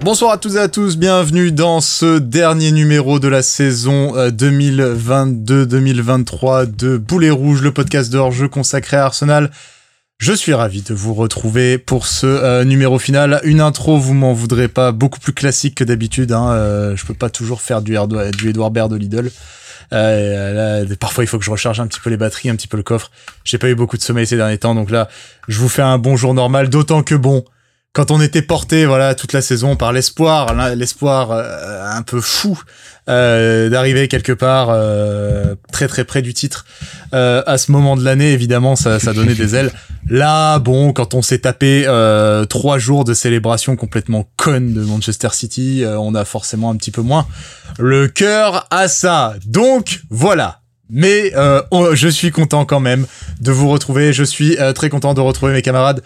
Bonsoir à toutes et à tous, bienvenue dans ce dernier numéro de la saison 2022-2023 de Boulet Rouge, le podcast de hors-jeu consacré à Arsenal. Je suis ravi de vous retrouver pour ce euh, numéro final. Une intro, vous m'en voudrez pas, beaucoup plus classique que d'habitude. Hein. Euh, je peux pas toujours faire du, du Edouard Baird de Lidl. Euh, là, parfois, il faut que je recharge un petit peu les batteries, un petit peu le coffre. J'ai pas eu beaucoup de sommeil ces derniers temps, donc là, je vous fais un bonjour normal, d'autant que bon, quand on était porté voilà toute la saison par l'espoir l'espoir euh, un peu fou euh, d'arriver quelque part euh, très très près du titre à ce moment de l'année évidemment ça, ça donnait des ailes. Là bon quand on s'est tapé trois jours de célébration complètement conne de Manchester City on a forcément un petit peu moins le cœur à ça. Donc voilà. Mais je suis content quand même de vous retrouver. Je suis très content de retrouver mes camarades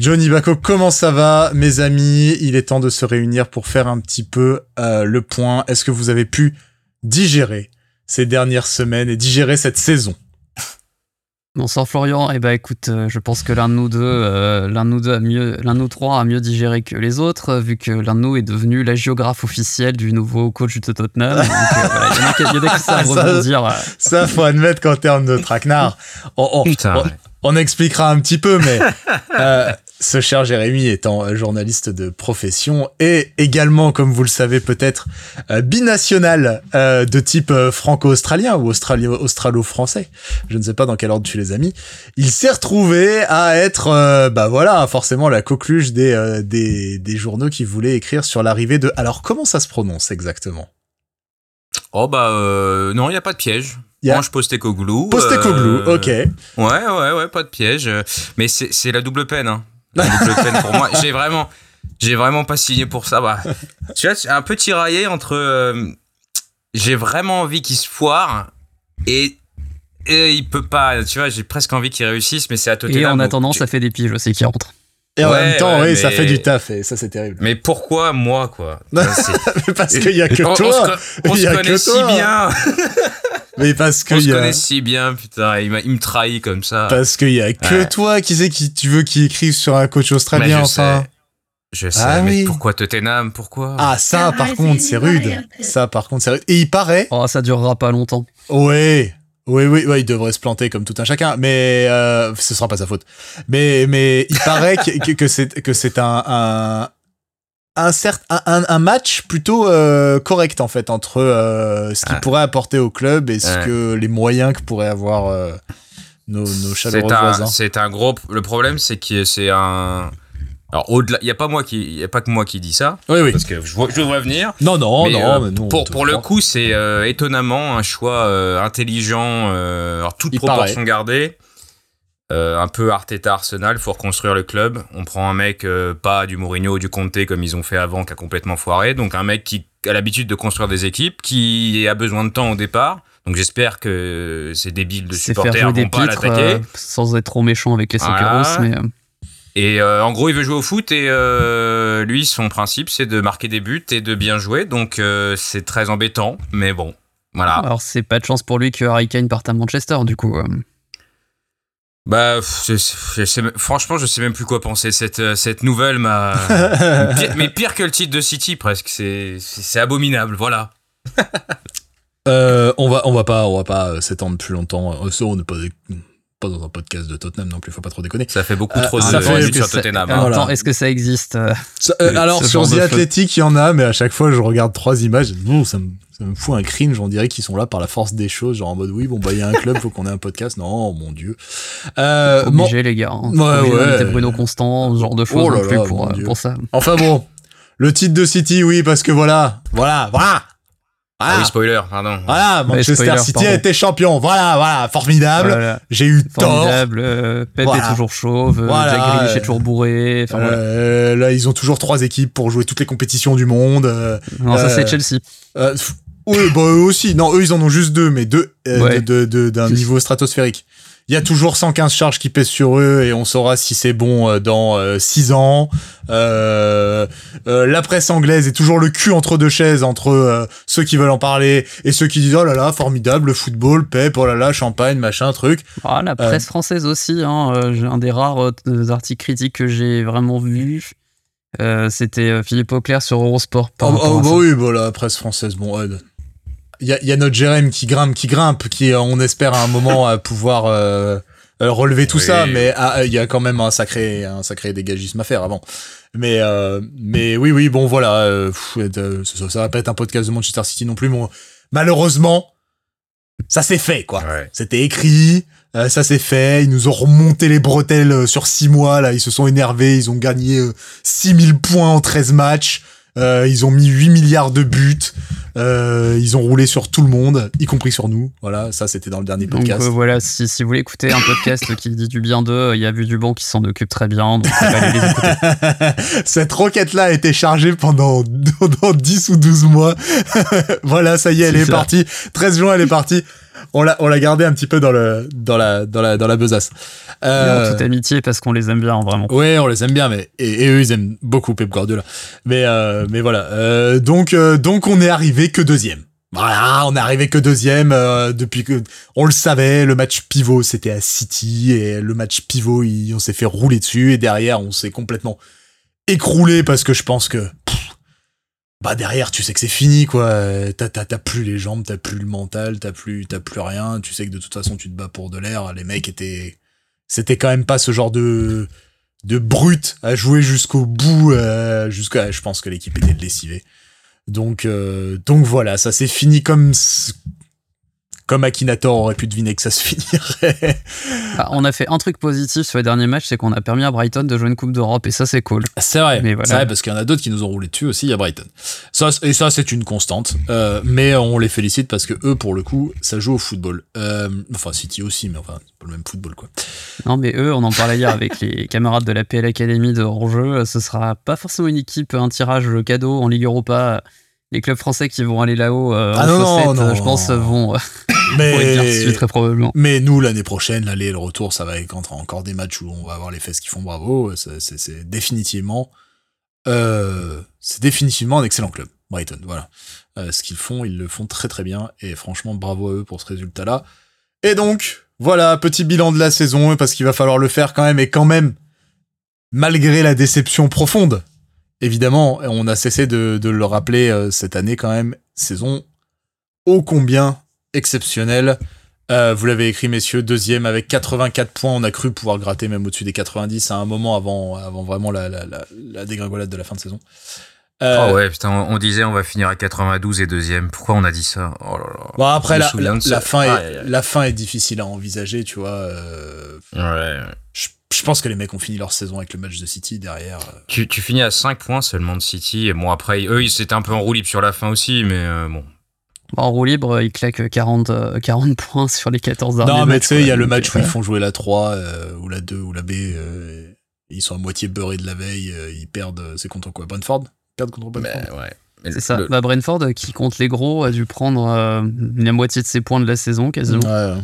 Johnny Bako, comment ça va, mes amis? Il est temps de se réunir pour faire un petit peu euh, le point. Est-ce que vous avez pu digérer ces dernières semaines et digérer cette saison? Bonsoir Florian. Eh ben écoute, euh, je pense que l'un de nous deux, euh, l'un de nous deux a mieux, l'un de nous trois a mieux digéré que les autres, vu que l'un de nous est devenu la géographe officielle du nouveau coach de Tottenham. Donc, voilà, il y en a qui, il y a qui savent rebondir. Ça, faut admettre qu'en termes de traquenard, on, on, on, expliquera un petit peu, mais ce cher Jérémy étant journaliste de profession et également, comme vous le savez peut-être, euh, binational euh, de type euh, franco-australien ou australo-français. Je ne sais pas dans quel ordre tu les as mis. Il s'est retrouvé à être, bah voilà, forcément la coqueluche des, des, des journaux qui voulaient écrire sur l'arrivée de... Alors comment ça se prononce exactement? Oh bah non, il n'y a pas de piège. Moi, je Postecoglou. Postecoglou, ok. Ouais, ouais, ouais, pas de piège. Mais c'est la double peine. Hein peine pour moi. J'ai vraiment, j'ai vraiment pas signé pour ça. Bah, tu vois, un peu tiraillé entre. Euh, j'ai vraiment envie qu'il se foire et, et il peut pas. Tu vois, j'ai presque envie qu'il réussisse, mais c'est à Tottenham. Et en attendant, ça fait des piges aussi qui rentrent. Et en même temps, oui, ça fait du taf et ça c'est terrible. Mais pourquoi moi quoi? Parce qu'il y a que toi. On, se, connaît si bien. Mais parce que on se connaît si bien, putain, il, il me trahit comme ça. Parce qu'il y a que toi qui sais qui tu veux qu'il écrive sur un coach australien je enfin. Sais. Je sais, ah, mais oui. pourquoi Tottenham Pourquoi? Ah ça, par contre, c'est rude. Ça, par contre, c'est rude. Et il paraît. Oh, ça durera pas longtemps. Ouais. Oui, oui, oui, il devrait se planter comme tout un chacun, mais euh, ce sera pas sa faute. Mais, mais il paraît que, que c'est que c'est un, un un, un, un, match plutôt euh, correct en fait entre euh, ce qu'il pourrait apporter au club et ce que les moyens que pourraient avoir euh, nos, nos chaleureux voisins. C'est un gros. Le problème, c'est que c'est un. Alors au-delà, il y a pas moi qui, y a pas que moi qui dis ça. Oui, oui. Parce que je, je devrais venir. Non, non, non. Mais non pour pour le coup, c'est étonnamment un choix intelligent, alors toute proportion gardée. Un peu Arteta Arsenal, faut reconstruire le club. On prend un mec pas du Mourinho ou du Conte comme ils ont fait avant, qui a complètement foiré. Donc un mec qui a l'habitude de construire des équipes, qui a besoin de temps au départ. Donc j'espère que ces débiles de supporters vont pas l'attaquer. sans être trop méchant avec les voilà. mais. Et euh, en gros, il veut jouer au foot et euh, lui, son principe, c'est de marquer des buts et de bien jouer. Donc euh, c'est très embêtant, mais bon, voilà. Alors c'est pas de chance pour lui que Harry Kane parte à Manchester, du coup. Bah, franchement, je sais même plus quoi penser. Cette, cette nouvelle m'a. mais pire que le titre de City, presque. C'est abominable, voilà. on va on va pas on va pas s'étendre plus longtemps. on n'est pas pas dans un podcast de Tottenham non plus, faut pas trop déconner. Ça fait beaucoup trop euh, de fait, sur Tottenham. Hein. Est-ce que ça existe euh, euh, Alors sur The Athletic, il y en a, mais à chaque fois je regarde trois images, bon, ça me, ça me fout un cringe, on dirait qu'ils sont là par la force des choses, genre en mode oui, bon bah il y a un club, faut qu'on ait un podcast. Non, mon dieu. Euh, obligé les gars. Hein. Ouais, ouais. Bruno Constant, ce genre de choses oh non plus pour, pour ça. Enfin bon, le titre de City, oui, parce que voilà, voilà, voilà. Ah oui, spoiler, pardon. Voilà, Manchester City a été champion. Voilà, voilà, formidable. J'ai eu tort. Formidable. Euh, Pep est toujours chauve. Euh, voilà. Jack Grealish est toujours bourré. Enfin, euh, Là, ils ont toujours trois équipes pour jouer toutes les compétitions du monde. non, ça c'est Chelsea. Oui, bah eux aussi. Non, eux ils en ont juste deux, mais deux d'un de, de, de, niveau stratosphérique il y a toujours 115 charges qui pèsent sur eux et on saura si c'est bon euh, dans 6 euh, ans. Euh, euh, la presse anglaise est toujours le cul entre deux chaises entre ceux qui veulent en parler et ceux qui disent oh là là formidable le football Pep oh là là champagne machin truc. Ah, la presse française aussi hein, un des rares articles critiques que j'ai vraiment vu C'était Philippe Auclair sur Eurosport. oh, oh bah oui, bah, la presse française, bon, il y a, y a, notre Jérém qui grimpe, qui grimpe, qui on espère à un moment pouvoir euh, relever tout ça, mais ah, il y a quand même un sacré, un sacré dégagisme à faire avant. Mais, euh, mais oui, oui, bon, voilà, euh, ça, ça, va pas être un podcast de Manchester City non plus, mais malheureusement, ça s'est fait, quoi. C'était écrit, ça s'est fait, ils nous ont remonté les bretelles sur six mois, là, ils se sont énervés, ils ont gagné 6000 points en 13 matchs. Euh, ils ont mis 8 milliards de buts. Euh, ils ont roulé sur tout le monde, y compris sur nous. Voilà, ça c'était dans le dernier podcast. Donc euh, voilà, si, si, vous voulez écouter un podcast qui dit du bien d'eux, il y a Vu du Bon qui s'en occupe très bien. Donc les Cette roquette-là a été chargée pendant, pendant 10 ou 12 mois. voilà, ça y est, elle est, partie. 13 juin, elle est partie on l'a on l'a gardé un petit peu dans le dans la dans la dans la besace. Euh, toute amitié parce qu'on les aime bien vraiment. Ouais, on les aime bien, mais et, eux ils aiment beaucoup Pep Guardiola. Mais euh, mais voilà. Euh, donc euh, donc on est arrivé que deuxième. Voilà, on est arrivé que deuxième euh, depuis que on le savait. Le match pivot c'était à City et le match pivot on s'est fait rouler dessus et derrière on s'est complètement écroulé parce que je pense que bah derrière tu sais que c'est fini quoi. T'as t'as plus les jambes t'as plus le mental t'as plus t'as plus rien. Tu sais que de toute façon tu te bats pour de l'air. Les mecs étaient c'était quand même pas ce genre de de brut à jouer jusqu'au bout euh, jusqu'à je pense que l'équipe était lessivée. Donc euh, donc voilà ça s'est fini comme comme Akinator aurait pu deviner que ça se finirait. Ah, on a fait un truc positif sur les derniers matchs, c'est qu'on a permis à Brighton de jouer une Coupe d'Europe et ça c'est cool. C'est vrai, mais voilà. vrai parce qu'il y en a d'autres qui nous ont roulé dessus aussi à Brighton. Ça, et ça c'est une constante, euh, mais on les félicite parce que eux pour le coup ça joue au football. Euh, enfin City aussi, mais enfin c'est pas le même football quoi. Non mais eux, on en parlait hier avec les camarades de la PL Academy de Hors-jeu, ce sera pas forcément une équipe, un tirage cadeau en Ligue Europa les clubs français qui vont aller là-haut euh, ah en non, je pense, vont, mais, très probablement. Mais nous, l'année prochaine, l'aller et le retour, ça va être encore des matchs où on va avoir les fesses qui font bravo. C'est définitivement, euh, c'est définitivement un excellent club, Brighton. Voilà. Euh, ce qu'ils font, ils le font très très bien. Et franchement, bravo à eux pour ce résultat-là. Et donc, voilà, petit bilan de la saison, parce qu'il va falloir le faire quand même. Et quand même, malgré la déception profonde évidemment, on a cessé de, le rappeler euh, cette année quand même, saison ô combien exceptionnelle. Euh, vous l'avez écrit, messieurs, deuxième avec 84 points. On a cru pouvoir gratter même au-dessus des 90 à un moment avant, avant vraiment la, la, dégringolade de la fin de saison. Euh, oh ouais, putain, on, disait on va finir à 92 et deuxième. Pourquoi on a dit ça? Oh là là. Bon, après, la, la, fin est, la fin est difficile à envisager, tu vois. ouais je pense que les mecs ont fini leur saison avec le match de City derrière. Euh. Tu, tu finis à 5 points seulement de City. Et bon, après, eux, ils étaient un peu en roue libre sur la fin aussi, mais euh, bon. En roue libre, ils claquent 40, 40 points sur les 14 derniers Non, mais tu sais, il y a le match où ils font jouer la 3, euh, ou la 2, ou la B. ils sont à moitié beurrés de la veille. ils perdent. C'est contre quoi Brentford? Ils perdent contre Brentford ouais. C'est ça. Bah, Brentford, qui compte les gros, a dû prendre la moitié de ses points de la saison, quasiment. Ouais.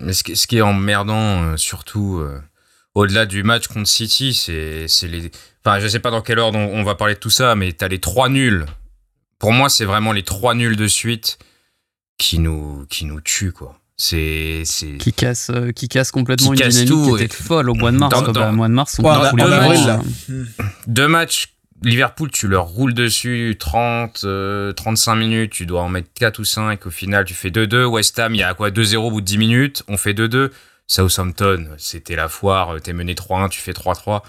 Mais ce qui est emmerdant, surtout au-delà du match contre City, c'est les. Enfin, je sais pas dans quelle ordre on, va parler de tout ça, mais t'as les trois nuls. Pour moi, c'est vraiment les trois nuls de suite qui nous, qui nous tuent, quoi. C'est, qui casse, euh, qui casse complètement une dynamique tout, qui était folle au mois de mars. Dans, mois de mars, on ouais, deux, matchs, deux matchs. Liverpool, tu leur roules dessus 30, 35 euh, minutes, tu dois en mettre 4 ou 5. Au final, tu fais 2-2. West Ham, il y a quoi? 2-0 au bout de 10 minutes. On fait 2-2. Southampton, c'était la foire, t'es mené 3-1, tu fais 3-3.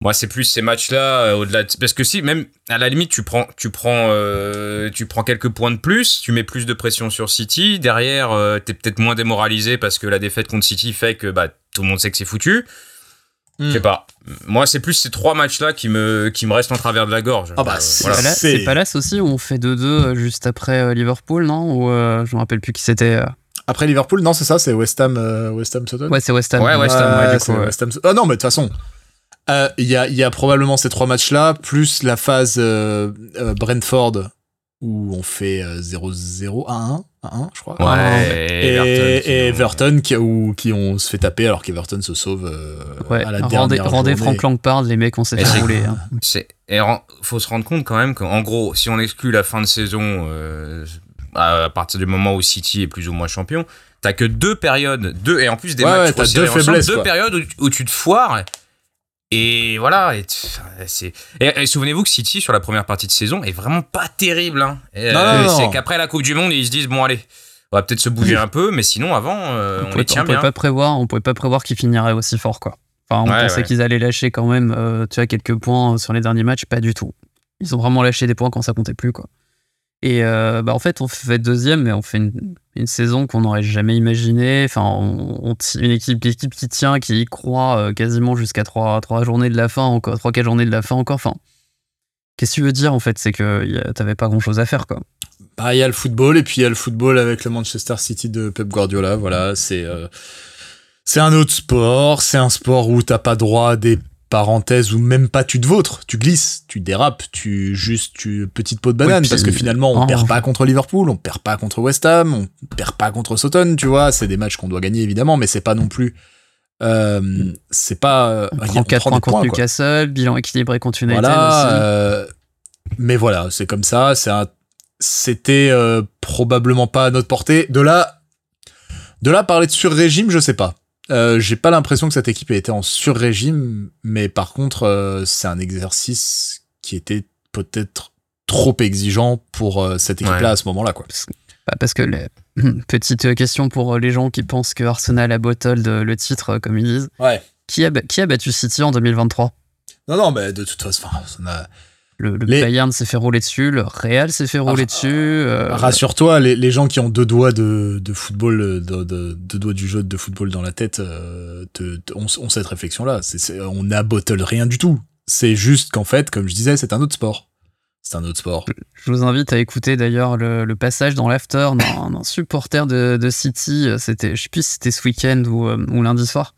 Moi, c'est plus ces matchs-là, euh, au-delà Parce que si, même, à la limite, tu prends, tu, prends, euh, tu prends quelques points de plus, tu mets plus de pression sur City, derrière, euh, t'es peut-être moins démoralisé parce que la défaite contre City fait que bah, tout le monde sait que c'est foutu. Je sais hmm. pas. Moi, c'est plus ces trois matchs-là qui me, qui me restent en travers de la gorge. Ah bah, c'est Palace aussi où on fait 2-2 juste après Liverpool, non? Ou je me rappelle plus qui c'était. Après Liverpool, non, c'est ça, c'est West Ham, euh, West Ham Sutton. Ouais, c'est West Ham. Ouais, West Ham, ouais, du coup, West Ham. Ah non, mais de toute façon, euh, il y, a, y a probablement ces trois matchs-là, plus la phase euh, Brentford où on fait 0-0, 1-1, 1-1, je crois. Ouais, et, Everton, qui, où, qui on se fait taper alors qu'Everton se sauve ouais, à la dernière Rendez Frank Lampard, les mecs, on s'est fait rouler. Hein. Et faut se rendre compte quand même qu'en gros, si on exclut la fin de saison à partir du moment où City est plus ou moins champion, t'as que deux périodes, deux et en plus des matchs, deux, faiblesses, deux périodes où, tu te foires Et voilà, et, c'est. Et, souvenez-vous que City sur la première partie de saison est vraiment pas terrible. Hein. c'est qu'après la Coupe du Monde, ils se disent bon allez, on va peut-être se bouger un peu, mais sinon avant, euh, on, les tient on bien. Pas prévoir, on pouvait pas prévoir qu'ils finiraient aussi fort quoi. Enfin, on pensait qu'ils allaient lâcher quand même, euh, tu vois, quelques points sur les derniers matchs, pas du tout. Ils ont vraiment lâché des points quand ça comptait plus quoi. Et euh, bah en fait, on fait deuxième, mais on fait une, une saison qu'on n'aurait jamais imaginée. Enfin, on, une équipe, qui tient, qui y croit euh, quasiment jusqu'à trois, trois journées de la fin, encore trois quatre journées de la fin encore. Enfin, qu'est-ce que tu veux dire en fait? C'est que t'avais pas grand chose à faire quoi. Bah, il y a le football et puis il y a le football avec le Manchester City de Pep Guardiola. Voilà, c'est euh, c'est un autre sport. C'est un sport où t'as pas droit à des parenthèse ou même pas tu te vautres, tu glisses, tu dérapes, tu juste tu petite peau de banane parce que finalement on perd pas contre Liverpool, on perd pas contre West Ham, on perd pas contre Soton, tu vois, c'est des matchs qu'on doit gagner évidemment, mais c'est pas non plus euh, c'est pas on prend 4 points contre Newcastle, bilan équilibré contre United voilà, aussi. Euh, mais voilà, c'est comme ça, c'est c'était euh, probablement pas à notre portée. De là de là parler de sur-régime, je sais pas. Euh, j'ai pas l'impression que cette équipe ait été en sur-régime, mais par contre, euh, c'est un exercice qui était peut-être trop exigeant pour euh, cette équipe-là à ce moment-là, quoi. Parce, que les... petite question pour les gens qui pensent que Arsenal a bottled le titre, comme ils disent. Ouais. Qui a, qui a battu City en 2023 Non, non, mais de toute façon, ça n'a le, Bayern s'est fait rouler dessus, le Real s'est fait rouler ah, dessus. Euh, rassure-toi, les, gens qui ont deux doigts de, football, euh, de, deux doigts du jeu de football dans la tête, euh, ont, cette réflexion-là. on n'a bottle rien du tout. C'est juste qu'en fait, comme je disais, c'est un autre sport. C'est un autre sport. Je vous invite à écouter d'ailleurs le, passage dans l'after d'un supporter de, City. C'était, je sais plus si c'était ce week-end ou, ou lundi soir.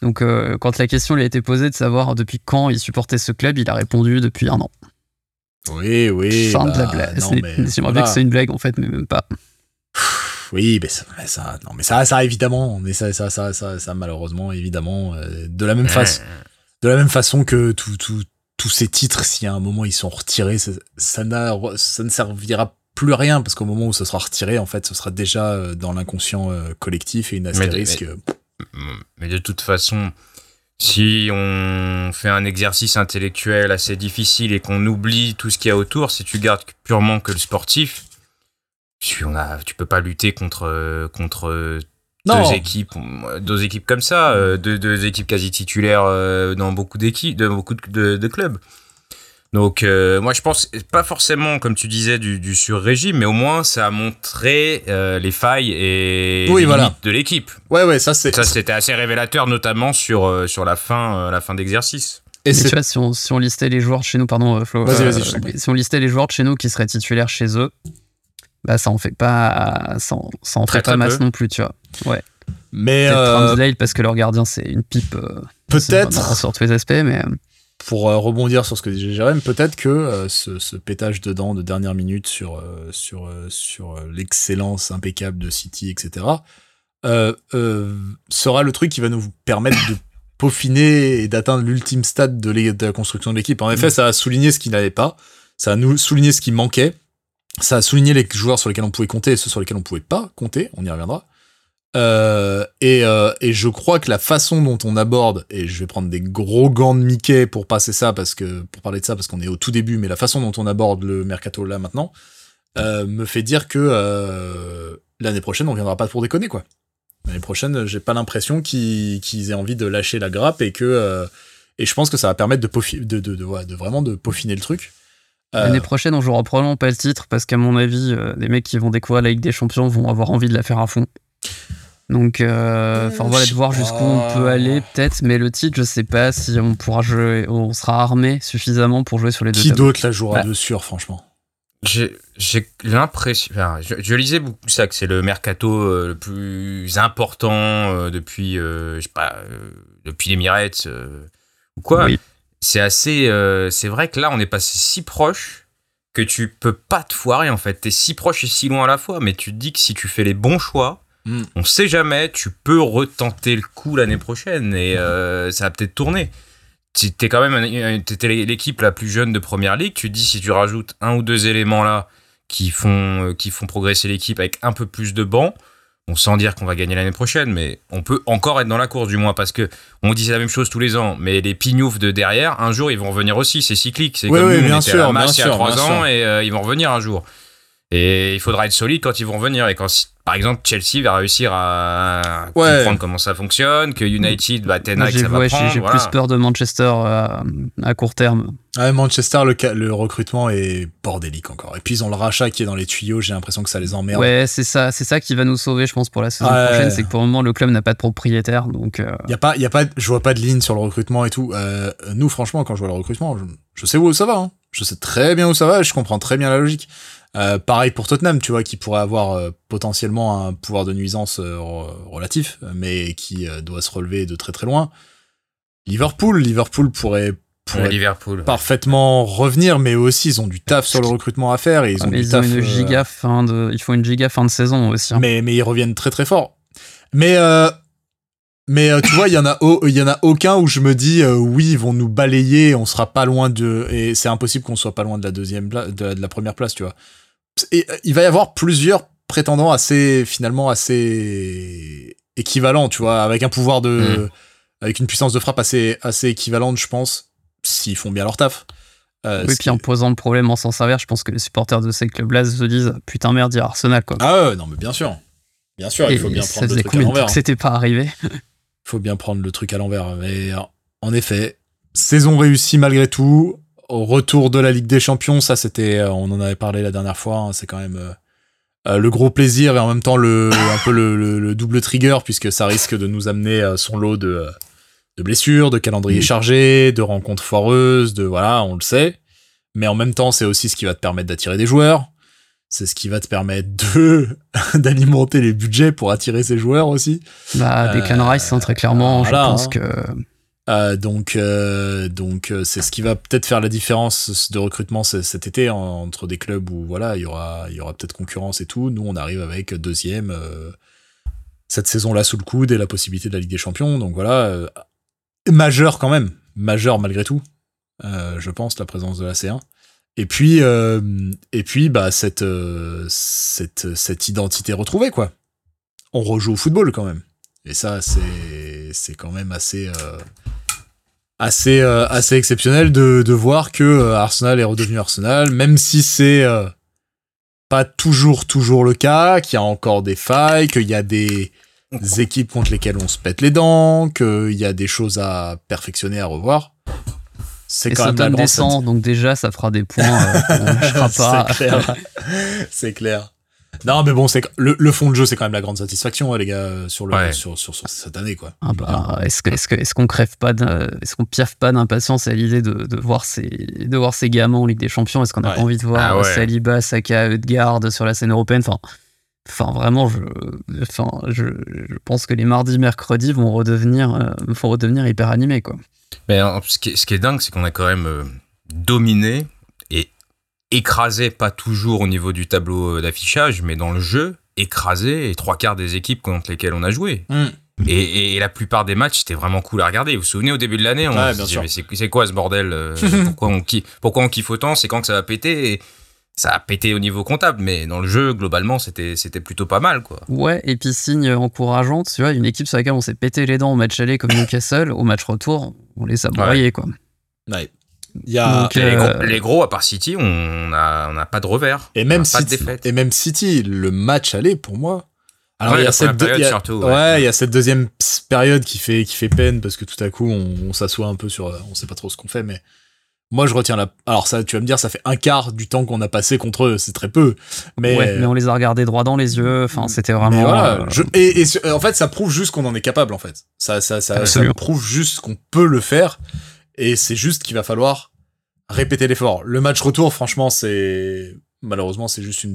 Donc, quand la question lui a été posée de savoir depuis quand il supportait ce club, il a répondu depuis un an. Oui, oui. Fin de la bah, blague. J'aimerais bien que c'est une blague en fait, mais même pas. Oui, mais ça, non, mais ça, ça évidemment, mais ça, ça, ça, ça, ça malheureusement, évidemment, euh, de la même façon, de la même façon que tous ces titres, si à un moment ils sont retirés, ça, ça, ça ne servira plus à rien parce qu'au moment où ça sera retiré, en fait, ce sera déjà euh, dans l'inconscient euh, collectif et une astérisque. mais de toute façon, si on fait un exercice intellectuel assez difficile et qu'on oublie tout ce qu'il y a autour, si tu gardes purement que le sportif, tu, on a, tu peux pas lutter contre, contre deux équipes, deux équipes comme ça, euh, deux, deux équipes quasi titulaires euh, dans beaucoup d'équipes, de beaucoup de clubs. Donc euh, moi je pense pas forcément comme tu disais du, du sur-régime, mais au moins ça a montré euh, les failles et les limites de l'équipe. Ouais ouais ça c'est ça c'était assez révélateur notamment sur euh, sur la fin la fin d'exercice. Et tu vois, si on, si on listait les joueurs de chez nous, pardon, Flo, si on listait les joueurs de chez nous qui seraient titulaires chez eux, bah ça en fait pas, ça en, ça en fait pas masse non plus, tu vois. Ouais. Mais euh... parce que leur gardien c'est une pipe. Peut-être. Sur tous les aspects, mais pour euh, rebondir sur ce que disait Jérém, peut-être que euh, ce, ce, pétage dedans de dernière minute sur, euh, sur, sur l'excellence impeccable de City, etc., sera le truc qui va nous permettre de peaufiner et d'atteindre l'ultime stade de, de, la construction de l'équipe. En effet, mm. ça a souligné ce qui n'allait pas, ça a nous souligné ce qui manquait, ça a souligné les joueurs sur lesquels on pouvait compter et ceux sur lesquels on pouvait pas compter, on y reviendra. Euh, et, euh, et, je crois que la façon dont on aborde, et je vais prendre des gros gants de Mickey pour passer ça, parce que pour parler de ça, parce qu'on est au tout début, mais la façon dont on aborde le mercato là maintenant, euh, me fait dire que l'année prochaine, on viendra pas pour déconner, quoi. L'année prochaine, j'ai pas l'impression qu'ils aient envie de lâcher la grappe et que et je pense que ça va permettre de vraiment de peaufiner le truc. L'année prochaine, on jouera probablement pas le titre parce qu'à mon avis, les mecs qui vont découvrir la Ligue des Champions vont avoir envie de la faire à fond. Donc, euh, enfin voilà, de voir jusqu'où on peut aller peut-être, mais le titre, je sais pas si on pourra jouer, on sera armé suffisamment pour jouer sur les deux. Qui d'autre la jouera de sûr, franchement J'ai l'impression, je, lisais beaucoup ça, que c'est le mercato euh, le plus important euh, depuis, je sais pas, depuis les Mirettes ou quoi. C'est assez, c'est vrai que là, on est passé si proche que tu peux pas te foirer en fait. T'es si proche et si loin à la fois, mais tu te dis que si tu fais les bons choix Hmm. On sait jamais, tu peux retenter le coup l'année prochaine et euh, ça va peut-être tourner. T'es quand même l'équipe la plus jeune de première ligue. Tu dis si tu rajoutes un ou deux éléments là qui font, euh, qui font progresser l'équipe avec un peu plus de bancs, on sans dire qu'on va gagner l'année prochaine, mais on peut encore être dans la course du moins parce que on dit la même chose tous les ans, mais les pignoufs de derrière, un jour ils vont revenir aussi, c'est cyclique, c'est comme nous, on était à la il y a trois ans et euh, ils vont revenir un jour. Et il faudra être solide quand ils vont revenir et quand par exemple, Chelsea va réussir à comprendre comment ça fonctionne, que United, bah, ça va J'ai plus peur de Manchester euh, à, court terme. Manchester, le, le, recrutement est bordélique encore. Et puis ils ont le rachat qui est dans les tuyaux. J'ai l'impression que ça les emmerde. Ouais, c'est ça, c'est ça qui va nous sauver, je pense, pour la saison prochaine. C'est que pour le moment, le club n'a pas de propriétaire, donc. Il euh, y a pas, y a pas, je vois pas de ligne sur le recrutement et tout. Euh, nous, franchement, quand je vois le recrutement, je, sais où ça va. Hein. Je sais très bien où ça va. Et je comprends très bien la logique. Euh, pareil pour Tottenham, tu vois, qui pourrait avoir euh, potentiellement un pouvoir de nuisance euh, relatif, mais qui doit se relever de très très loin. Liverpool, Liverpool pourrait, pourrait Liverpool. parfaitement revenir, mais aussi ils ont du taf sur le recrutement à faire et ils ont du taf. une giga fin de, faut une giga fin de saison aussi. Hein. Mais mais ils reviennent très très fort. Mais mais tu vois, il y en a il y en a aucun où je me dis oui, ils vont nous balayer, on sera pas loin de et c'est impossible qu'on soit pas loin de la deuxième de la première place, tu vois. Euh, il va y avoir plusieurs prétendants assez finalement assez équivalents, tu vois, avec un pouvoir de, mm. avec une puissance de frappe assez assez équivalente, je pense, s'ils font bien leur taf. Euh, oui, puis en posant le problème en s'en servir, je pense que les supporters de ces clubs-là se disent putain merde, il y a Arsenal quoi. Ah ouais, non mais bien sûr, bien sûr, il faut bien prendre le truc à l'envers. C'était pas arrivé? Il faut bien prendre le truc à l'envers, mais en effet, saison réussie malgré tout au retour de la Ligue des Champions, ça c'était, euh, on en avait parlé la dernière fois, hein, c'est quand même euh, euh, le gros plaisir et en même temps le un peu le, double trigger puisque ça risque de nous amener son lot de, de blessures, de calendrier chargé, de rencontres foireuses, de voilà, on le sait. Mais en même temps, c'est aussi ce qui va te permettre d'attirer des joueurs. C'est ce qui va te permettre de d'alimenter les budgets pour attirer ces joueurs aussi. Bah, des euh, Rice, hein, très clairement. je pense hein. que euh, donc, euh, donc euh, c'est ce qui va peut-être faire la différence de recrutement cet été entre des clubs où voilà, il y aura, il y aura peut-être concurrence et tout. Nous, on arrive avec deuxième cette saison-là sous le coude et la possibilité de la Ligue des Champions. Donc voilà, majeur quand même, majeur malgré tout. je pense la présence de la C1. Et puis, et puis, bah cette, cette, cette identité retrouvée quoi. On rejoue au football quand même. Et ça, c'est, c'est quand même assez, assez euh, assez exceptionnel de, de voir que euh, Arsenal est redevenu Arsenal, même si c'est euh, pas toujours toujours le cas, qu'il y a encore des failles, qu'il y a des équipes contre lesquelles on se pète les dents, qu'il y a des choses à perfectionner, à revoir. C'est quand même la descend, donc déjà ça fera des points. pas. c'est clair. c'est clair. Non, mais bon, c'est le, le, fond de jeu, c'est quand même la grande satisfaction, hein, les gars, sur, le, sur, sur, cette année, quoi. Ah bah, est-ce qu'on est est qu'on crève pas, est-ce qu'on piaffe pas d'impatience à l'idée de, de, voir ces, de voir ces gamins en Ligue des Champions? Est-ce qu'on a pas envie de voir ah Saliba, Saka, Edgard sur la scène européenne? Enfin, enfin vraiment, je, enfin, je, je, pense que les mardis, mercredis vont redevenir, euh, vont redevenir hyper animés, quoi. Mais ce qui est, ce qui est dingue, c'est qu'on a quand même euh, dominé écrasé, pas toujours au niveau du tableau euh, d'affichage, mais dans le jeu, écrasé les trois quarts des équipes contre lesquelles on a joué. Mm. Et, la plupart des matchs, c'était vraiment cool à regarder. Vous vous souvenez, au début de l'année, on se disait, mais c'est quoi ce bordel euh, pourquoi, on kiffe, pourquoi on kiffe autant C'est quand que ça va péter et ça a pété au niveau comptable, mais dans le jeu, globalement, c'était plutôt pas mal, quoi. Ouais, et puis signe encourageant, tu vois, une équipe sur laquelle on s'est pété les dents au match aller comme Newcastle, au match retour, on les a broyés, quoi. Ouais. Il y a euh, les, gros, à part City, on n'a on a pas de revers. Et même, City, et même City, le match aller pour moi. Alors il y a cette surtout, ouais. il y a cette deuxième période qui fait qui fait peine parce que tout à coup on, s'assoit un peu sur on sait pas trop ce qu'on fait mais moi je retiens la alors ça tu vas me dire ça fait un quart du temps qu'on a passé contre eux c'est très peu mais mais on les a regardés droit dans les yeux enfin c'était vraiment voilà, euh, et, en fait ça prouve juste qu'on en est capable en fait ça ça ça, ça prouve juste qu'on peut le faire et c'est juste qu'il va falloir répéter l'effort. Le match retour, franchement, c'est malheureusement c'est juste une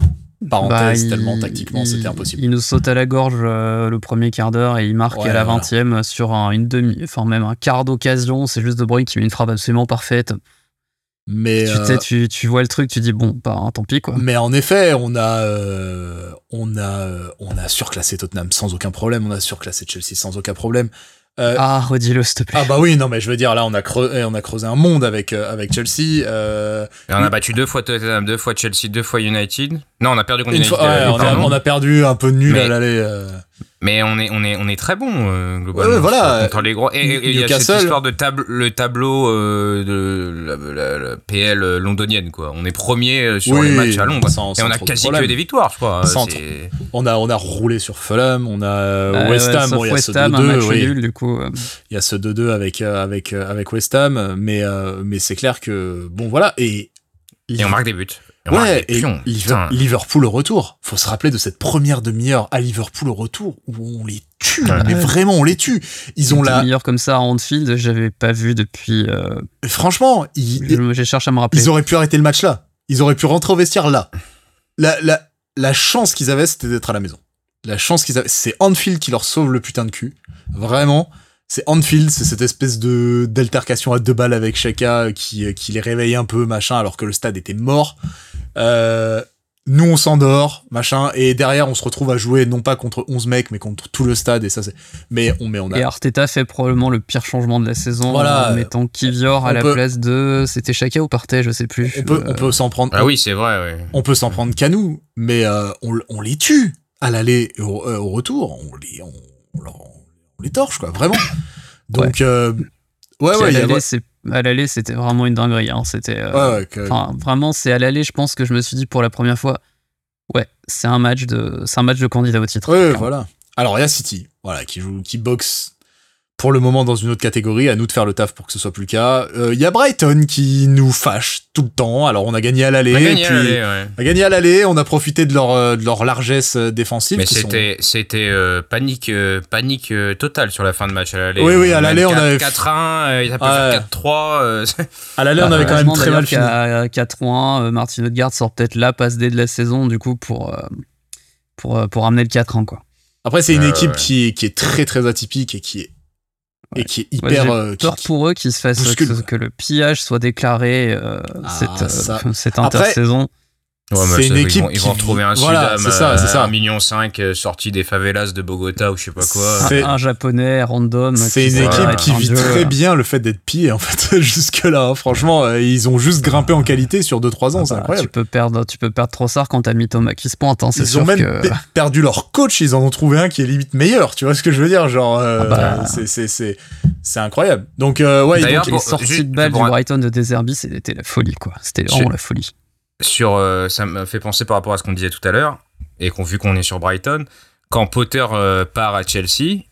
parenthèse bah, tellement tactiquement c'était impossible. Il nous saute à la gorge euh, le premier quart d'heure et il marque à la 20 sur une demi, enfin même un quart d'occasion. C'est juste De Bruyne qui met une frappe absolument parfaite. Mais tu, euh, tu, tu, vois le truc, tu dis bon, bah, tant pis quoi. Mais en effet, on a, euh, on a, on a surclassé Tottenham sans aucun problème. On a surclassé Chelsea sans aucun problème. Euh, ah, redis-le, s'il te plaît. Ah bah oui, non, mais je veux dire, là, on a creusé, on a creusé un monde avec, euh, avec Chelsea. Euh, Et on a battu deux fois Tottenham, deux fois Chelsea, deux fois United. Non, on a perdu contre United. Fois, ouais, on, a, on, a, perdu un peu nul à l'aller. Mais on est, on est, on est très bon globalement. Ouais, voilà. Contre les gros. Et il y a cette histoire de table, le tableau de la, PL londonienne, quoi. On est premier sur les matchs à Londres. et on a quasi que des victoires, je crois. On a, on a roulé sur Fulham, on a West Ham, bon, il y a ce 2-2. Oui. du coup. Il y a ce 2-2 avec, avec, avec West Ham, mais, mais c'est clair que, bon, voilà. Et, et on marque des buts. Ouais, et Liverpool au retour. Faut se rappeler de cette première demi-heure à Liverpool au retour où on les tue, mais vraiment on les tue. Ils ont la demi-heure comme ça à Anfield, j'avais pas vu depuis. Euh, franchement, j'ai cherché à me rappeler. Ils auraient pu arrêter le match là. Ils auraient pu rentrer au vestiaire là. La, la, la chance qu'ils avaient, c'était d'être à la maison. La chance qu'ils avaient, c'est Anfield qui leur sauve le putain de cul. Vraiment c'est Anfield, c'est cette espèce de d'altercation à deux balles avec Shaka qui, qui les réveille un peu, machin, alors que le stade était mort. Euh, nous, on s'endort, machin, et derrière, on se retrouve à jouer non pas contre 11 mecs, mais contre tout le stade, et ça, c'est. Mais on, met on a. Et Arteta fait probablement le pire changement de la saison voilà, en mettant Kivior à la place de. C'était Shaka ou Partey, je sais plus. On peut, on peut s'en prendre. Ah oui, c'est vrai, ouais. On peut s'en prendre qu'à nous, mais euh, on, on, les tue à l'aller et au, euh, au, retour. On les, on, les torches, quoi, vraiment. Donc, euh, ouais, ouais, à l'aller, c'était vraiment une dinguerie. Hein. C'était, euh, vraiment, c'est à l'aller. Je pense que je me suis dit pour la première fois, ouais, c'est un match de, c'est un match de candidat au titre. Ouais, voilà. Alors il y a City, voilà, qui joue, qui boxe pour le moment dans une autre catégorie, à nous de faire le taf pour que ce soit plus le cas. Il euh, y a Brighton qui nous fâche tout le temps. Alors on a gagné à l'aller, puis on a gagné à l'aller, on a profité de leur euh, de leur largesse euh, défensive. Mais c'était c'était panique panique totale sur la fin de match à l'aller. Oui oui, à l'aller on avait 4-1, il a pu faire 4-3. à l'aller on avait quand même très mal fini. À 4-1, Martin Odegaard sort peut-être la passe D de la saison du coup pour pour pour amener le 4-1 quoi. Après c'est une équipe qui qui est très très atypique et qui est et qui est hyper. Ouais, euh, peur pour eux qu'ils se fassent que, le pillage soit déclaré euh, ah, cette, euh, cette intersaison. Ouais, c'est une équipe ils vont, retrouver un voilà, Sudam, ça, c'est ça. 1,5 million sorti des favelas de Bogota ou je sais pas quoi. Un, un japonais random. C'est une équipe qui vit très bien le fait d'être pillé en fait jusque là. Hein. Franchement, ils ont juste grimpé en qualité sur 2-3 ans, c'est ah bah, incroyable. Tu peux perdre, tu peux perdre Trossard quand t'as mis Thomas qui se pointe. Hein, ils ont même perdu leur coach, ils en ont trouvé un qui est limite meilleur. Tu vois ce que je veux dire Genre, ah bah. c'est c'est incroyable. Donc ouais, D'ailleurs, les sorties de balle du Brighton de Deserby, c'était la folie quoi. C'était vraiment la folie sur, euh, ça me fait penser par rapport à ce qu'on disait tout à l'heure, et qu'on vu qu'on est sur Brighton, quand Potter euh, part à Chelsea,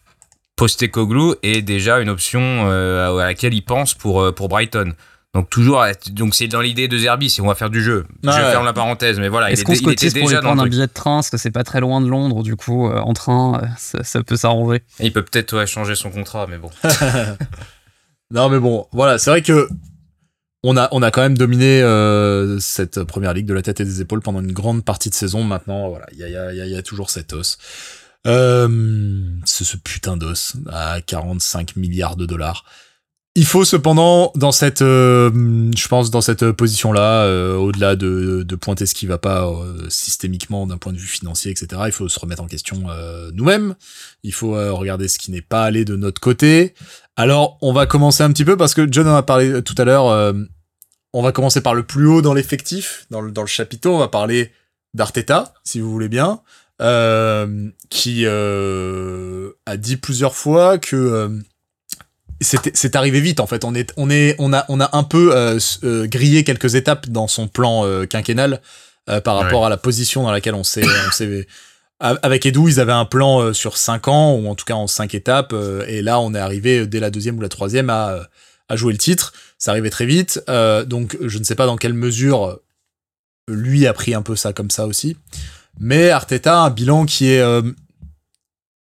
Postecoglou est déjà une option euh, à laquelle il pense pour, pour Brighton. Donc toujours, donc c'est dans l'idée de Zerbi, si on va faire du jeu. je vais faire la parenthèse, mais voilà. Est-ce qu'on se cotise pour lui prendre un billet de train, parce que c'est pas très loin de Londres, du coup, en train, ça, peut s'arranger. Il peut peut-être changer son contrat, mais bon. non, mais bon, voilà, c'est vrai que on a, on a quand même dominé euh, cette première ligue de la tête et des épaules pendant une grande partie de saison. Maintenant, voilà, il y a, toujours cet os. Euh, ce putain d'os à 45 milliards de dollars. Il faut cependant, dans cette, euh, je pense, dans cette position-là, euh, au-delà de, pointer ce qui va pas euh, systémiquement d'un point de vue financier, etc., il faut se remettre en question nous-mêmes. Il faut regarder ce qui n'est pas allé de notre côté. Alors, on va commencer un petit peu parce que John en a parlé tout à l'heure on va commencer par le plus haut dans l'effectif, dans le, dans le chapiteau. On va parler d'Arteta, si vous voulez bien, euh, qui euh, a dit plusieurs fois que euh, c'est arrivé vite en fait. On est, on est, on a, on a un peu grillé quelques étapes dans son plan quinquennal par rapport à la position dans laquelle on s'est, avec Edu, ils avaient un plan sur 5 ans, ou en tout cas en 5 étapes, et là on est arrivé dès la deuxième ou la troisième à, à jouer le titre. Ça arrivait très vite, euh, donc je ne sais pas dans quelle mesure lui a pris un peu ça comme ça aussi. Mais Arteta, un bilan qui est, euh,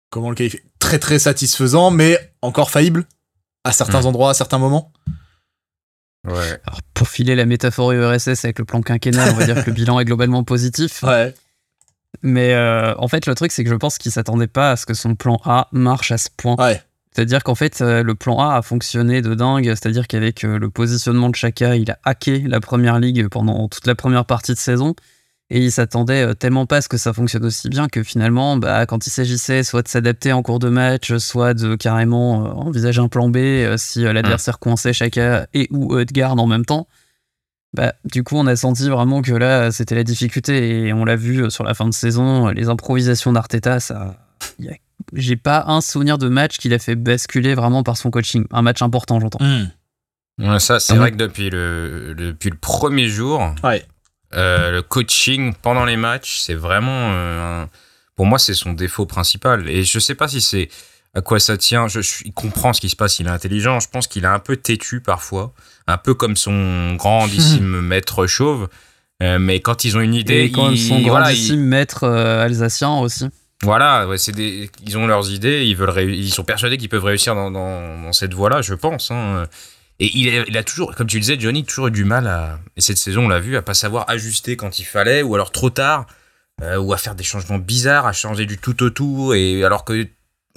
comment le qualifier, très très satisfaisant, mais encore faillible à certains hmm. endroits, à certains moments. Ouais. Alors, pour filer la métaphore URSS avec le plan quinquennal, on va dire que le bilan est globalement positif. Ouais. Mais euh, en fait, le truc, c'est que je pense qu'il s'attendait pas à ce que son plan A marche à ce point. Ouais. C'est-à-dire qu'en fait, euh, le plan A a fonctionné de dingue. C'est-à-dire qu'avec euh, le positionnement de Chaka, il a hacké la première ligue pendant toute la première partie de saison. Et il s'attendait tellement pas à ce que ça fonctionne aussi bien que finalement, bah, quand il s'agissait soit de s'adapter en cours de match, soit de carrément envisager un plan B si l'adversaire coinçait chacun et ou Edgar en même temps, bah, du coup, on a senti vraiment que là, c'était la difficulté et on l'a vu sur la fin de saison, les improvisations d'Arteta, ça. J'ai pas un souvenir de match qui l'a fait basculer vraiment par son coaching. Un match important, j'entends. Hmm. ça, c'est vrai que depuis le, depuis le premier jour, euh, le coaching pendant les matchs, c'est vraiment. Euh, pour moi, c'est son défaut principal. Et je sais pas si c'est à quoi ça tient. Je, il comprend ce qui se passe, il est intelligent. Je pense qu'il est un peu têtu parfois un peu comme son grandissime maître chauve. Euh, mais quand ils ont une idée, et comme son grandissime maître euh, alsacien aussi. Voilà, c'est des, ils ont leurs idées, ils veulent, ils sont persuadés qu'ils peuvent réussir dans, cette voie-là, je pense. Hein. Et il a, toujours, comme tu le disais, Johnny, toujours eu du mal à, et cette saison on l'a vu, à pas savoir ajuster quand il fallait, ou alors trop tard, euh, ou à faire des changements bizarres, à changer du tout au tout, et alors que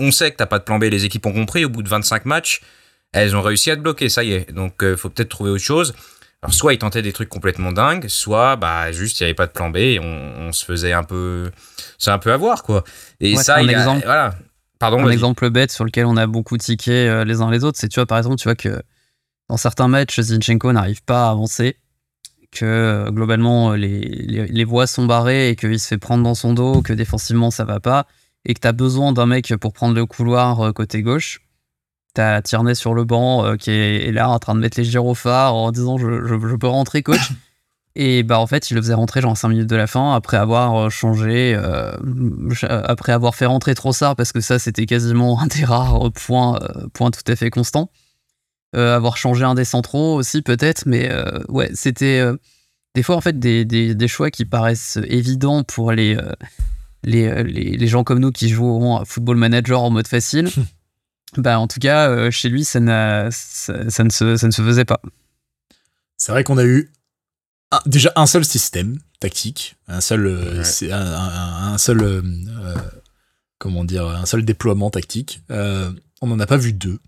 on sait que t'as pas de plan B, les équipes ont compris, au bout de 25 matchs, elles ont réussi à te bloquer, ça y est. Donc, euh, faut peut-être trouver autre chose. Alors, soit ils tentaient des trucs complètement dingues, soit, bah, juste, il n'y avait pas de plan B et on, se faisait un peu, c'est un peu avoir, quoi. Et ça, un exemple, voilà. Pardon. Un exemple bête sur lequel on a beaucoup tiqué euh, les uns les autres, c'est, tu vois, par exemple, tu vois que dans certains matchs, Zinchenko n'arrive pas à avancer, que euh, globalement, les, les, voies sont barrées et qu'il se fait prendre dans son dos, que défensivement, ça va pas, et que tu as besoin d'un mec pour prendre le couloir côté gauche T'as Tierney sur le banc euh, qui est là en train de mettre les gyrophares en disant je, je, peux rentrer coach. Et bah en fait, il le faisait rentrer genre 5 minutes de la fin après avoir euh, changé, euh, après avoir fait rentrer Trossard parce que ça c'était quasiment un des rares points, points tout à fait constants. avoir changé un des centraux aussi peut-être, mais ouais, c'était des fois en fait des, des, des, choix qui paraissent évidents pour les, les, les, les, gens comme nous qui jouent à Football Manager en mode facile. Bah, en tout cas, euh, chez lui, ça, ça, ça, ne se, ça ne se faisait pas. C'est vrai qu'on a eu déjà un seul système tactique, un seul, euh, un, un, seul, euh, comment dire, un seul déploiement tactique. on n'en a pas vu deux.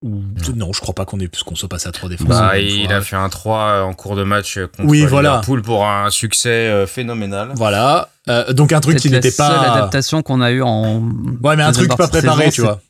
Ou, non, je crois pas qu'on ait qu'on soit passé à trois défenses. Bah, il a fait un 3 en cours de match contre oui, voilà. Liverpool pour un succès phénoménal. Voilà. donc un truc qui n'était pas. C'est l'adaptation qu'on a eu en. Ouais, mais un truc pas préparé, tu vois.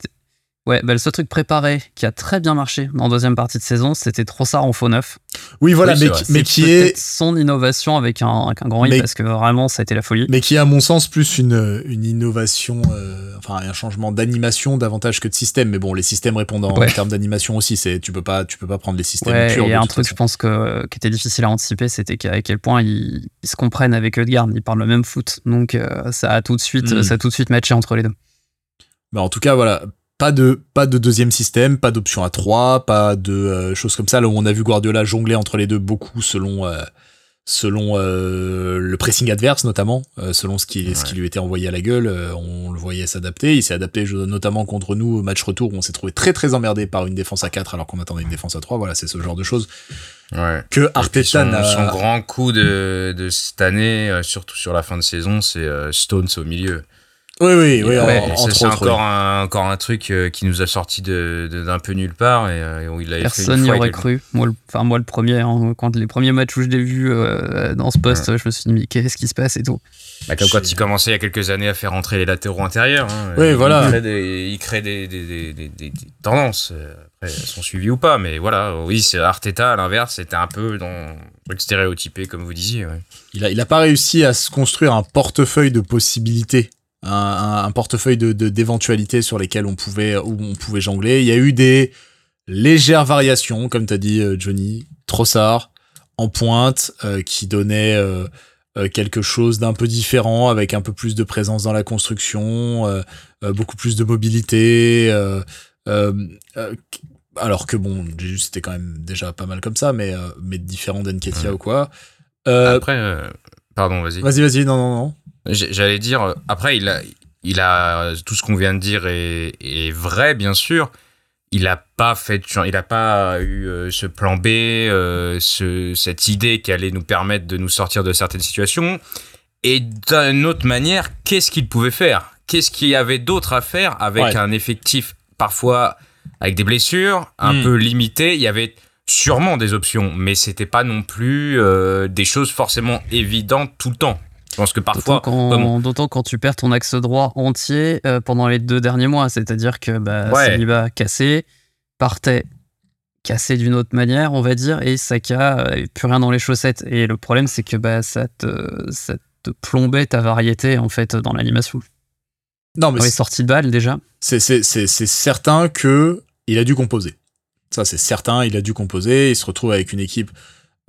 Ouais, bah, le seul truc préparé qui a très bien marché en deuxième partie de saison, c'était Trossard en faux neuf. Oui, voilà, mais, mais qui est son innovation avec un, un grand I parce que vraiment ça a été la folie. Mais qui est à mon sens plus une, une innovation, euh, enfin un changement d'animation davantage que de système. Mais bon, les systèmes répondent en, termes d'animation aussi. C'est tu peux pas tu peux pas prendre les systèmes. Ouais, et un truc je pense que qui était difficile à anticiper, c'était à quel point ils, se comprennent avec Edgar. Ils parlent le même foot, donc euh, ça a tout de suite hmm. ça a tout de suite matché entre les deux. Mais en tout cas, voilà, pas de pas de deuxième système, pas d'option à 3, pas de euh, choses comme ça là où on a vu Guardiola jongler entre les deux beaucoup selon euh, selon euh, le pressing adverse notamment, selon ce qui ce qui lui était envoyé à la gueule, on le voyait s'adapter, il s'est adapté notamment contre nous au match retour où on s'est trouvé très très emmerdé par une défense à 4 alors qu'on attendait une défense à 3, voilà, c'est ce genre de choses. Ouais. Que Arteta son, son, grand coup de, de cette année, surtout sur la fin de saison, c'est Stones au milieu. Oui, oui, oui. c'est encore, un, encore un truc euh, qui nous a sorti d'un de, peu nulle part et, euh, où il Personne n'y aurait cru. Moi, le, enfin, moi, le premier, hein, quand les premiers matchs où je l'ai vu euh, dans ce poste, je me suis dit, mais qu'est-ce qui se passe et tout. Bah, comme quand il commençait il y a quelques années à faire rentrer les latéraux intérieurs. Hein, oui, voilà. Il crée des, des, des, des, tendances. Après, elles sont suivies ou pas, mais voilà. Oui, c'est Arteta, à l'inverse, c'était un peu dans le stéréotypé, comme vous disiez. Il, a, il a pas réussi à se construire un portefeuille de possibilités un, portefeuille de d'éventualités sur lesquelles on pouvait où on pouvait jongler. Il y a eu des légères variations, comme t'as dit euh, Johnny, Trossard en pointe, euh, qui donnait euh, quelque chose d'un peu différent, avec un peu plus de présence dans la construction, beaucoup plus de mobilité. alors que bon, c'était quand même déjà pas mal comme ça, mais mais différent d'Enketia ou quoi. Après, pardon, vas-y. Vas-y, vas-y, non, non, non. J'allais dire, après, il a, il a tout ce qu'on vient de dire est, vrai, bien sûr. Il n'a pas fait, il a pas eu euh, ce plan B, euh, ce, cette idée qui allait nous permettre de nous sortir de certaines situations. Et d'une autre manière, qu'est-ce qu'il pouvait faire? Qu'est-ce qu'il y avait d'autre à faire avec un effectif parfois avec des blessures, un hmm. peu limité? Il y avait sûrement des options, mais c'était pas non plus euh, des choses forcément évidentes tout le temps. Pense que parfois. D'autant quand, tu perds ton axe droit entier euh, pendant les deux derniers mois. C'est-à-dire que bah, Saliba cassé, partait cassé d'une autre manière, on va dire, et Saka, euh, plus rien dans les chaussettes. Et le problème, c'est que bah, ça, te, ça te plombait ta variété, en fait, dans l'animation. Non, mais. sorti de balle déjà. C'est certain que il a dû composer. Ça, c'est certain, il a dû composer. Il se retrouve avec une équipe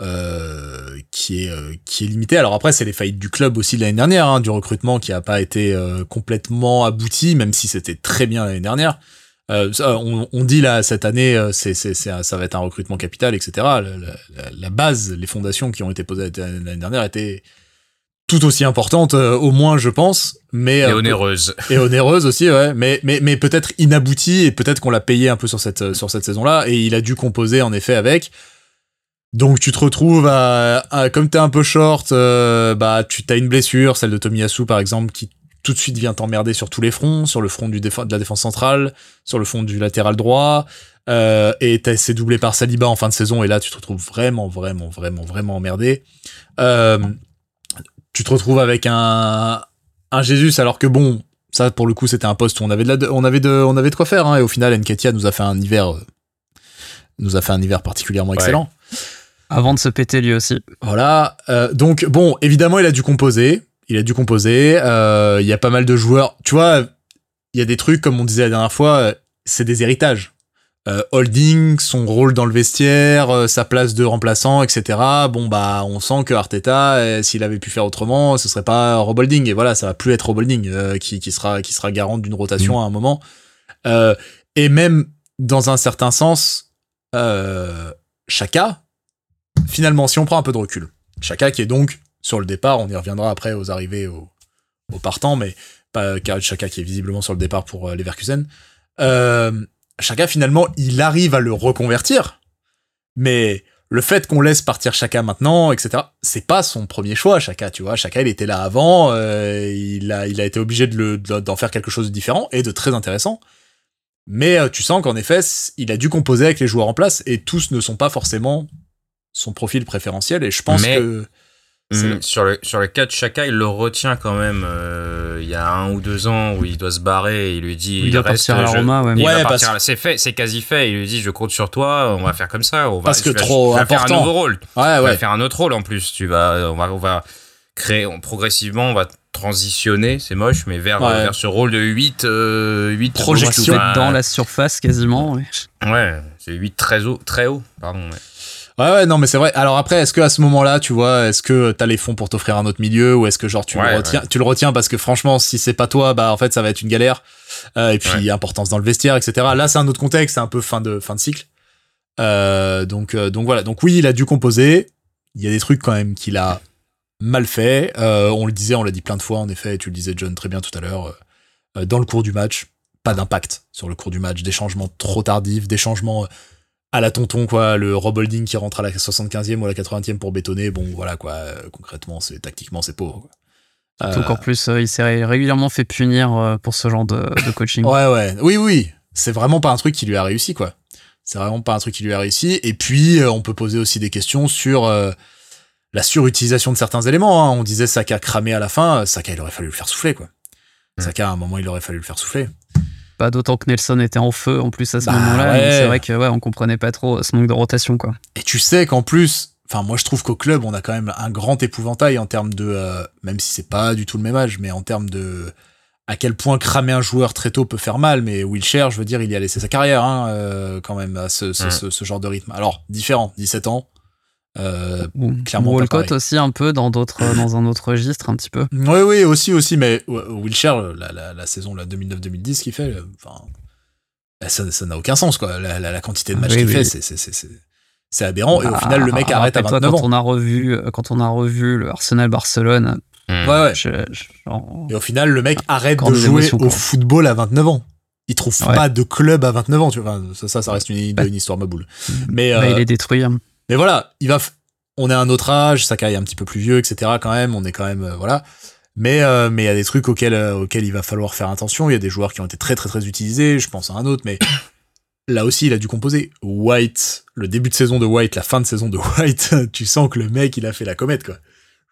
euh, qui est euh, qui est limitée. Alors après, c'est les faillites du club aussi de l'année dernière, hein, du recrutement qui a pas été euh, complètement abouti, même si c'était très bien l'année dernière. On, on, dit là cette année, c'est c'est ça va être un recrutement capital, etc. La, la, la, base, les fondations qui ont été posées l'année dernière étaient tout aussi importante, euh, au moins je pense, mais et euh, onéreuse. Et onéreuse aussi, ouais. Mais mais mais peut-être inaboutie et peut-être qu'on l'a payé un peu sur cette sur cette saison-là et il a dû composer en effet avec. Donc tu te retrouves à, comme t'es un peu short, euh, bah tu t'as une blessure, celle de Tomiyasu par exemple, qui tout de suite vient t'emmerder sur tous les fronts, sur le front du de la défense centrale, sur le front du latéral droit, euh, et t'as essayé doublé par Saliba en fin de saison, et là tu te retrouves vraiment, vraiment, vraiment, vraiment emmerdé. Euh, tu te retrouves avec un, un Jésus, alors que bon, ça pour le coup c'était un poste où on avait de, la, on avait de, on avait de quoi faire, hein, et au final Nketia nous a fait un hiver, nous a fait un hiver particulièrement excellent. Avant de se péter lui aussi. Voilà. Euh, donc bon, évidemment, il a dû composer. Il a dû composer. Euh, il y a pas mal de joueurs. Tu vois, il y a des trucs comme on disait la dernière fois. C'est des héritages. Euh, holding, son rôle dans le vestiaire, euh, sa place de remplaçant, etc. Bon bah on sent que Arteta, euh, s'il avait pu faire autrement, ce serait pas Rob Holding et voilà, ça va plus être Rob Holding qui, qui sera qui sera garant d'une rotation mm. à un moment. et même dans un certain sens, Chaka, finalement, si on prend un peu de recul, Chaka qui est donc sur le départ, on y reviendra après aux arrivées au, au partant, mais pas Chaka qui est visiblement sur le départ pour Leverkusen. Euh, Chaka finalement il arrive à le reconvertir, mais le fait qu'on laisse partir Chaka maintenant, etc., c'est pas son premier choix, Chaka, tu vois. Chaka, il était là avant, euh, il, a, été obligé de d'en faire quelque chose de différent et de très intéressant. Mais euh, tu sens qu'en effet, il a dû composer avec les joueurs en place et tous ne sont pas forcément son profil préférentiel. Et je pense que Mm. sur, le, sur le cas de Chaka, il le retient quand même. Euh, il y a un ou deux ans où il doit se barrer. il lui dit il, reste, partir à la Roma. Ouais, va. C'est fait, c'est quasi fait. Il lui dit je compte sur toi. On va faire comme ça. On va, parce que trop vas faire un nouveau rôle. Ouais, tu vas faire un autre rôle en plus. Tu vas, on va, on va créer progressivement. On va transitionner, c'est moche, mais vers, vers ce rôle de 8, euh, 8 projection dans la surface quasiment. Ouais, ouais c'est 8 très haut, très haut, pardon. Ouais. Ouais, ouais, non, mais c'est vrai. Alors après, est-ce que à ce moment-là, tu vois, est-ce que t'as les fonds pour t'offrir un autre milieu ou est-ce que genre tu le retiens, tu le retiens parce que franchement, si c'est pas toi, bah en fait, ça va être une galère. Euh, et puis importance dans le vestiaire, etc. Là, c'est un autre contexte, c'est un peu fin de fin de cycle. Euh, donc euh, donc voilà. Donc oui, il a dû composer. Il y a des trucs quand même qu'il a mal fait. Euh, on le disait, on l'a dit plein de fois en effet. Tu le disais John très bien tout à l'heure. Dans le cours du match, pas d'impact sur le cours du match, des changements trop tardifs, des changements à la tonton quoi le Rob Holding qui rentre à la 75e ou à la 80e pour bétonner bon voilà quoi concrètement c'est tactiquement c'est pauvre donc en plus euh, il s'est régulièrement fait punir euh, pour ce genre de, coaching. Ouais ouais. Oui oui. C'est vraiment pas un truc qui lui a réussi quoi. C'est vraiment pas un truc qui lui a réussi. Et puis euh, on peut poser aussi des questions sur la surutilisation de certains éléments hein. on disait Saka cramé à la fin Saka il aurait fallu le faire souffler quoi. Saka à un moment il aurait fallu le faire souffler pas d'autant que Nelson était en feu en plus à ce bah moment-là. C'est vrai que ouais, on comprenait pas trop ce manque de rotation quoi. Et tu sais qu'en plus, enfin moi je trouve qu'au club on a quand même un grand épouvantail en termes de, euh, même si c'est pas du tout le même âge, mais en termes de à quel point cramer un joueur très tôt peut faire mal. Mais Wilshire, je veux dire, il y a laissé sa carrière hein, euh, quand même à ce, ce, ce, genre de rythme. Alors différent, 17 ans. Euh, clairement Walcott aussi un peu dans d'autres dans un autre registre un petit peu. Oui oui aussi aussi mais Wilshire la, la, la saison la 2009-2010 qu'il fait enfin ça n'a aucun sens quoi. La, la quantité de matchs qu'il fait c'est c'est aberrant. Et au bah, final le mec arrête à 29 quand on a revu quand on a revu le Arsenal Barcelone ouais ouais. et au final le mec arrête de jouer au football à 29 ans. Il trouve pas de club à 29 ans tu vois. Ça ça, ça reste une, bah. une histoire ma boule. mais bah, il est détruit hein. Mais voilà, il va, on est à un autre âge, Sakai est un petit peu plus vieux, etc. quand même, on est quand même, euh, voilà. Mais euh, mais il y a des trucs auxquels euh, auxquels il va falloir faire attention. Il y a des joueurs qui ont été très très très utilisés. Je pense à un autre, mais là aussi il a dû composer. White, le début de saison de White, la fin de saison de White, tu sens que le mec il a fait la comète quoi.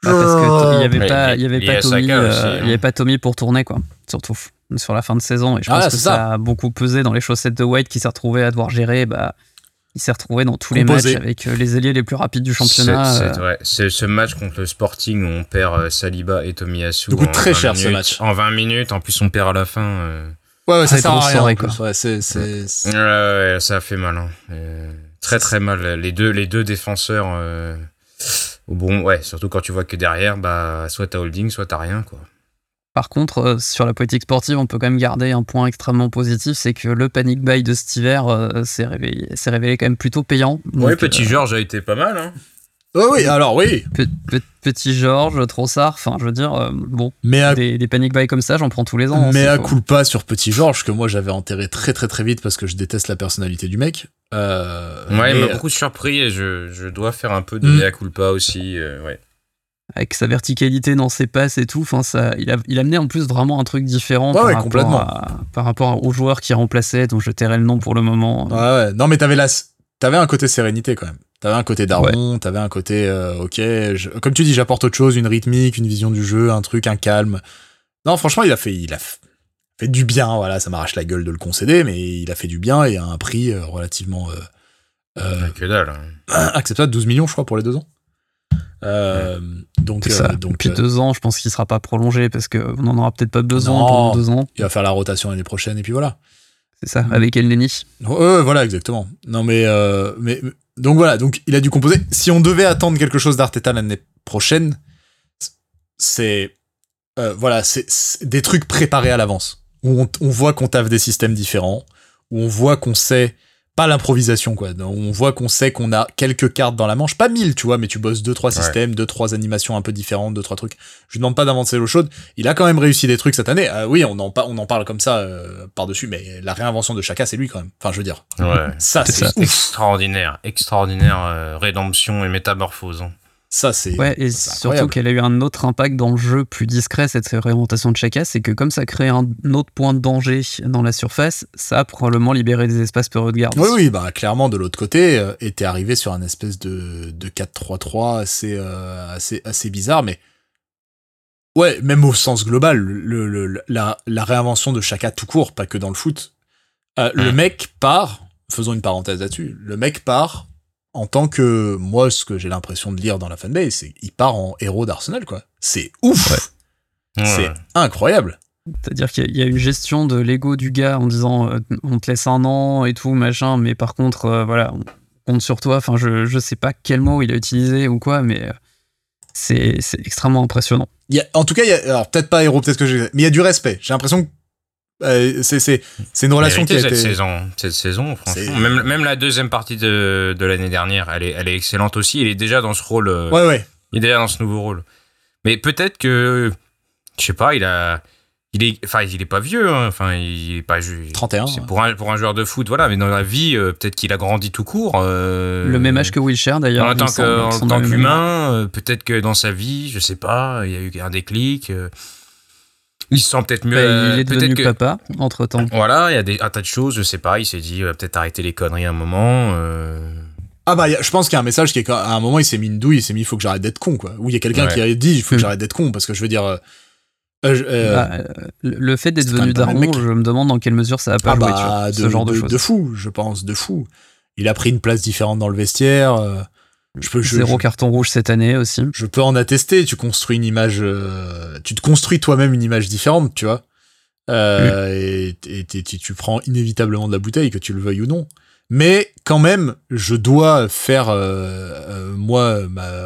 Bah, parce qu'il n'y avait, pas, y avait, pas Tommy, euh, il y avait hein. pas Tommy pour tourner, quoi, surtout sur la fin de saison. Et je ah, pense que ça. a beaucoup pesé dans les chaussettes de White qui s'est retrouvé à devoir gérer. Bah, il s'est retrouvé dans tous les matchs avec euh, les ailiers les plus rapides du championnat. C'est euh. ce match contre le Sporting où on perd Saliba et Tomiyasu. Ça coûte très cher ce match. En 20 minutes, en plus on perd à la fin. Ouais, ouais, ça, sert à rien. Quoi. Ouais, ça a fait mal. Hein. très très mal. Les deux, les deux défenseurs bon, ouais, surtout quand tu vois que derrière, bah, soit t'as holding, soit t'as rien, quoi. Par contre, euh, sur la politique sportive, on peut quand même garder un point extrêmement positif, c'est que le panic buy de cet hiver euh, s'est révélé, révélé, quand même plutôt payant. Oui, Petit euh, Georges a été pas mal. Hein. Oh oui, alors oui. petit Georges, Trossard, enfin, je veux dire, euh, bon, mais des, des, panic buy comme ça, j'en prends tous les ans. Hein, mais à coup pas sur Petit Georges, que moi j'avais enterré très très très vite parce que je déteste la personnalité du mec. Euh, ouais, il m'a beaucoup surpris et je, je, dois faire un peu de mm. mea culpa aussi, euh, ouais. Avec sa verticalité dans ses passes et tout, enfin, ça, il, a, il a amené en plus vraiment un truc différent par, rapport complètement. par rapport aux joueurs qui remplaçaient, dont je tairai le nom pour le moment. Ouais, ouais. Non, mais t'avais la, t'avais un côté sérénité quand même. T'avais un côté daron, t'avais un côté, euh, ok, comme tu dis, j'apporte autre chose, une rythmique, une vision du jeu, un truc, un calme. Non, franchement, il a fait, il a fait du bien, voilà, ça m'arrache la gueule de le concéder, mais il a fait du bien et à un prix euh, relativement euh, que dalle. Hein. acceptable, 12 millions, je crois, pour les deux ans. Donc, ça. donc Depuis deux ans, je pense qu'il sera pas prolongé parce qu'on en aura peut-être pas besoin pendant deux ans. Il va faire la rotation l'année prochaine et puis voilà. C'est ça, avec El Neni. voilà, exactement. Non, mais, mais donc voilà, donc il a dû composer. Si on devait attendre quelque chose d'Arteta l'année prochaine, c'est euh, voilà, c'est des trucs préparés à l'avance où on, on voit qu'on taffe des systèmes différents, où on voit qu'on sait pas l'improvisation quoi. On voit qu'on sait qu'on a quelques cartes dans la manche, pas mille, tu vois, mais tu bosses deux trois systèmes, deux trois animations un peu différentes, deux trois trucs. Je lui demande pas d'inventer l'eau chaude. Il a quand même réussi des trucs cette année. Euh, oui, on en, on en parle comme ça euh, par dessus, mais la réinvention de Chaka, c'est lui quand même. Enfin, je veux dire. Ouais. Ça, c'est extraordinaire, extraordinaire euh, rédemption et métamorphose. Ça, c'est. Ouais, et surtout qu'elle a eu un autre impact dans le jeu plus discret, cette réorientation de Chaka, c'est que comme ça crée un autre point de danger dans la surface, ça a probablement libéré des espaces pour de garde. Oui, oui, bah, clairement, de l'autre côté, euh, était arrivé sur un espèce de, de 4-3-3 assez, euh, assez, assez bizarre, mais. Ouais, même au sens global, le, la, la, réinvention de Chaka tout court, pas que dans le foot. Euh, le mec part, faisons une parenthèse là-dessus, le mec part en tant que moi ce que j'ai l'impression de lire dans la fanbase c'est qu'il part en héros d'Arsenal quoi. C'est ouf! C'est incroyable! C'est-à-dire qu'il y a une gestion de l'ego du gars en disant euh, on te laisse un an et tout machin mais par contre euh, voilà on compte sur toi. Enfin je, je sais pas quel mot il a utilisé ou quoi mais euh, c'est extrêmement impressionnant. Il y a, en tout cas il y a, alors peut-être pas héros peut-être que j'ai mais il y a du respect. J'ai l'impression que euh, c'est une relation qui a cette été... saison cette saison franchement. Même, même la deuxième partie de, de l'année dernière elle est elle est excellente aussi. Il est déjà dans ce rôle euh, ouais ouais. il est déjà dans ce nouveau rôle. Mais peut-être que je sais pas il a il est enfin il est pas vieux hein. enfin il est pas 31 c'est pour un pour un joueur de foot voilà. Mais dans la vie euh, peut-être qu'il a grandi tout court le même âge que Wilshire d'ailleurs en tant qu'humain peut-être que dans sa vie je sais pas il y a eu un déclic il se sent peut-être mieux. Bah, il est devenu papa entre temps. Voilà, il y a des, un tas de choses, je sais pas. Il s'est dit, peut-être arrêter les conneries un moment. Euh. Ah bah, je pense qu'il y a un message qui est qu'à un moment, il s'est mis une douille, il s'est mis, il faut que j'arrête d'être con, quoi. Ou il y a quelqu'un qui a dit, il faut que hmm. j'arrête d'être con, parce que je veux dire. Euh, euh, bah, le fait d'être devenu daron, je me demande dans quelle mesure ça a pas ah bah, ce genre de, choses. De fou, je pense, de fou. Il a pris une place différente dans le vestiaire. Je peux, Zéro carton rouge cette année aussi. Je peux en attester. Tu construis une image, euh, tu te construis toi-même une image différente, tu vois. Euh, et, tu prends inévitablement de la bouteille, que tu le veuilles ou non. Mais quand même, je dois faire euh, moi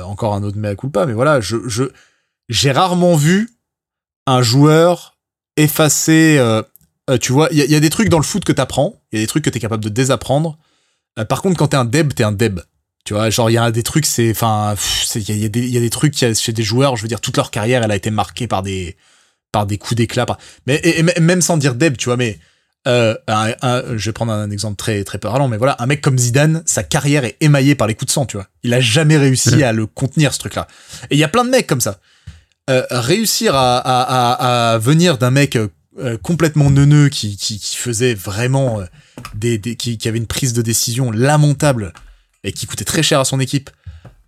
encore un autre mea culpa. Mais voilà, je j'ai rarement vu un joueur effacer. tu vois, il y, y, a des trucs dans le foot que t'apprends, il y a des trucs que t'es capable de désapprendre. par contre, quand t'es un deb, t'es un deb. Tu vois, genre, il y a des trucs, c'est, enfin, il y, a, des, y a des trucs chez des joueurs, je veux dire, toute leur carrière, elle a été marquée par des, par des coups d'éclat. Mais, et, même sans dire Deb, tu vois, mais, euh, je vais prendre un exemple très, très parlant, mais voilà, un mec comme Zidane, sa carrière est émaillée par les coups de sang, tu vois. Il a jamais réussi mmh. à le contenir, ce truc-là. Et il y a plein de mecs comme ça. Euh, réussir à, à, à, venir d'un mec euh, complètement neuneux qui, qui, qui faisait vraiment des, des qui, qui avait une prise de décision lamentable et qui coûtait très cher à son équipe,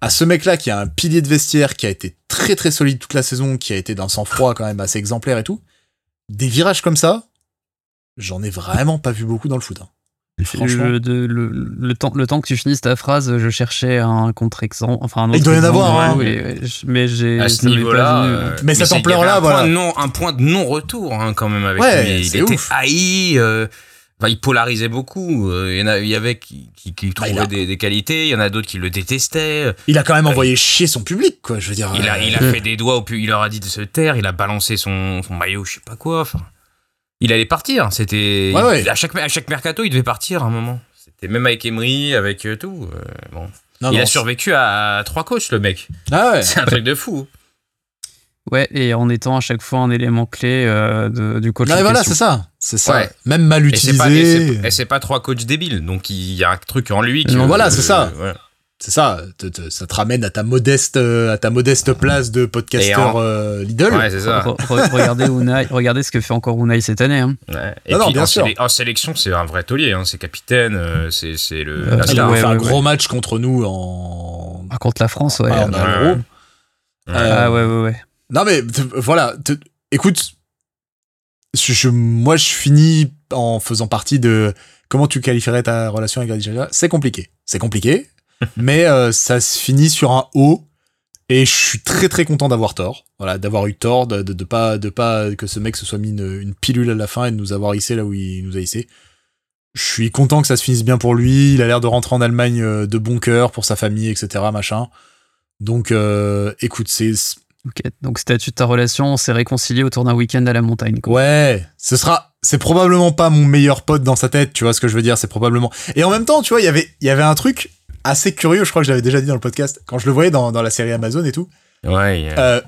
à ce mec-là qui a un pilier de vestiaire qui a été très très solide toute la saison, qui a été d'un sang-froid quand même assez exemplaire et tout. Des virages comme ça, j'en ai vraiment pas vu beaucoup dans le foot. Hein. Franchement. Le, temps, le temps que tu finisses ta phrase, je cherchais un contre-exemple. Enfin, Il doit y en avoir, hein. mais j'ai. À ce niveau-là. Euh, mais cette ampleur-là, voilà. non, un point de non-retour, hein, quand même, avec ouais, lui. Il était haï. Euh, il polarisait beaucoup. Euh, il y, avait qui, qui, bah, trouvaient des, qualités, il y en a d'autres qui le détestaient. Il a quand même envoyé chier son public, quoi. Je veux dire. Il a, il a fait des doigts au il leur a dit de se taire, il a balancé son, son maillot, je sais pas quoi. Enfin, il allait partir. C'était à chaque à chaque mercato, il devait partir à un moment. C'était même avec Emery, avec euh, tout. Euh, bon. il a survécu à, trois coachs, le mec. Ah C'est un truc de fou. Ouais, et en étant à chaque fois un élément clé euh, du coach. Non, voilà, c'est ça. C'est ça. Même mal utilisé. Et c'est pas, trois coachs débiles. Donc il y a un truc en lui. non, voilà, c'est ça. C'est ça, ça te ramène à ta modeste, à ta modeste place de podcasteur euh, Lidl. Ouais, c'est ça. regardez, regardez ce que fait encore Unai cette année. Hein. Et puis, bien en, sûr. en sélection, c'est un vrai taulier. Hein. C'est capitaine, euh, c'est le. Euh, il a fait un gros match contre nous en. Ah, contre la France, ouais. en euro. Ah ouais, ouais, ouais. Non mais voilà, écoute, je, moi je finis en faisant partie de comment tu qualifierais ta relation avec Gradisha C'est compliqué, c'est compliqué mais euh, ça se finit sur un haut. Et je suis très très content d'avoir tort. Voilà, d'avoir eu tort, de, de, pas de pas que ce mec se soit mis une, pilule à la fin et de nous avoir hissé là où il nous a hissé. Je suis content que ça se finisse bien pour lui. Il a l'air de rentrer en Allemagne euh, de bon cœur pour sa famille, etc. Machin. Donc, euh, écoute, c'est. Ok, donc statut de ta relation, on s'est réconcilié autour d'un week-end à la montagne. Quoi. Ouais, ce sera. C'est probablement pas mon meilleur pote dans sa tête, tu vois ce que je veux dire. C'est probablement. Et en même temps, tu vois, il y avait, il y avait un truc assez curieux, je crois que je l'avais déjà dit dans le podcast, quand je le voyais dans, dans la série Amazon et tout. Ouais. Euh,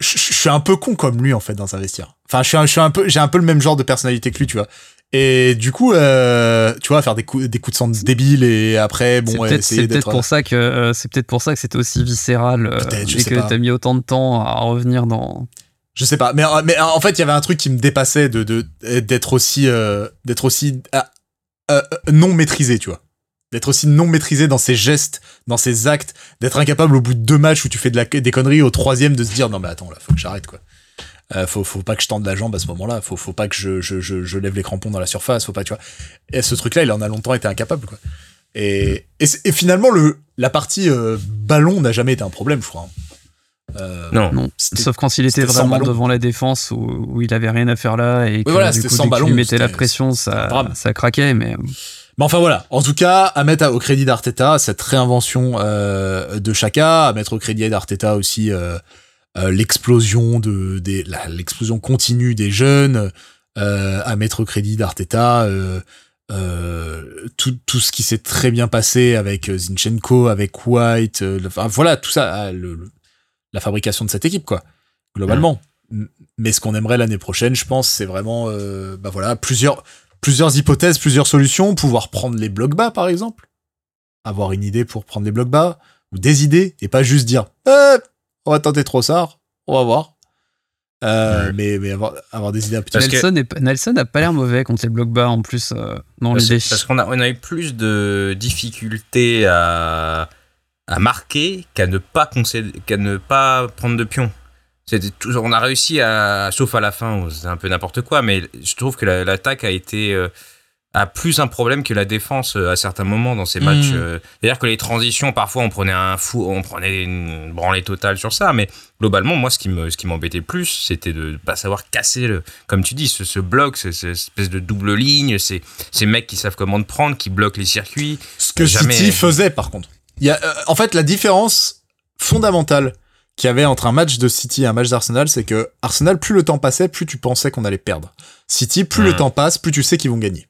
je, suis un peu con comme lui en fait dans s'investir. Enfin, je suis, un, je suis un peu, j'ai un peu le même genre de personnalité que lui, tu vois. Et du coup, euh, tu vois, faire des coups, des coups de sang débiles et après, bon, c'est peut-être pour ça que euh, c'est peut-être pour ça que c'était aussi viscéral euh, et que t'as mis autant de temps à revenir dans. Je sais pas, mais mais en fait, il y avait un truc qui me dépassait de d'être aussi d'être aussi non maîtrisé, tu vois d'être aussi non maîtrisé dans ses gestes, dans ses actes, d'être incapable au bout de deux matchs où tu fais de la, des conneries au troisième de se dire non mais attends là faut que j'arrête quoi. Euh, faut, faut pas que je tende la jambe à ce moment-là, faut, faut pas que je, je, je, lève les crampons dans la surface, faut pas, tu vois. Et ce truc-là, il en a longtemps été incapable, quoi. Et, et, finalement, le, la partie euh, ballon n'a jamais été un problème, je crois. Hein. Euh, non. non. Sauf quand il était vraiment devant la défense où, où, il avait rien à faire là et que voilà, du coup, sans ballon, lui mettait la pression, ça, ça craquait, mais. Mais enfin voilà, en tout cas, à mettre au crédit d'Arteta cette réinvention euh, de Chaka, à mettre au crédit d'Arteta aussi euh, l'explosion de des l'explosion continue des jeunes, à mettre au crédit d'Arteta tout tout ce qui s'est très bien passé avec Zinchenko, avec White, enfin voilà tout ça, la fabrication de cette équipe quoi, globalement. Mais ce qu'on aimerait l'année prochaine, je pense, c'est vraiment bah voilà plusieurs plusieurs hypothèses, plusieurs solutions, pouvoir prendre les blocs bas par exemple, avoir une idée pour prendre les blocs bas, ou des idées, et pas juste dire on va tenter Trossard, on va voir. Euh, mais, mais avoir, avoir, des idées un petit Nelson, Nelson n'a pas l'air mauvais contre les blocs bas en plus euh, dans l'idée. Parce qu'on a, on a eu plus de difficultés à, à marquer qu'à ne, pas qu'à ne pas prendre de pion on a réussi à, sauf à la fin, c'est un peu n'importe quoi, mais je trouve que l'attaque a été euh, a plus un problème que la défense euh, à certains moments dans ces hmm. matchs. Euh. C'est-à-dire que les transitions, parfois, on prenait un fou, on prenait une branlée totale sur ça, mais globalement, moi, ce qui me, ce qui m'embêtait le plus, c'était de pas savoir casser le, comme tu dis, ce, bloc, cette espèce de double ligne, ces, ces mecs qui savent comment te prendre, qui bloquent les circuits. Ce que City faisait, par contre. Il y a, en fait, la différence fondamentale qu'il y avait entre un match de City et un match d'Arsenal, c'est que Arsenal, plus le temps passait, plus tu pensais qu'on allait perdre. City, plus le temps passe, plus tu sais qu'ils vont gagner.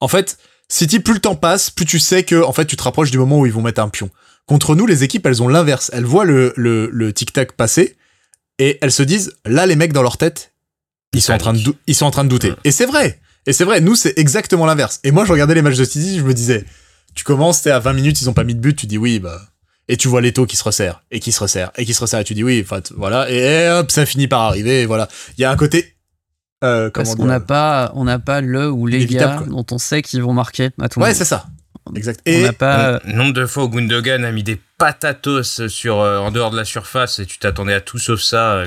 En fait, City, plus le temps passe, plus tu sais que, en fait, tu te rapproches du moment où ils vont mettre un pion. Contre nous, les équipes, elles ont l'inverse. Elles voient le, le, le tic-tac passer et elles se disent, là, les mecs dans leur tête, ils sont en train de, ils sont en train de douter. Et c'est vrai. Et c'est vrai, nous, c'est exactement l'inverse. Et moi, je regardais les matchs de City, je me disais, tu commences, t'es à 20 minutes, ils ont pas mis de but, tu dis oui, bah, et tu vois l'étau qui se resserre et qui se resserre et qui se resserre et tu dis oui enfin voilà et hop ça finit par arriver et voilà il y a un côté euh, parce qu'on n'a pas on n'a pas le ou les gars dont on sait qu'ils vont marquer à tout ouais c'est ça exact. Et on pas... nombre de fois où Gundogan a mis des patatos sur, en dehors de la surface et tu t'attendais à tout sauf ça.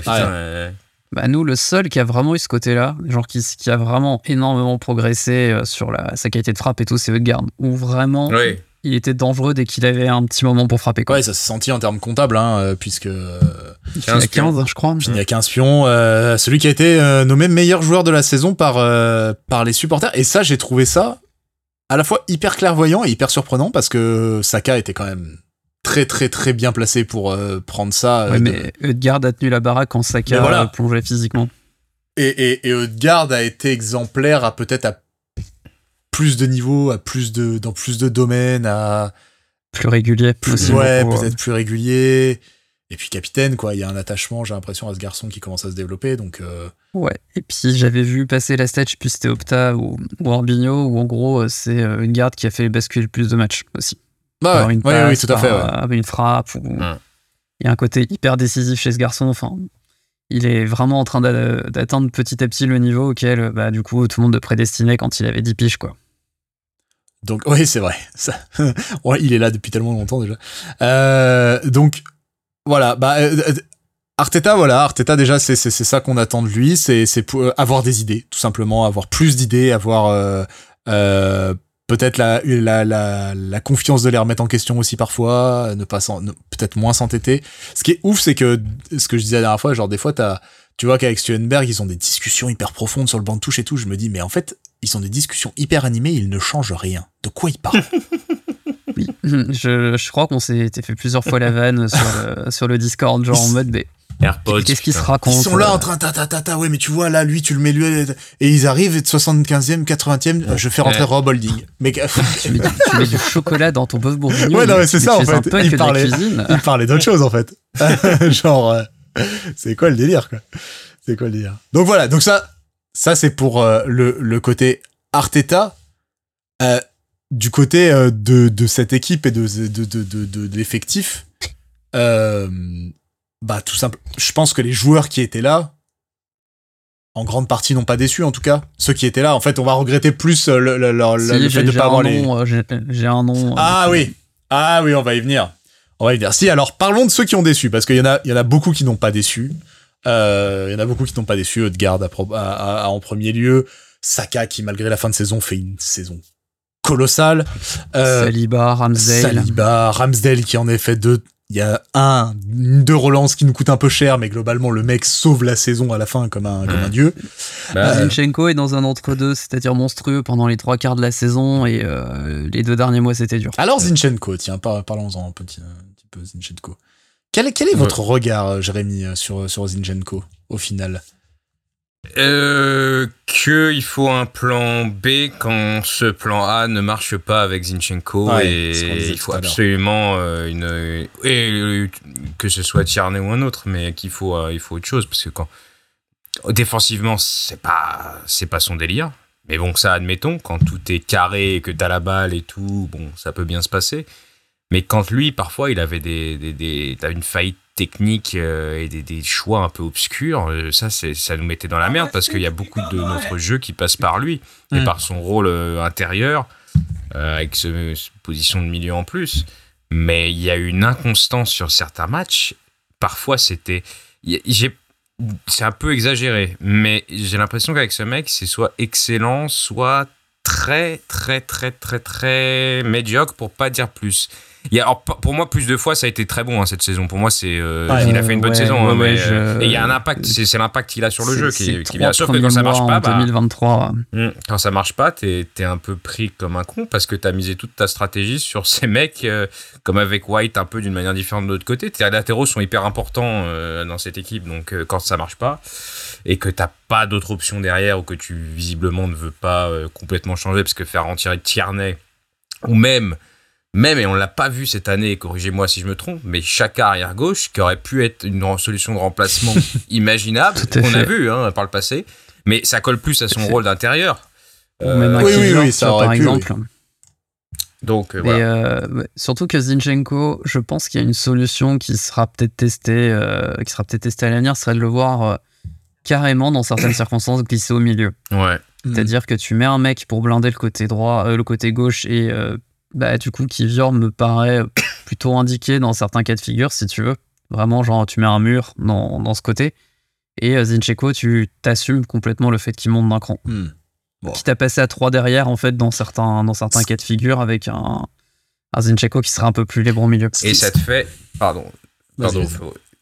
Bah nous, le seul qui a vraiment eu ce côté-là, genre qui, qui a vraiment énormément progressé sur la, sa qualité de frappe et tout, c'est Odegaard. Où vraiment, oui il était dangereux dès qu'il avait un petit moment pour frapper. Quoi. Ouais, ça s'est senti en termes comptables, hein, euh, puisque. il y a 15, je crois. Il y a 15 pions. Euh, celui qui a été euh, nommé meilleur joueur de la saison par, par les supporters. Et ça, j'ai trouvé ça à la fois hyper clairvoyant et hyper surprenant parce que Saka était quand même très très très bien placé pour prendre ça. Ouais, mais Edgard a tenu la baraque quand Saka voilà. plongeait physiquement. Et, et, et a été exemplaire à peut-être à plus de niveaux, à plus de, dans plus de domaines, à plus régulier, plus ouais, peut-être plus régulier. Et puis capitaine, quoi. Il y a un attachement, j'ai l'impression, à ce garçon qui commence à se développer, donc. Euh, ouais. Et puis j'avais vu passer la stat, je sais plus c'était Opta ou, ou Orbigno, où en gros euh, c'est euh, une garde qui a fait basculer le plus de matchs aussi. Bah ouais, oui, tout à fait. Une frappe. Ou... Il y a un côté hyper décisif chez ce garçon. Enfin, il est vraiment en train d'atteindre petit à petit le niveau auquel, bah, du coup, tout le monde le prédestinait quand il avait 10 piges, quoi. Donc oui, c'est vrai. Ça, ouais, il est là depuis tellement longtemps déjà. Euh, donc voilà, bah euh, euh, Arteta, voilà, Arteta déjà, c'est ça qu'on attend de lui, c'est pour avoir des idées, tout simplement, avoir plus d'idées, avoir euh, peut-être la, la, la, la, confiance de les remettre en question aussi parfois, ne pas peut-être moins s'entêter. Ce qui est ouf, c'est que ce que je disais la dernière fois, genre des fois t'as tu vois qu'avec Stuenberg, ils ont des discussions hyper profondes sur le banc de touche et tout. Je me dis, mais en fait, ils ont des discussions hyper animées, ils ne changent rien. De quoi ils parlent? Oui, je, je crois qu'on s'est fait plusieurs fois la vanne sur le, sur le Discord, genre en mode, mais Qu'est-ce qui se raconte Ils sont là en train ta ta ta ta ouais mais tu vois là lui tu le mets lui et ils arrivent 75e 80e je fais rentrer Rob Holding. Mais tu, mets du, chocolat dans ton bœuf bourguignon. Ouais non mais c'est ça en fait. Il parlait, il parlait d'autre chose en fait. Genre euh, c'est quoi le délire, quoi? C'est quoi le délire? Donc voilà, donc ça, ça c'est pour euh, le, le côté Arteta. Euh, du côté euh, de, de cette équipe et de, de, de, l'effectif, bah tout simple. Je pense que les joueurs qui étaient là, en grande partie n'ont pas déçu en tout cas. Ceux qui étaient là, en fait, on va regretter plus le, le, le, fait de pas avoir les. J'ai un nom. Ah oui, ah oui, on va y venir. On va y venir. Si, alors parlons de ceux qui ont déçu, parce qu'il y en a, il y en a beaucoup qui n'ont pas déçu. Euh, il y en a beaucoup qui n'ont pas déçu. Odegaard à, en premier lieu. Saka qui, malgré la fin de saison, fait une saison colossale. Euh, Saliba, Ramsdale. Saliba, Ramsdale qui en est fait deux, il y a un, deux relances qui nous coûtent un peu cher, mais globalement, le mec sauve la saison à la fin comme un, comme un dieu. Bah, euh, Zinchenko est dans un entre-deux, c'est-à-dire monstrueux pendant les trois quarts de la saison, et euh, les deux derniers mois, c'était dur. Alors, Zinchenko, tiens, parlons-en un petit, un petit peu, Zinchenko. Quel, quel est votre regard, euh, Jérémy, sur, sur Zinchenko, au final? Euh, qu'il faut un plan B quand ce plan A ne marche pas avec Zinchenko et il faut absolument euh, une et, que ce soit Tierney ou un autre mais qu'il faut euh, il faut autre chose parce que quand défensivement c'est pas c'est pas son délire. Mais bon ça admettons quand tout est carré et que t'as la balle et tout bon ça peut bien se passer mais quand lui parfois il avait des, des, des une faillite techniques euh, et des, choix un peu obscurs, euh, ça, ça nous mettait dans la merde parce qu'il y a beaucoup de notre jeu qui passe par lui et mm. par son rôle euh, intérieur, avec ce, position de milieu en plus. Mais il y a une inconstance sur certains matchs. Parfois, c'était. C'est un peu exagéré, mais j'ai l'impression qu'avec ce mec, c'est soit excellent, soit très, très, très, très, très médiocre pour pas dire plus. Il y a, pour moi, plus de fois, ça a été très bon hein, cette saison. Pour moi, c'est euh, il a fait une bonne saison. Hein, mais, euh, Et il y a un impact. C'est l'impact qu'il a sur le jeu qui, qui vient. Sauf que quand ça marche pas, 2023. Bah, hmm, quand ça marche pas, t'es es un peu pris comme un con parce que t'as misé toute ta stratégie sur ces mecs, euh, comme avec White, un peu d'une manière différente de l'autre côté. Tes latéraux sont hyper importants dans cette équipe, donc quand ça marche pas et que t'as pas d'autre option derrière ou que tu visiblement ne veux pas complètement changer parce que faire en tirer Tierney ou même même, et on l'a pas vu cette année, corrigez-moi si je me trompe, mais chaque arrière gauche qui aurait pu être une solution de remplacement imaginable, qu'on a vu hein, par le passé, mais ça colle plus à son rôle d'intérieur. Euh, oui, oui, oui, ça par exemple. Donc, euh, voilà. Euh, surtout que Zinchenko, je pense qu'il y a une solution qui sera peut-être testée, qui sera peut-être testée à l'avenir, serait de le voir carrément dans certaines circonstances glisser au milieu. Ouais. C'est-à-dire que tu mets un mec pour blinder le côté droit, le côté gauche et bah, du coup, Kivior me paraît plutôt indiqué dans certains cas de figure, si tu veux. Vraiment, genre, tu mets un mur dans, dans ce côté. Et euh, Zinchenko, tu t'assumes complètement le fait qu'il monte d'un cran. Hmm. Qui t'a passé à 3 derrière, en fait, dans certains, dans certains cas de figure, avec un, un Zinchenko qui sera un peu plus libre au milieu. Et ça te fait. Pardon. Pardon.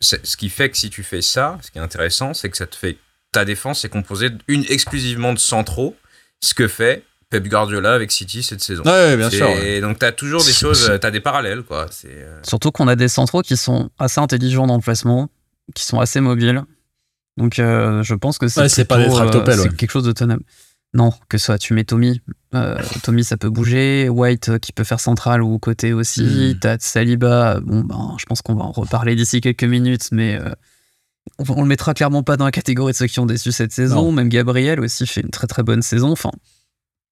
Ce qui fait que si tu fais ça, ce qui est intéressant, c'est que ça te fait. Ta défense est composée une, exclusivement de centraux, ce que fait Pep Guardiola avec City cette saison. Ouais, bien sûr. Et donc, tu as toujours des choses, tu as des parallèles. Quoi. Euh, Surtout qu'on a des centraux qui sont assez intelligents dans le placement, qui sont assez mobiles. Donc, euh, je pense que c'est pas euh, quelque chose de tenable. Non, que ce soit tu mets Tommy. Tommy, ça peut bouger. White qui peut faire central ou côté aussi. Hmm. T'as Saliba. Bon, ben, je pense qu'on va en reparler d'ici quelques minutes, mais on, le mettra clairement pas dans la catégorie de ceux qui ont déçu cette saison. Même Gabriel aussi fait une très très bonne saison. Enfin,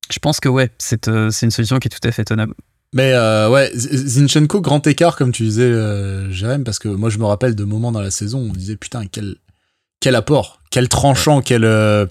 je pense que ouais, c'est euh, une solution qui est tout à fait tenable. Mais euh, ouais, Zinchenko, grand écart, comme tu disais, euh, Jérém, parce que moi je me rappelle de moments dans la saison où on disait putain, quel, quel apport, quel tranchant, quel, euh,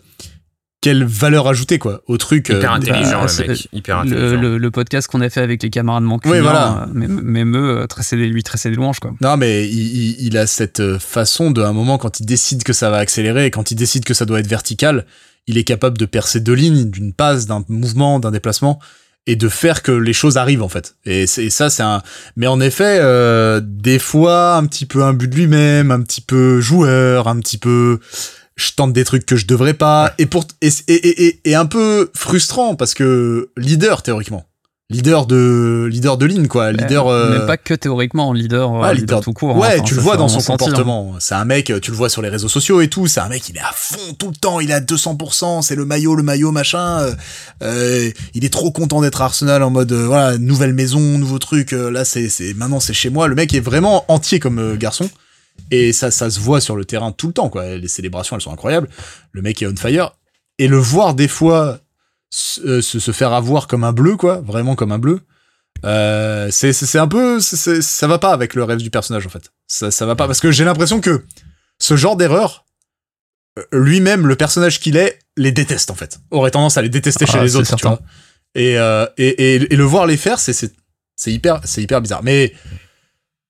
quelle valeur ajoutée quoi au truc. Hyper intelligent, bah, le mec. Hyper intelligent. Le, podcast qu'on a fait avec les camarades manquants, oui, voilà. même, eux, lui tresser des louanges quoi. Non mais il, il, a cette façon de un moment quand il décide que ça va accélérer, quand il décide que ça doit être vertical, il est capable de percer deux lignes, d'une passe, d'un mouvement, d'un déplacement, et de faire que les choses arrivent en fait. Et, ça, c'est un. Mais en effet, euh, des fois, un petit peu un but de lui-même, un petit peu joueur, un petit peu. Je tente des trucs que je devrais pas, et pour et, et, et un peu frustrant parce que leader théoriquement leader de leader de ligne quoi. Leader euh... même pas que théoriquement leader, euh, leader, tout court ouais tu le vois dans son comportement. C'est un mec tu le vois sur les réseaux sociaux et tout. C'est un mec il est à fond tout le temps. Il est à 200% c'est le maillot le maillot machin. Euh, euh, il est trop content d'être à Arsenal en mode euh, voilà nouvelle maison nouveau truc. Là c'est c'est maintenant c'est chez moi. Le mec est vraiment entier comme garçon. Et ça ça se voit sur le terrain tout le temps quoi. Les célébrations elles sont incroyables. Le mec est on fire. Et le voir des fois se, se, faire avoir comme un bleu, quoi, vraiment comme un bleu. Euh, c'est un peu, ça va pas avec le rêve du personnage en fait. Ça, ça va pas parce que j'ai l'impression que ce genre d'erreur, euh, lui-même, le personnage qu'il est, les déteste en fait. Aurait tendance à les détester chez ah, les autres, tu vois. Et, euh, et, et, et, le voir les faire, c'est hyper, c'est hyper bizarre. Mais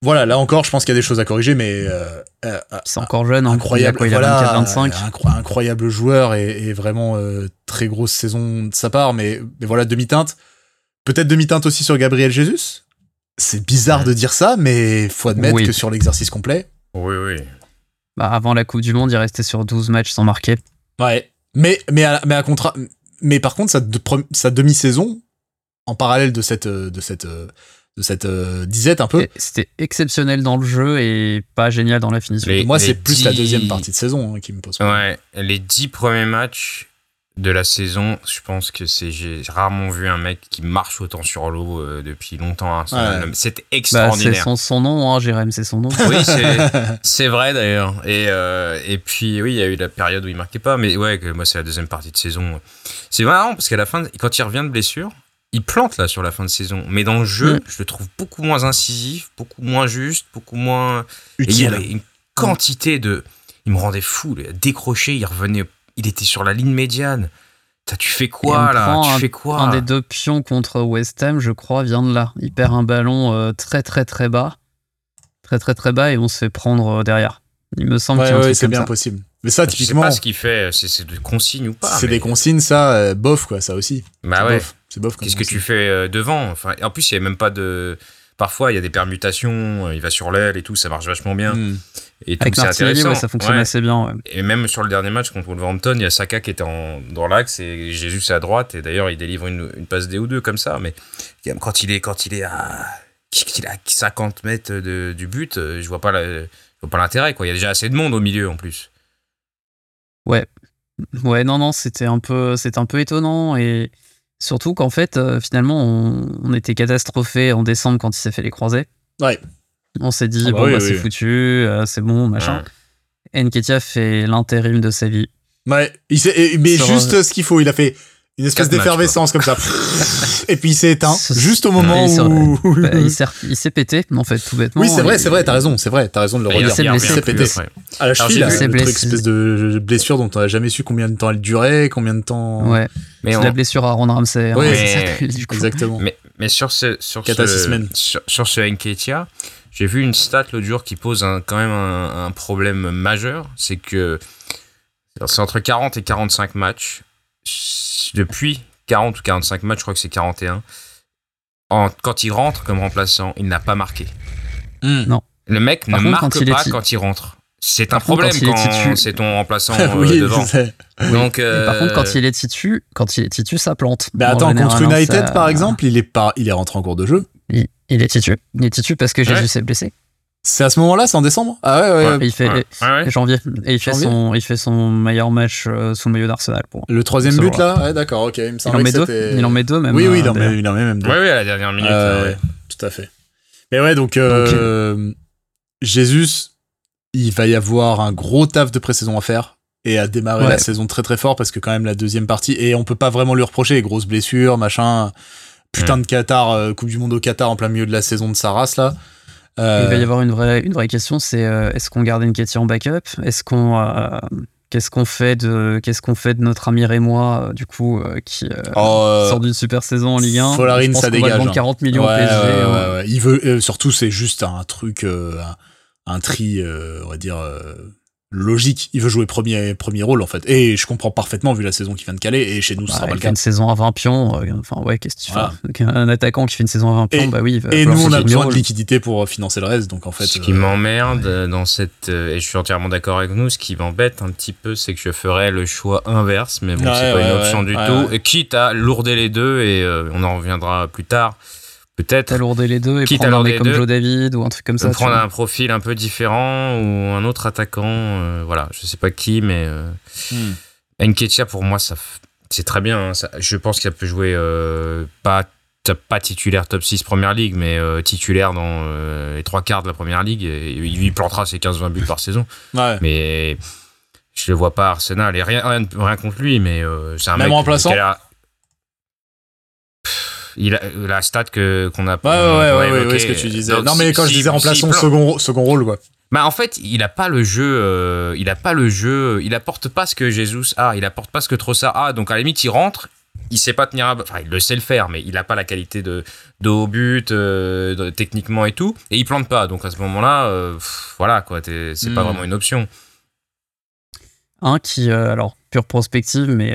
voilà, là encore, je pense qu'il y a des choses à corriger, mais euh, euh, c'est encore jeune, hein. incroyable, il a 25. incroyable joueur et, vraiment euh, très grosse saison de sa part, mais, mais voilà demi-teinte. Peut-être demi-teinte aussi sur Gabriel Jesus. C'est bizarre de dire ça, mais faut admettre que sur l'exercice complet. Oui, oui. Bah, avant la Coupe du Monde, il restait sur 12 matchs sans marquer. Ouais, mais mais à, mais à contra... mais par contre sa, sa demi-saison en parallèle de cette de cette de cette euh, disette un peu. C'était exceptionnel dans le jeu et pas génial dans la finition. Moi, c'est plus la deuxième partie de saison hein, qui me pose problème. Ouais, les dix premiers matchs de la saison, je pense que c'est j'ai rarement vu un mec qui marche autant sur l'eau euh, depuis longtemps. Hein. C'était bah, extraordinaire. c'est son, nom, hein, Jérém, c'est son nom. Oui, c'est vrai d'ailleurs. Et, euh, et puis oui, il y a eu la période où il marquait pas, mais ouais, que moi c'est la deuxième partie de saison. C'est marrant parce qu'à la fin, quand il revient de blessure, il plante là sur la fin de saison. Mais dans le jeu, mm. je le trouve beaucoup moins incisif, beaucoup moins juste, beaucoup moins. Utile. il y avait une quantité de. Il me rendait fou. Il a décroché, il revenait. Il était sur la ligne médiane. tu fais quoi là? Tu fais quoi? Un des deux pions contre West Ham, je crois, vient de là. Il perd un ballon euh, très très très bas. Très très très bas et on se fait prendre euh, derrière. Il me semble que c'est bien possible. Mais ça, typiquement. Je sais pas ce qu'il fait, c'est des consignes ou pas. C'est des consignes, ça, euh, bof, quoi, ça aussi. Bah ouais. C'est bof. Qu'est-ce que tu fais euh, devant enfin, En plus, il n'y a même pas de. Parfois, il y a des permutations, euh, il va sur l'aile et tout, ça marche vachement bien. Hmm. Et Avec Martinelli, ça fonctionne assez bien. Et même sur le dernier match contre Wolverhampton, il y a Saka qui était en, dans l'axe et Jésus à droite. Et d'ailleurs, il délivre une, une, passe D ou deux comme ça. Mais quand il est, quand il est à, qu'il a 50 mètres de, du but, je vois pas pas l'intérêt. Quoi. Il y a déjà assez de monde au milieu en plus. Ouais. Ouais, non, non, c'était un peu, c'est un peu étonnant et surtout qu'en fait, euh, finalement, on, était catastrophé en décembre quand il s'est fait les croisés. Ouais. On s'est dit, ah bah bon, bah, c'est foutu, euh, c'est bon, machin. Ouais. Nketia fait l'intérim de sa vie. Ouais, il mais juste ce qu'il faut. Il a fait une espèce d'effervescence comme ça. et puis il s'est éteint juste au moment où bah, il s'est pété en fait tout bêtement. Oui c'est vrai c'est vrai t'as raison c'est vrai t'as raison de le redire. Il s'est pété. À la cheville là, une espèce de blessure dont on n'a jamais su combien de temps elle durait combien de temps. Ouais. Mais la blessure à Ron Ramsey. Hein. Oui exactement. Mais, mais sur ce sur ce sur, sur ce Nketia, j'ai vu une stat l'autre jour qui pose un, quand même un, un problème majeur, c'est que c'est entre 40 et 45 matchs depuis 40 ou 45 matchs, je crois que c'est 41. En, quand il rentre comme remplaçant, il n'a pas marqué. Hmm. Non. Le mec ne marque pas quand il rentre. C'est un problème quand, c'est ton remplaçant euh, devant. Donc, Par contre, quand il est titu, quand il est titu, ça plante. Mais attends, contre hein, United, par exemple, il est pas, il est rentré en cours de jeu. Il, est titu. Il est titu parce que Jésus s'est blessé. C'est à ce moment-là, c'est en décembre? Ah ouais, ouais. il fait janvier. Et il fait son, il fait son meilleur match euh, sous le maillot d'Arsenal. Pour le troisième but là, ouais, d'accord, ok. Il, me il en met deux. Il en met deux même. Oui, oui, il en, euh, met, il en met même deux. Oui, oui, à la dernière minute. Euh, tout à fait. Mais ouais, donc, euh, Jésus, il va y avoir un gros taf de pré-saison à faire et à démarrer la saison très très fort parce que quand même la deuxième partie et on peut pas vraiment lui reprocher grosses blessures, machin, putain de Qatar, Coupe du Monde au Qatar en plein milieu de la saison de sa race là. Euh, il va y avoir une vraie, une vraie question, c'est euh, est-ce qu'on garde une question en backup? Est-ce qu'on euh, qu'est-ce qu'on fait de qu'est-ce qu'on fait de notre ami Rémois du coup qui oh, sort d'une super saison en Ligue 1 Folarine ça dégage 40 hein. millions PSG ouais, il veut surtout c'est juste un truc un, un, tri on va dire logique. Il veut jouer premier, premier rôle, en fait. Et je comprends parfaitement, vu la saison qui vient de caler, et chez nous, ça sera pas le cas. une saison à 20 pions, euh, enfin, ouais, qu'est-ce que tu fais? Un attaquant qui fait une saison à 20 pions, bah oui. et nous, on a besoin de liquidité pour financer le reste, donc en fait. Ce qui euh, m'emmerde dans cette. Euh, et je suis entièrement d'accord avec nous, ce qui m'embête un petit peu, c'est que je ferais le choix inverse, mais bon, c'est pas une option du tout. Et quitte à lourder les deux, et on en reviendra plus tard peut-être. Alourder les deux et quitte prendre un comme Joe David ou un truc comme ça prendre un profil un peu différent ou un autre attaquant euh, voilà. Je sais pas qui mais euh, hmm. pour moi ça c'est très bien hein, je pense qu'il peut jouer euh, pas pas titulaire top 6 première ligue mais euh, titulaire dans les trois quarts de la première ligue et, il plantera ses 15-20 buts par saison. Ouais. mais je le vois pas Arsenal et rien, rien, contre lui mais c'est un même mec remplaçant il a, la stat que qu'on a pas. Ouais, ouais, ouais, ouais, ce que tu disais. non, mais quand je disais remplaçant, second, second rôle, quoi. Bah en fait, il a pas le jeu, euh, il a pas le jeu, il apporte pas ce que Jesus a, il apporte pas ce que Trossard a. Donc à la limite, il rentre, il sait pas tenir, enfin il le sait le faire, mais il a pas la qualité de, de haut but, euh, techniquement et tout, et il plante pas. Donc à ce moment-là, euh, voilà quoi, c'est pas hmm. vraiment une option. Un qui, alors pure prospective, mais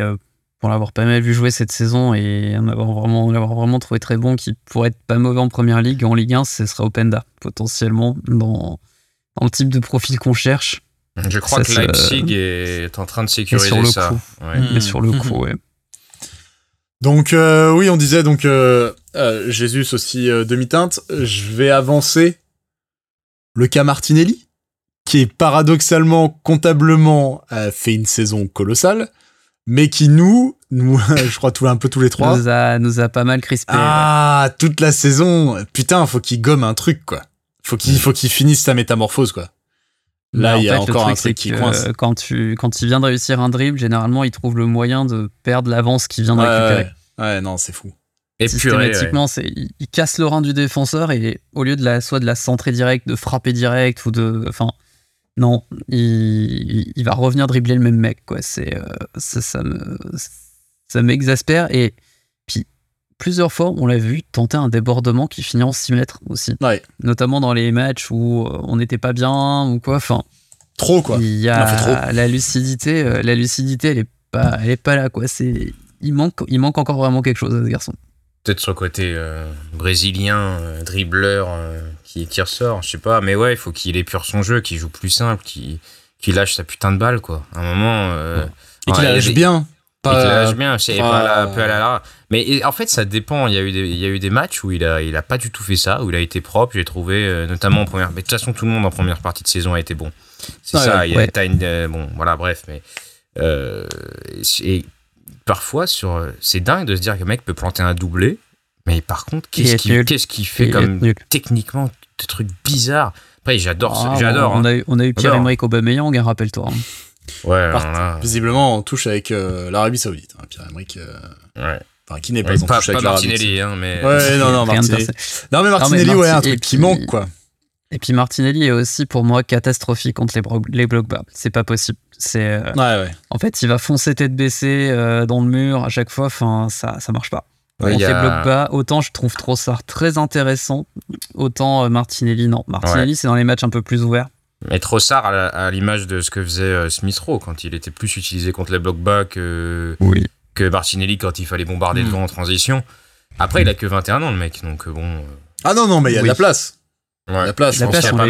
pour l'avoir pas mal vu jouer cette saison et en avoir vraiment, l'avoir vraiment trouvé très bon, qui pourrait être pas mauvais en première ligue, en Ligue 1, ce serait Openda, potentiellement, dans, dans le type de profil qu'on cherche. Je crois que Leipzig est en train de sécuriser sur le ça. Coup. Mais sur le coup, ouais. Donc euh, oui, on disait donc euh, euh, Jésus aussi demi-teinte. Je vais avancer le cas Martinelli, qui est paradoxalement, comptablement, fait une saison colossale mais qui nous, nous je crois tout, un peu tous les trois, nous a, nous a pas mal crispé. Ah, toute la saison. Putain, faut qu'il gomme un truc, quoi. Faut qu'il, faut qu'il finisse sa métamorphose, quoi. Là, il y a encore un truc qui coince. Quand tu, quand il vient de réussir un dribble, généralement, il trouve le moyen de perdre l'avance qu'il vient de récupérer. Ouais, non, c'est fou. Et Systématiquement, c'est, il, casse le rein du défenseur et au lieu de la, soit de la centrer direct, de frapper direct ou de, enfin, non, il, va revenir dribbler le même mec, quoi. C'est, euh, ça, me, ça m'exaspère. Et puis, plusieurs fois, on l'a vu tenter un débordement qui finit en 6 mètres aussi. Notamment dans les matchs où euh, on n'était pas bien ou quoi. Enfin, trop, quoi. Il y a la lucidité, euh, la lucidité, elle est pas, elle est pas là, quoi. C'est, il manque, il manque encore vraiment quelque chose à ce garçon peut-être sur le côté brésilien, dribbleur, qui, ressort, je sais pas, mais ouais, il faut qu'il épure son jeu, qu'il joue plus simple, qu'il lâche sa putain de balle, quoi. À un moment. Euh, et qu'il lâche bien. Pas, qu'il lâche bien, c'est pas, un peu à la, Mais en fait, ça dépend. Il y, a eu des, il y a eu des matchs où il a, il a pas du tout fait ça, où il a été propre, j'ai trouvé, euh, notamment en première. Mais de toute façon, tout le monde en première partie de saison a été bon. C'est ça, il y a une, euh, bon, voilà, bref, mais. et parfois, sur, c'est dingue de se dire que mec peut planter un doublé. Mais par contre, qu'est-ce qu'il qu fait comme techniquement trucs bizarres. Après, j'adore, ah, j'adore. On, a eu, on a eu Pierre-Emerick Aubameyang, hein, rappelle-toi. Hein. Ouais, Visiblement, on touche avec l'Arabie Saoudite, hein, Pierre-Emerick. ouais. Enfin, qui n'est pas en touche avec Martinelli, hein, mais. Ouais, non, non, Martinelli. Non, mais Martinelli, ouais, un truc qui manque, quoi. Et puis Martinelli est aussi pour moi catastrophique contre les, les blocs bas. C'est pas possible. C'est. Euh, ouais, ouais. En fait, il va foncer tête baissée euh, dans le mur à chaque fois. Enfin, ça, ça marche pas. Ouais, on fait bloc bas. Autant je trouve Trossard très intéressant, autant euh, Martinelli non. Martinelli c'est dans les matchs un peu plus ouverts. Mais Trossard à l'image de ce que faisait Smith Rowe quand il était plus utilisé contre les blocs bas que, oui. que Martinelli quand il fallait bombarder le hmm. vent en transition. Après, il a que 21 ans le mec, donc bon. Ah non non, mais il y a de la place. La place, la place on l'a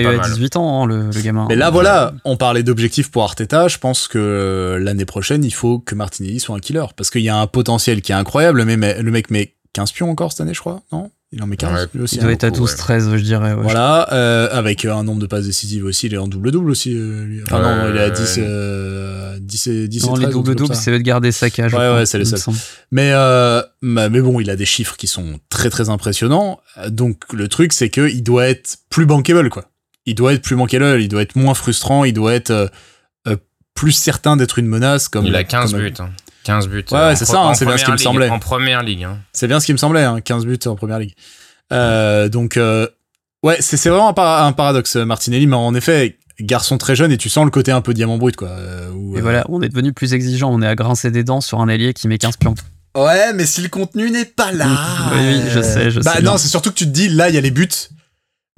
eu, à 18 ans, hein, le, gamin. Mais là, voilà, on parlait d'objectifs pour Arteta. Je pense que l'année prochaine, il faut que Martinelli soit un killer. Parce qu'il y a un potentiel qui est incroyable. Mais, le mec met 15 pions encore cette année, je crois, non? Il en met 15 aussi. Il doit être à 12-13, je dirais. voilà, euh, avec un nombre de passes décisives aussi, il est en double-double aussi. Euh, enfin non, il est à 10, euh, 10 et 10 Non, les double-double, c'est de garder sa cage. Ouais, ouais, c'est les seuls. Mais, euh, mais bon, il a des chiffres qui sont très très impressionnants. Donc le truc, c'est que il doit être plus bankable, quoi. Il doit être plus bankable, il doit être moins frustrant, il doit être euh, plus certain d'être une menace. Comme, il a 15 buts. Hein. 15 buts. Ouais, euh, c'est ça, hein, c'est bien ce qui me semblait. En première ligue. Hein. C'est bien ce qui me semblait, hein, 15 buts en première ligue. Euh, donc, euh, ouais, c'est vraiment un, paradoxe, Martinelli, mais en effet, garçon très jeune et tu sens le côté un peu diamant brut, quoi. et voilà, on est devenu plus exigeant, on est à grincer des dents sur un allié qui met 15 pions. Ouais, mais si le contenu n'est pas là. oui, je sais, je bah, sais. non, c'est surtout que tu te dis, là, il y a les buts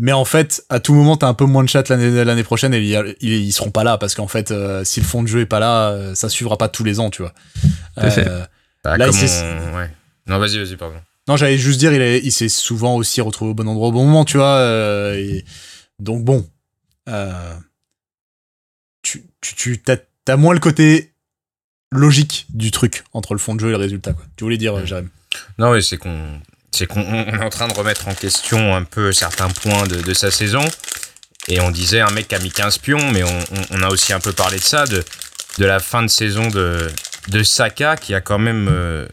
mais en fait, à tout moment, t'as un peu moins de chat l'année prochaine et ils, ils, seront pas là parce qu'en fait, euh, si le fond de jeu est pas là, euh, ça suivra pas tous les ans, tu vois. Euh, bah, là, ouais. Non, vas-y, vas-y, pardon. Non, j'allais juste dire, il, il s'est souvent aussi retrouvé au bon endroit au bon moment, tu vois. Et... Donc bon, tu, tu, tu as, moins le côté logique du truc entre le fond de jeu et le résultat. Quoi. Tu voulais dire, Jérémy Non, mais c'est qu'on c'est qu'on est en train de remettre en question un peu certains points de, sa saison. Et on disait un mec qui a mis 15 pions, mais on, a aussi un peu parlé de ça, de, de la fin de saison de, de Saka, qui a quand même euh,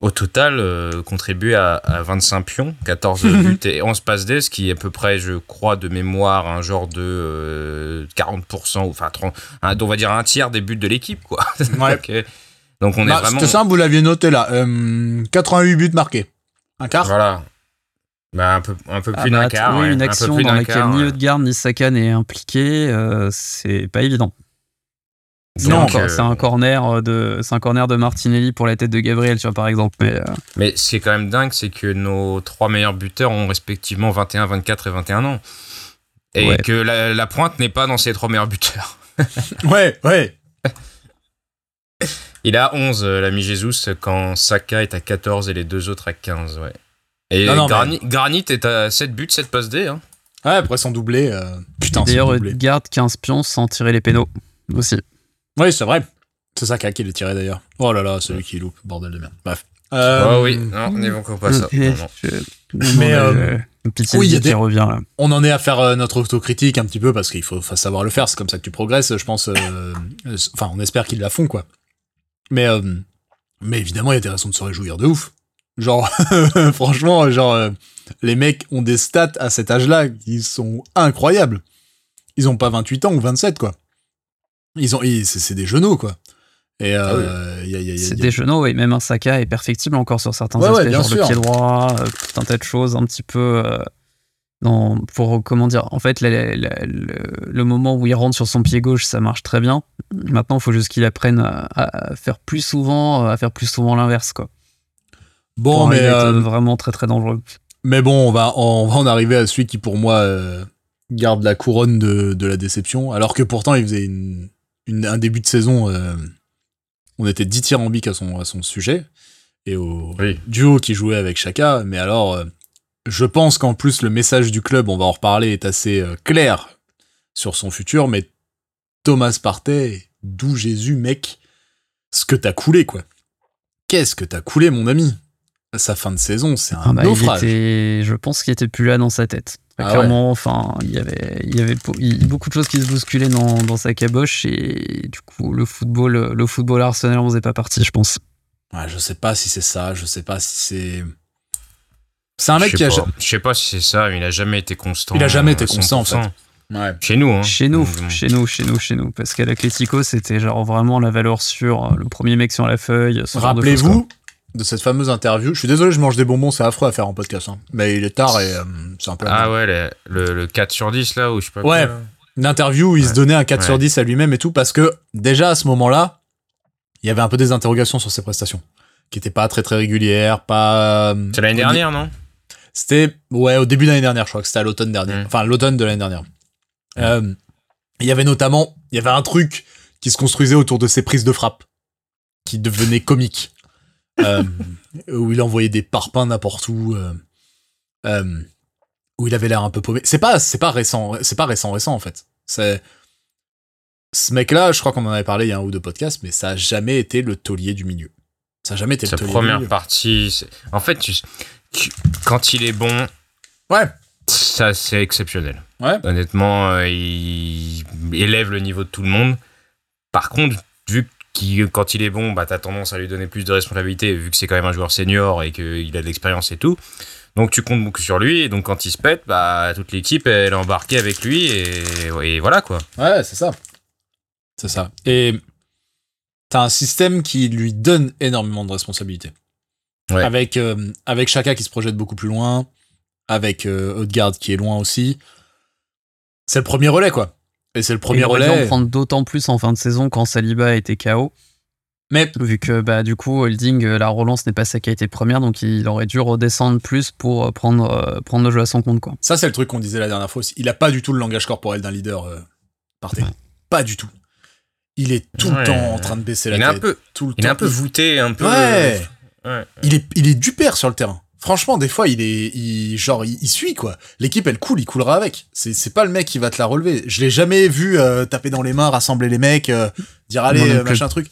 au total euh, contribué à, 25 pions, 14 buts et 11 passes D, ce qui est à peu près, je crois, de mémoire, un genre de 40%, euh, enfin, on va dire un tiers des buts de l'équipe, quoi. Donc on est bah, vraiment... C'était ça, vous l'aviez noté là. 88 buts marqués. Un quart Voilà. Bah, un peu, un peu ah plus d'un bah, quart. une action dans laquelle ni Odegaard ni Saka n'est impliqué, euh, c'est pas évident. Non, euh, c'est un corner de, c'est un corner de Martinelli pour la tête de Gabriel, tu vois, par exemple. Mais, euh, mais ce qui est quand même dingue, c'est que nos trois meilleurs buteurs ont respectivement 21, 24 et 21 ans. Et que la, la pointe n'est pas dans ces trois meilleurs buteurs. ouais, ouais. Il a 11, euh, l'ami Jesus, quand Saka est à 14 et les deux autres à 15, ouais. Et Granit, est à 7 buts, 7 passes D. Hein. Ouais, après son doublé. Euh... Putain, D'ailleurs, il garde 15 pions sans tirer les pénaux aussi. Oui, c'est vrai. C'est Saka qui les tiré d'ailleurs. Oh là là, celui qui loupe, bordel de merde. Bref. Euh... Oh oui, non, n'évoquons pas ça. Mais euh, oui, qui revient là. On en est à faire euh, notre autocritique un petit peu parce qu'il faut, faut, savoir le faire. C'est comme ça que tu progresses, je pense. Enfin, on espère qu'ils la font, quoi. Mais, euh, mais évidemment, il y a des raisons de se réjouir de ouf. Genre, franchement, genre, euh, les mecs ont des stats à cet âge-là qui sont incroyables. Ils ont pas 28 ans ou 27, quoi. Ils ont, c'est des genoux, quoi. Et euh, ah c'est des genoux, oui. Même un Saka est perfectible encore sur certains aspects, genre le pied droit, tout un tas de choses, un petit peu pour comment dire en fait le, moment où il rentre sur son pied gauche ça marche très bien. Maintenant il faut juste qu'il apprenne à, faire plus souvent à faire plus souvent l'inverse quoi. Bon mais euh, vraiment très très dangereux. mais bon on va on va en arriver à celui qui pour moi euh, garde la couronne de, la déception. Alors que pourtant il faisait un début de saison euh, on était dithyrambique à son à son sujet. Et au duo qui jouait avec Chaka mais alors je pense qu'en plus le message du club, on va en reparler, est assez euh, clair sur son futur, mais Thomas Partey, d'où Jésus, mec, ce que t'as coulé, quoi. Qu'est-ce que t'as coulé, mon ami? Sa fin de saison, c'est un ah bah, naufrage. je pense qu'il était plus là dans sa tête. Ah Clairement, enfin, il y avait, il y avait beaucoup de choses qui se bousculaient dans, sa caboche et du coup, le football, le football Arsenal en faisait pas partie, je pense. Ouais, je sais pas si c'est ça, je sais pas si c'est c'est un mec qui a. Je sais pas si c'est ça, mais il a jamais été constant. Il a jamais été constant, en fait. Chez nous, hein. Chez nous, chez nous, chez nous, chez nous. Parce qu'à l'Atletico, c'était genre vraiment la valeur sûre, le premier mec sur la feuille. Rappelez-vous de, cette fameuse interview. Je suis désolé, je mange des bonbons, c'est affreux à faire en podcast. Hein. Mais il est tard et euh, c'est un peu. Ah ouais, le, 4 sur 10 là, où je sais pas. Ouais, une interview où il se donnait un 4 sur 10 à lui-même et tout, parce que déjà à ce moment-là, il y avait un peu des interrogations sur ses prestations, qui étaient pas très très régulières, pas. Euh, c'est l'année dernière, non? C'était, ouais, au début de l'année dernière, je crois que c'était à l'automne dernier. Mm. Enfin, l'automne de l'année dernière. Euh, il y avait notamment, il y avait un truc qui se construisait autour de ses prises de frappe, qui devenait comique, euh, où il envoyait des parpaings n'importe où, euh, euh, où il avait l'air un peu paumé. C'est pas, c'est pas récent, c'est pas récent, récent en fait. C'est ce mec-là, je crois qu'on en avait parlé il y a un ou deux podcasts, mais ça a jamais été le taulier du milieu. Ça a jamais été le taulier première partie, en fait, quand il est bon, ouais, ça c'est exceptionnel. Ouais. Honnêtement, euh, il élève le niveau de tout le monde. Par contre, vu que quand il est bon, bah, t'as tendance à lui donner plus de responsabilités, vu que c'est quand même un joueur senior et qu'il a de l'expérience et tout. Donc tu comptes beaucoup sur lui, et donc quand il se pète, bah, toute l'équipe elle est embarquée avec lui, et, voilà quoi. Ouais, c'est ça. C'est ça. Et t'as un système qui lui donne énormément de responsabilités. Ouais. Avec, euh, avec Chaka qui se projette beaucoup plus loin, avec euh, qui est loin aussi c'est le premier relais, quoi. Et c'est le premier relais. Il en prendre d'autant plus en fin de saison quand Saliba était KO. Mais vu que bah, du coup Holding euh, la relance n'est pas sa qualité première donc il aurait dû redescendre plus pour euh, prendre euh, prendre le jeu à son compte quoi. Ça c'est le truc qu'on disait la dernière fois aussi. Il a pas du tout le langage corporel d'un leader euh, Pas du tout. Il est tout le temps en train de baisser la il tête. Est un peu, tout le il est un peu voûté, un peu. Ouais. Il est il est du père sur le terrain franchement, des fois, il est, il, genre, il, suit quoi. L'équipe, elle coule, il coulera avec. C'est, c'est pas le mec qui va te la relever. Je l'ai jamais vu euh, taper dans les mains, rassembler les mecs, euh, dire allez, euh, machin truc.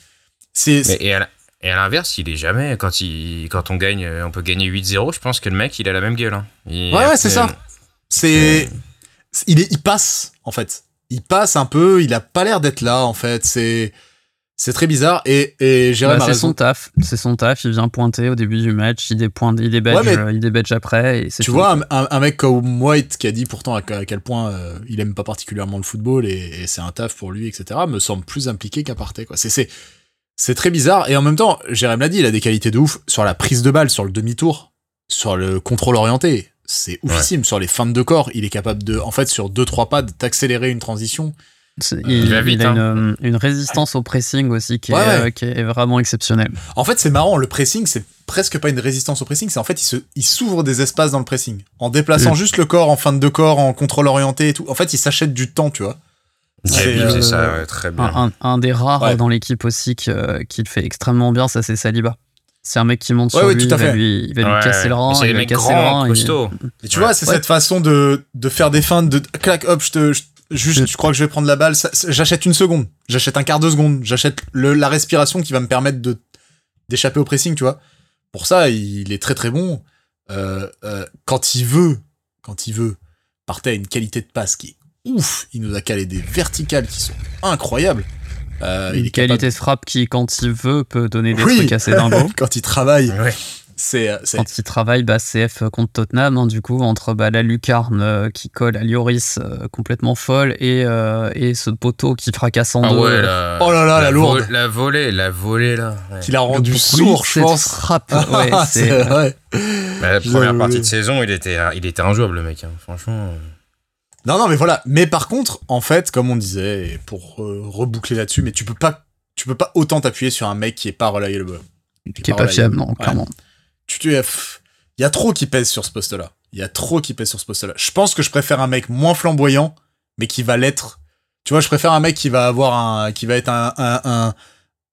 C'est. et à, l'inverse, il est jamais quand il, quand on gagne, on peut gagner 8-0. Je pense que le mec, il a la même gueule. Hein. ouais, ouais, c'est ça. C'est, il est, il passe en fait. Il passe un peu. Il a pas l'air d'être là en fait. C'est c'est très bizarre et, et Jérôme bah, C'est son taf, c'est son taf, il vient pointer au début du match, il dépointe, il débadge, il débadge après. Et tu vois, un, mec comme White qui a dit pourtant à, quel point euh, il aime pas particulièrement le football et, c'est un taf pour lui, etc., me semble plus impliqué qu'à parté. Quoi. C'est, c'est, très bizarre et en même temps, Jérém l'a dit, il a des qualités de ouf sur la prise de balle, sur le demi-tour, sur le contrôle orienté. C'est oufissime. Sur les fins de corps, il est capable de, en fait, sur deux trois pas, d'accélérer une transition il, a hein. une, résistance au pressing aussi qui, est, euh, qui est vraiment exceptionnelle. En fait, c'est marrant, le pressing, c'est presque pas une résistance au pressing, c'est en fait, il, se, il s'ouvre des espaces dans le pressing. En déplaçant mm. juste le corps en fin de corps, en contrôle orienté et tout. En fait, il s'achète du temps, tu vois. C'est euh, ça, très bien. Un, des rares dans l'équipe aussi qui, qui, le fait extrêmement bien, ça c'est Saliba. C'est un mec qui monte sur lui, il va, lui, il va lui casser le rang, il va casser le rang. Et, tu vois, c'est cette façon de, de faire des feintes, de clac, hop, je te, Juste, je crois que je vais prendre la balle? J'achète une seconde. J'achète un quart de seconde. J'achète la respiration qui va me permettre de d'échapper au pressing, tu vois. Pour ça, il est très très bon. Euh, euh, quand il veut, quand il veut, partait à une qualité de passe qui est ouf. Il nous a calé des verticales qui sont incroyables. Euh, une qualité de frappe qui, quand il veut, peut donner des trucs assez dingos. quand il travaille. C'est, Quand il travaille, bah, CF contre Tottenham, hein, du coup, entre bah, la lucarne euh, qui colle à Lloris euh, complètement folle et, et ce poteau qui fracasse en ah deux. oh là là, la, lourde. la volée, la volée là. Qui l'a rendu sourd, je pense. Frappe, ouais, c'est, vrai. Bah, la première partie de saison, il était, il était injouable, le mec, hein. franchement. Non, non, mais voilà. Mais par contre, en fait, comme on disait, pour reboucler là-dessus, mais tu peux pas, tu peux pas autant t'appuyer sur un mec qui est pas reliable. Qui est pas fiable, non, clairement tu il y a trop qui pèse sur ce poste-là. Il y a trop qui pèse sur ce poste-là. Je pense que je préfère un mec moins flamboyant, mais qui va l'être. Tu vois, je préfère un mec qui va avoir un, qui va être un, un,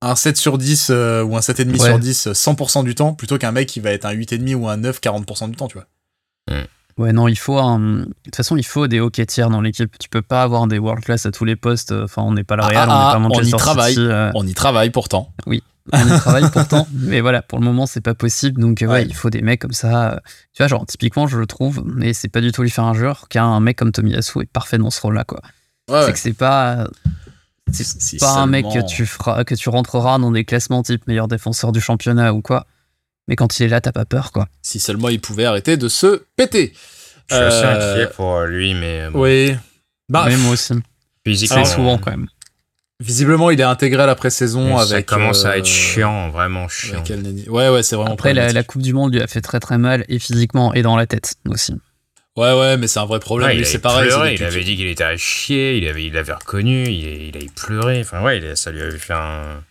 un, 7 sur 10 euh, ou un 7,5 sur 10 100% du temps, plutôt qu'un mec qui va être un 8,5 ou un 9 40% du temps, tu vois. Ouais, non, il faut un... De toute façon, il faut des hockey tiers dans l'équipe. Tu peux pas avoir des world class à tous les postes. Enfin, on n'est pas la Real, on n'est pas Manchester on y travaille. Euh. On y travaille pourtant. Oui, on y travaille pourtant, mais voilà, pour le moment, c'est pas possible. Donc, ouais, il faut des mecs comme ça. Euh, tu vois, genre, typiquement, je le trouve, mais c'est pas du tout lui faire un joueur, qu'un mec comme Tomiyasu est parfait dans ce rôle-là, quoi. c'est que c'est pas. C'est pas un mec que tu, feras, que tu rentreras dans des classements type meilleur défenseur du championnat ou quoi. Mais quand il est là, t'as pas peur, quoi. Si seulement il pouvait arrêter de se péter. Je suis assez euh, inquiet pour lui, mais. Oui. Bah, moi aussi. Physiquement. souvent quand même. Visiblement, il est intégré à la pré-saison avec. Ça commence à être chiant, vraiment chiant. Ouais, ouais, c'est vraiment. Après, la, Coupe du Monde lui a fait très très mal, et physiquement, et dans la tête aussi. Ouais, ouais, mais c'est un vrai problème. c'est pareil. il avait dit qu'il était à chier, il avait, il avait reconnu, il, il avait pleuré. Enfin, ouais, ça lui avait fait un.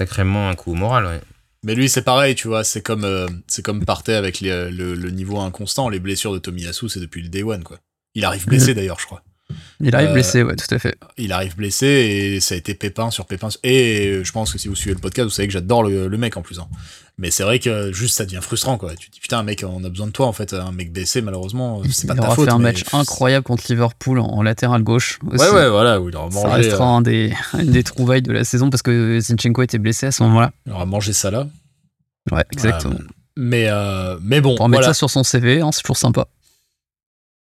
sacrément un coup moral, ouais. Mais lui, c'est pareil, tu vois. C'est comme, euh, c'est comme partait avec le, le, niveau inconstant. Les blessures de Tomiyasu, c'est depuis le day one, quoi. Il arrive blessé d'ailleurs, je crois. Il arrive euh, blessé, ouais, tout à fait. Il arrive blessé et ça a été pépin sur pépin. Et je pense que si vous suivez le podcast, vous savez que j'adore le, mec en plus. Hein. Mais c'est vrai que juste ça devient frustrant, quoi. Tu te dis putain, mec, on a besoin de toi en fait. Un mec blessé, malheureusement, c'est pas ta faute. Il aura fait un match incroyable contre Liverpool en, latéral gauche. Aussi. Ouais, ouais, voilà. Où il aura mangé, ça restera euh, un des, une des trouvailles de la saison parce que Zinchenko était blessé à ce moment-là. Il aura mangé ça là. Ouais, exactement. mais, euh, mais bon. Pour mettre ça sur son CV, hein, c'est toujours sympa.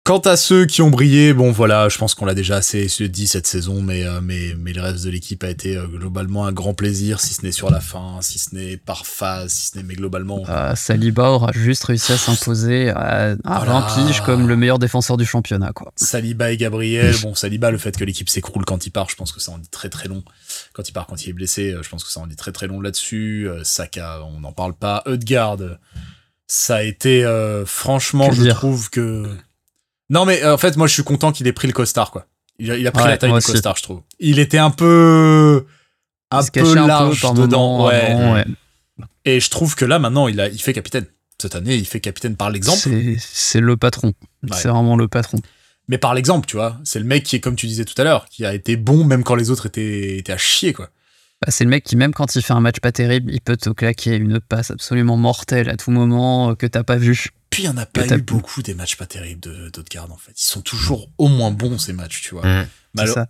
Quant à ceux qui ont brillé, bon voilà, je pense qu'on l'a déjà assez dit cette saison, mais euh, mais mais le reste de l'équipe a été euh, globalement un grand plaisir, si ce n'est sur la fin, si ce n'est par phase, si ce n'est mais globalement. Euh, Saliba aura juste réussi à s'imposer à, à 20 piges comme le meilleur défenseur du championnat quoi. Saliba et Gabriel, bon Saliba le fait que l'équipe s'écroule quand il part, je pense que ça en dit très très long. Quand il part, quand il est blessé, je pense que ça en dit très très long là-dessus. Saka, on n'en parle pas. Eudgard, ça a été franchement, je trouve que non, mais euh, en fait, moi, je suis content qu'il ait pris le costard, quoi. Il a, pris la taille du costard, je trouve. Il était un peu. Un peu large dedans. Ouais. Et je trouve que là, maintenant, il, a, il fait capitaine. Cette année, il fait capitaine par l'exemple. C'est le patron. C'est vraiment le patron. Mais par l'exemple, tu vois. C'est le mec qui est, comme tu disais tout à l'heure, qui a été bon même quand les autres étaient, étaient à chier, quoi. Bah, c'est le mec qui, même quand il fait un match pas terrible, il peut te claquer une passe absolument mortelle à tout moment euh, que t'as pas vu. Puis il n'y en a pas eu beaucoup des matchs pas terribles d'Odegaard en fait. Ils sont toujours au moins bons ces matchs, tu vois. Mmh. ça.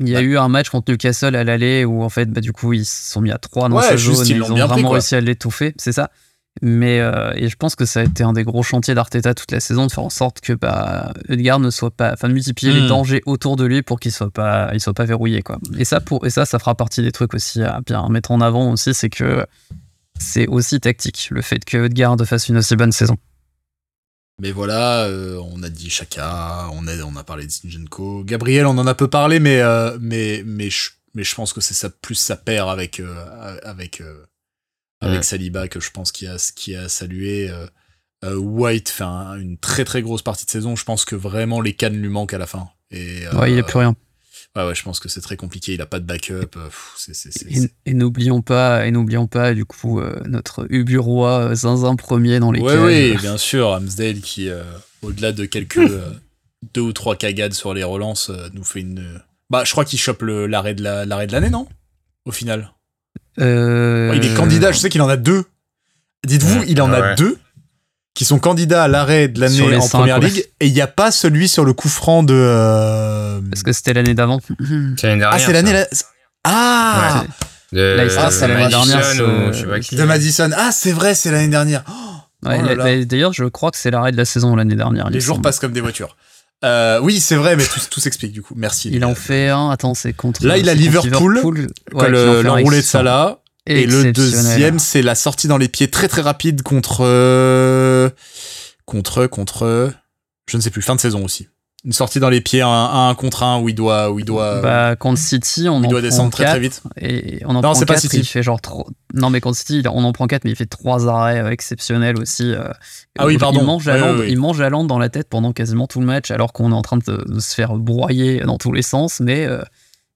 Il y a bah eu un match contre Newcastle à l'aller où en fait, bah, du coup, ils se sont mis à 3 dans sa zone ils, ont, vraiment réussi à l'étouffer, c'est ça. Mais euh, et je pense que ça a été un des gros chantiers d'Arteta toute la saison de faire en sorte que bah, Edgar ne soit pas, enfin, de multiplier les mmh. dangers autour de lui pour qu'il soit pas, il soit pas verrouillé quoi. Et ça pour et ça, ça fera partie des trucs aussi à bien mettre en avant aussi, c'est que c'est aussi tactique le fait que Edgar fasse une aussi bonne saison. Mais voilà, euh, on a dit Chaka, on a, on a parlé de Zinchenko. Gabriel, on en a peu parlé, mais, euh, mais, mais, je, mais je pense que c'est ça, plus sa paire avec, euh, avec, avec Saliba que je pense qu'il a, qui a salué. White fait une très très grosse partie de saison. Je pense que vraiment les cannes lui manquent à la fin. Et, ouais, il a plus rien. Ouais, ouais, je pense que c'est très compliqué. Il a pas de backup. et, n'oublions pas, et n'oublions pas, du coup, euh, notre Ubu roi euh, Zinzin premier dans les ouais, Oui, bien sûr. Amsdale qui, euh, au-delà de quelques deux ou trois cagades sur les relances, nous fait une. Bah, je crois qu'il chope l'arrêt de l'arrêt de l'année, non? Au final. il est candidat. Je sais qu'il en a deux. Dites-vous, il en a deux? Qui sont candidats à l'arrêt de l'année en première ligue et il n'y a pas celui sur le coup franc de euh... parce que c'était l'année d'avant c'est l'année dernière ah c'est l'année ah de, ah, c'est l'année dernière de Madison ah c'est vrai c'est l'année dernière oh, d'ailleurs je crois que c'est l'arrêt de la saison l'année dernière les jours passent comme des voitures euh, oui, c'est vrai, mais tout, tout s'explique du coup. Merci. Il en fait un. Attends, c'est contre. Là, il a Liverpool. Liverpool ouais, l'enroulé de Salah. Et le deuxième, c'est la sortie dans les pieds très très rapide contre euh, contre contre je ne sais plus fin de saison aussi. Une sortie dans les pieds un, un contre un où il doit où il doit bah contre City on en doit descendre très très vite et on en non, prend 4 pas City. il fait genre non mais contre City on en prend 4 mais il fait trois arrêts euh, exceptionnels aussi euh. ah oui pardon il mange à il mange à dans la tête pendant quasiment tout le match alors qu'on est en train de, se faire broyer dans tous les sens mais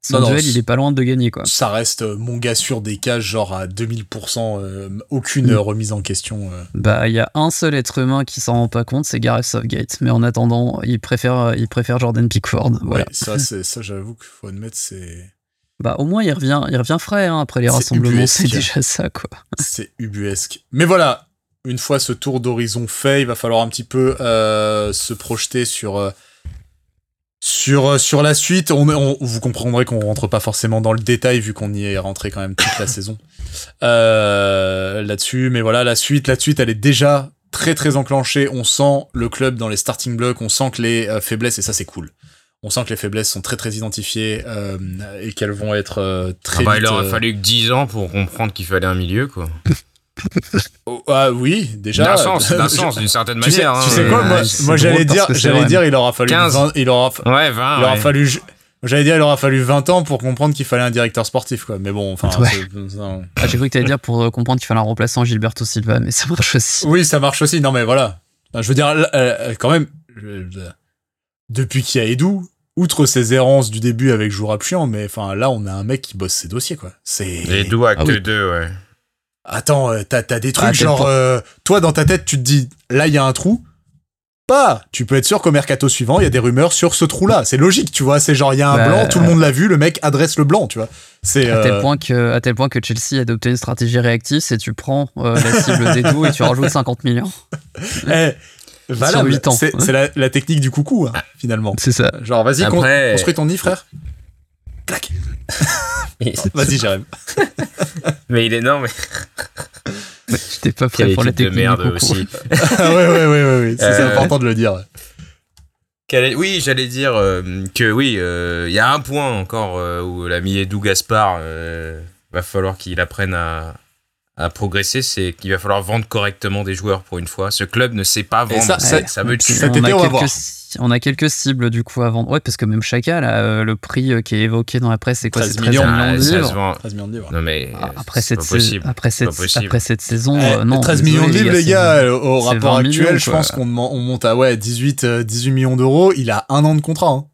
son duel, il est pas loin de gagner, quoi. Ça reste euh, mon gars sur des cages, genre à 2000%, euh, aucune mm. remise en question. Euh. Bah, il y a un seul être humain qui s'en rend pas compte, c'est Gareth Southgate. Mais en attendant, il préfère, il préfère Jordan Pickford. Voilà. Ouais, ça, ça j'avoue qu'il faut admettre, c'est. Bah, au moins, il revient, il revient frais hein, après les rassemblements, c'est déjà ça, quoi. C'est ubuesque. Mais voilà, une fois ce tour d'horizon fait, il va falloir un petit peu se projeter sur sur, euh, sur la suite, on, vous comprendrez qu'on rentre pas forcément dans le détail vu qu'on y est rentré quand même toute la saison euh, là-dessus. Mais voilà, la suite, la suite, elle est déjà très très enclenchée. On sent le club dans les starting blocks, on sent que les euh, faiblesses, et ça c'est cool. On sent que les faiblesses sont très très identifiées et qu'elles vont être très ah bah, vite, Il aurait fallu que 10 ans pour comprendre qu'il fallait un milieu, quoi. Oh, ah oui, déjà. D'un sens, d'un sens, d'une certaine tu sais, manière. tu sais hein, quoi, moi, j'allais dire, j'allais dire, il aura fallu 15. 20, il aura, Ouais, 20. il aura ouais. fallu, j'allais dire, il aura fallu 20 ans pour comprendre qu'il fallait un directeur sportif, quoi. Mais bon, enfin, Ouais. Ah, J'ai cru que t'allais dire pour euh, comprendre qu'il fallait un remplaçant Gilberto Silva, mais ça marche aussi. Oui, ça marche aussi. Non, mais voilà. Enfin, je veux dire, là, euh, quand même, je- je- depuis qu'il y a Edu, outre ses errances du début avec Jourap chiant, mais enfin, là, on a un mec qui bosse ses dossiers, quoi. C'est. Les doux acte Ah oui. 2, ouais. Attends, euh, t'as, t'as des trucs Ah, genre, euh, toi, dans ta tête, tu te dis, là, il y a un trou. Pas. Tu peux être sûr qu'au mercato suivant, il y a des rumeurs sur ce trou-là. C'est logique, tu vois. C'est genre, il y a un Bah, blanc, tout le monde l'a vu, le mec adresse le blanc, tu vois. C'est. À tel, euh, point que, à tel point que Chelsea a adopté une stratégie réactive, c'est tu prends euh, la cible des doux et tu rajoutes 50 millions. eh, huit ans. C'est, c'est la, la technique du coucou, hein, finalement. C'est ça. Genre, vas-y, Après- construis ton nid, frère. Clac. Vas-y, Jérém. Mais il est non, mais t'es pas prêt pour la de technique du merde aussi. Ah ouais, ouais, ouais, ouais, ouais. C'est Euh, important de le dire. Oui, j'allais dire euh, que oui, euh, il y a un point encore euh, où l'ami Edou Gaspard euh, va falloir qu'il apprenne à, à progresser, c'est qu'il va falloir vendre correctement des joueurs pour une fois. Ce club ne sait pas Et vendre. ça- ça, ça- ça tue. Cet on, on va quelques, voir. on a quelques cibles du coup à vendre. Ouais, parce que même Chaka, là, euh, le prix euh, qui est évoqué dans la presse, c'est quoi 13 C'est 13 millions. millions, de livres. vend. 13 millions de livres. Non mais Ah, Après cette, pas sais- possible. après, cette, pas possible. après cette saison, Eh, euh, non. 13 désolé, millions de livres, les gars, au rapport 20 actuel, millions, je pense qu'on monte à ouais, 18, euh, 18 millions d'euros. Il a un an de contrat. hein.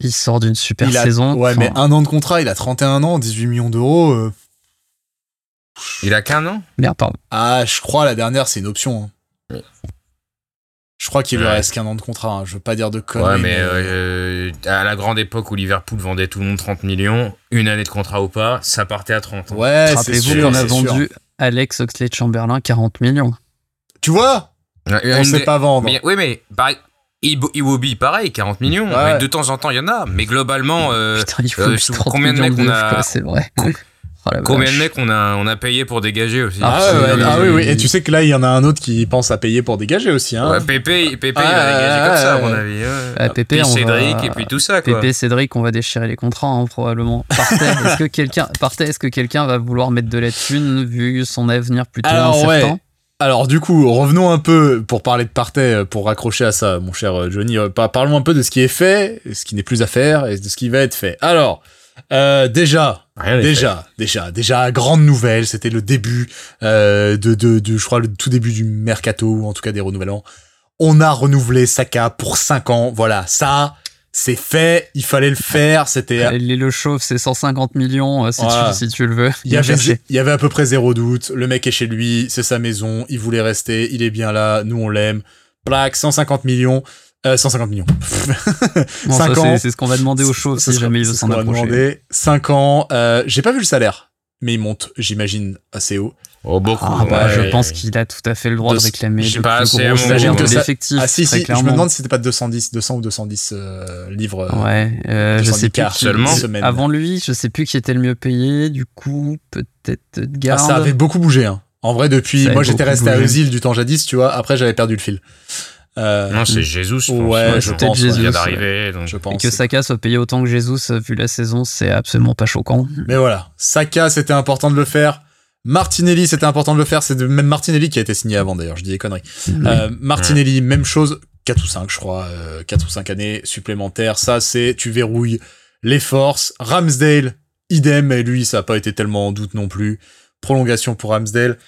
Il sort d'une super il a, saison. Ouais, Enfin, mais un an de contrat, il a 31 ans, 18 millions d'euros. euh, Il a qu'un an? Merde, pardon. Ah, je crois la dernière, c'est une option. hein. Je crois qu'il lui Ouais. reste qu'un an de contrat. hein. Je veux pas dire de conneries. Ouais, mais euh, à la grande époque où Liverpool vendait tout le monde 30 millions, une année de contrat ou pas, ça partait à 30. hein. Ouais, c'est Rappelez-vous sûr. qu'on a c'est sûr. vendu Alex Oxlade-Chamberlain 40 millions. Tu vois, on sait des- pas vendre. Mais, oui, mais pareil, Iwobi, pareil, 40 millions. Ouais. De temps en temps, il y en a. Mais globalement, euh, Putain, il faut euh, 30 combien de millions mecs on a- quoi, C'est vrai. Oh combien vache. de mecs on a, on a payé pour dégager aussi Ah, Ah, ouais, ah oui, oui. Et tu sais que là, il y en a un autre qui pense à payer pour dégager aussi. Hein. Ouais, Pépé, Pépé Ah, il va dégager comme ça, à mon avis. ouais. Ah, Pépé, puis Cédric, va- et puis tout ça, quoi. Pépé, Cédric, on va déchirer les contrats hein, probablement. Partey, est-ce que quelqu'un, est-ce que quelqu'un va vouloir mettre de la thune vu son avenir plutôt Alors, ouais. incertain Alors du coup, revenons un peu pour parler de Partey, euh, pour raccrocher à ça, mon cher euh, Johnny. euh, par- Parlons un peu de ce qui est fait, ce qui n'est plus à faire, et de ce qui va être fait. Alors, euh, déjà, Rien déjà, déjà, déjà, grande nouvelle, c'était le début euh, de, de, de, je crois, le tout début du mercato, ou en tout cas des renouvellements. On a renouvelé Saka pour 5 ans. Voilà, ça, c'est fait. Il fallait le faire. C'était Les Le Chauve, c'est 150 millions euh, si, Voilà. tu, si tu le veux. Il y, avait, il y avait à peu près zéro doute. Le mec est chez lui, c'est sa maison, il voulait rester, il est bien là, nous on l'aime. Plaque, 150 millions. Euh, 150 millions. Bon, 5 ça, ans. c'est- ce qu'on va demander au Ce si jamais il veut ce s'en qu'on va approcher. demander. 5 ans. Euh, J'ai pas vu le salaire, mais il monte, j'imagine, assez haut. Oh, beaucoup. Ah, bah, ouais. je pense qu'il a tout à fait le droit de De- réclamer je sais pas, c'est l'effectif. Ah si, si, je me demande si c'était pas 210, 200 ou 210 euh, livres. euh, Ouais, euh, je 210 sais plus. seulement. semaine. Avant lui, je sais plus qui était le mieux payé. Du coup, peut-être Ah, Garde. ça avait beaucoup bougé. Hein. En vrai, depuis, Ça moi j'étais resté à. Eusil du temps jadis, tu vois. Après, j'avais perdu le fil. Euh, Non, c'est Jésus, je pense. Ouais, je peut-être pense. Jésus. Vient d'arriver. donc- Je Et pense. que Saka soit payé autant que Jesus euh, vu la saison, c'est absolument pas choquant. Mais voilà, Saka, c'était important de le faire. Martinelli, c'était important de le faire. C'est de- même Martinelli qui a été signé avant d'ailleurs, je dis des conneries. Euh, Martinelli, même chose, 4 ou 5 je crois, euh, 4 ou 5 années supplémentaires. Ça, c'est tu verrouilles les forces. Ramsdale, idem, mais lui, ça a pas été tellement en doute non plus. Prolongation pour Ramsdale.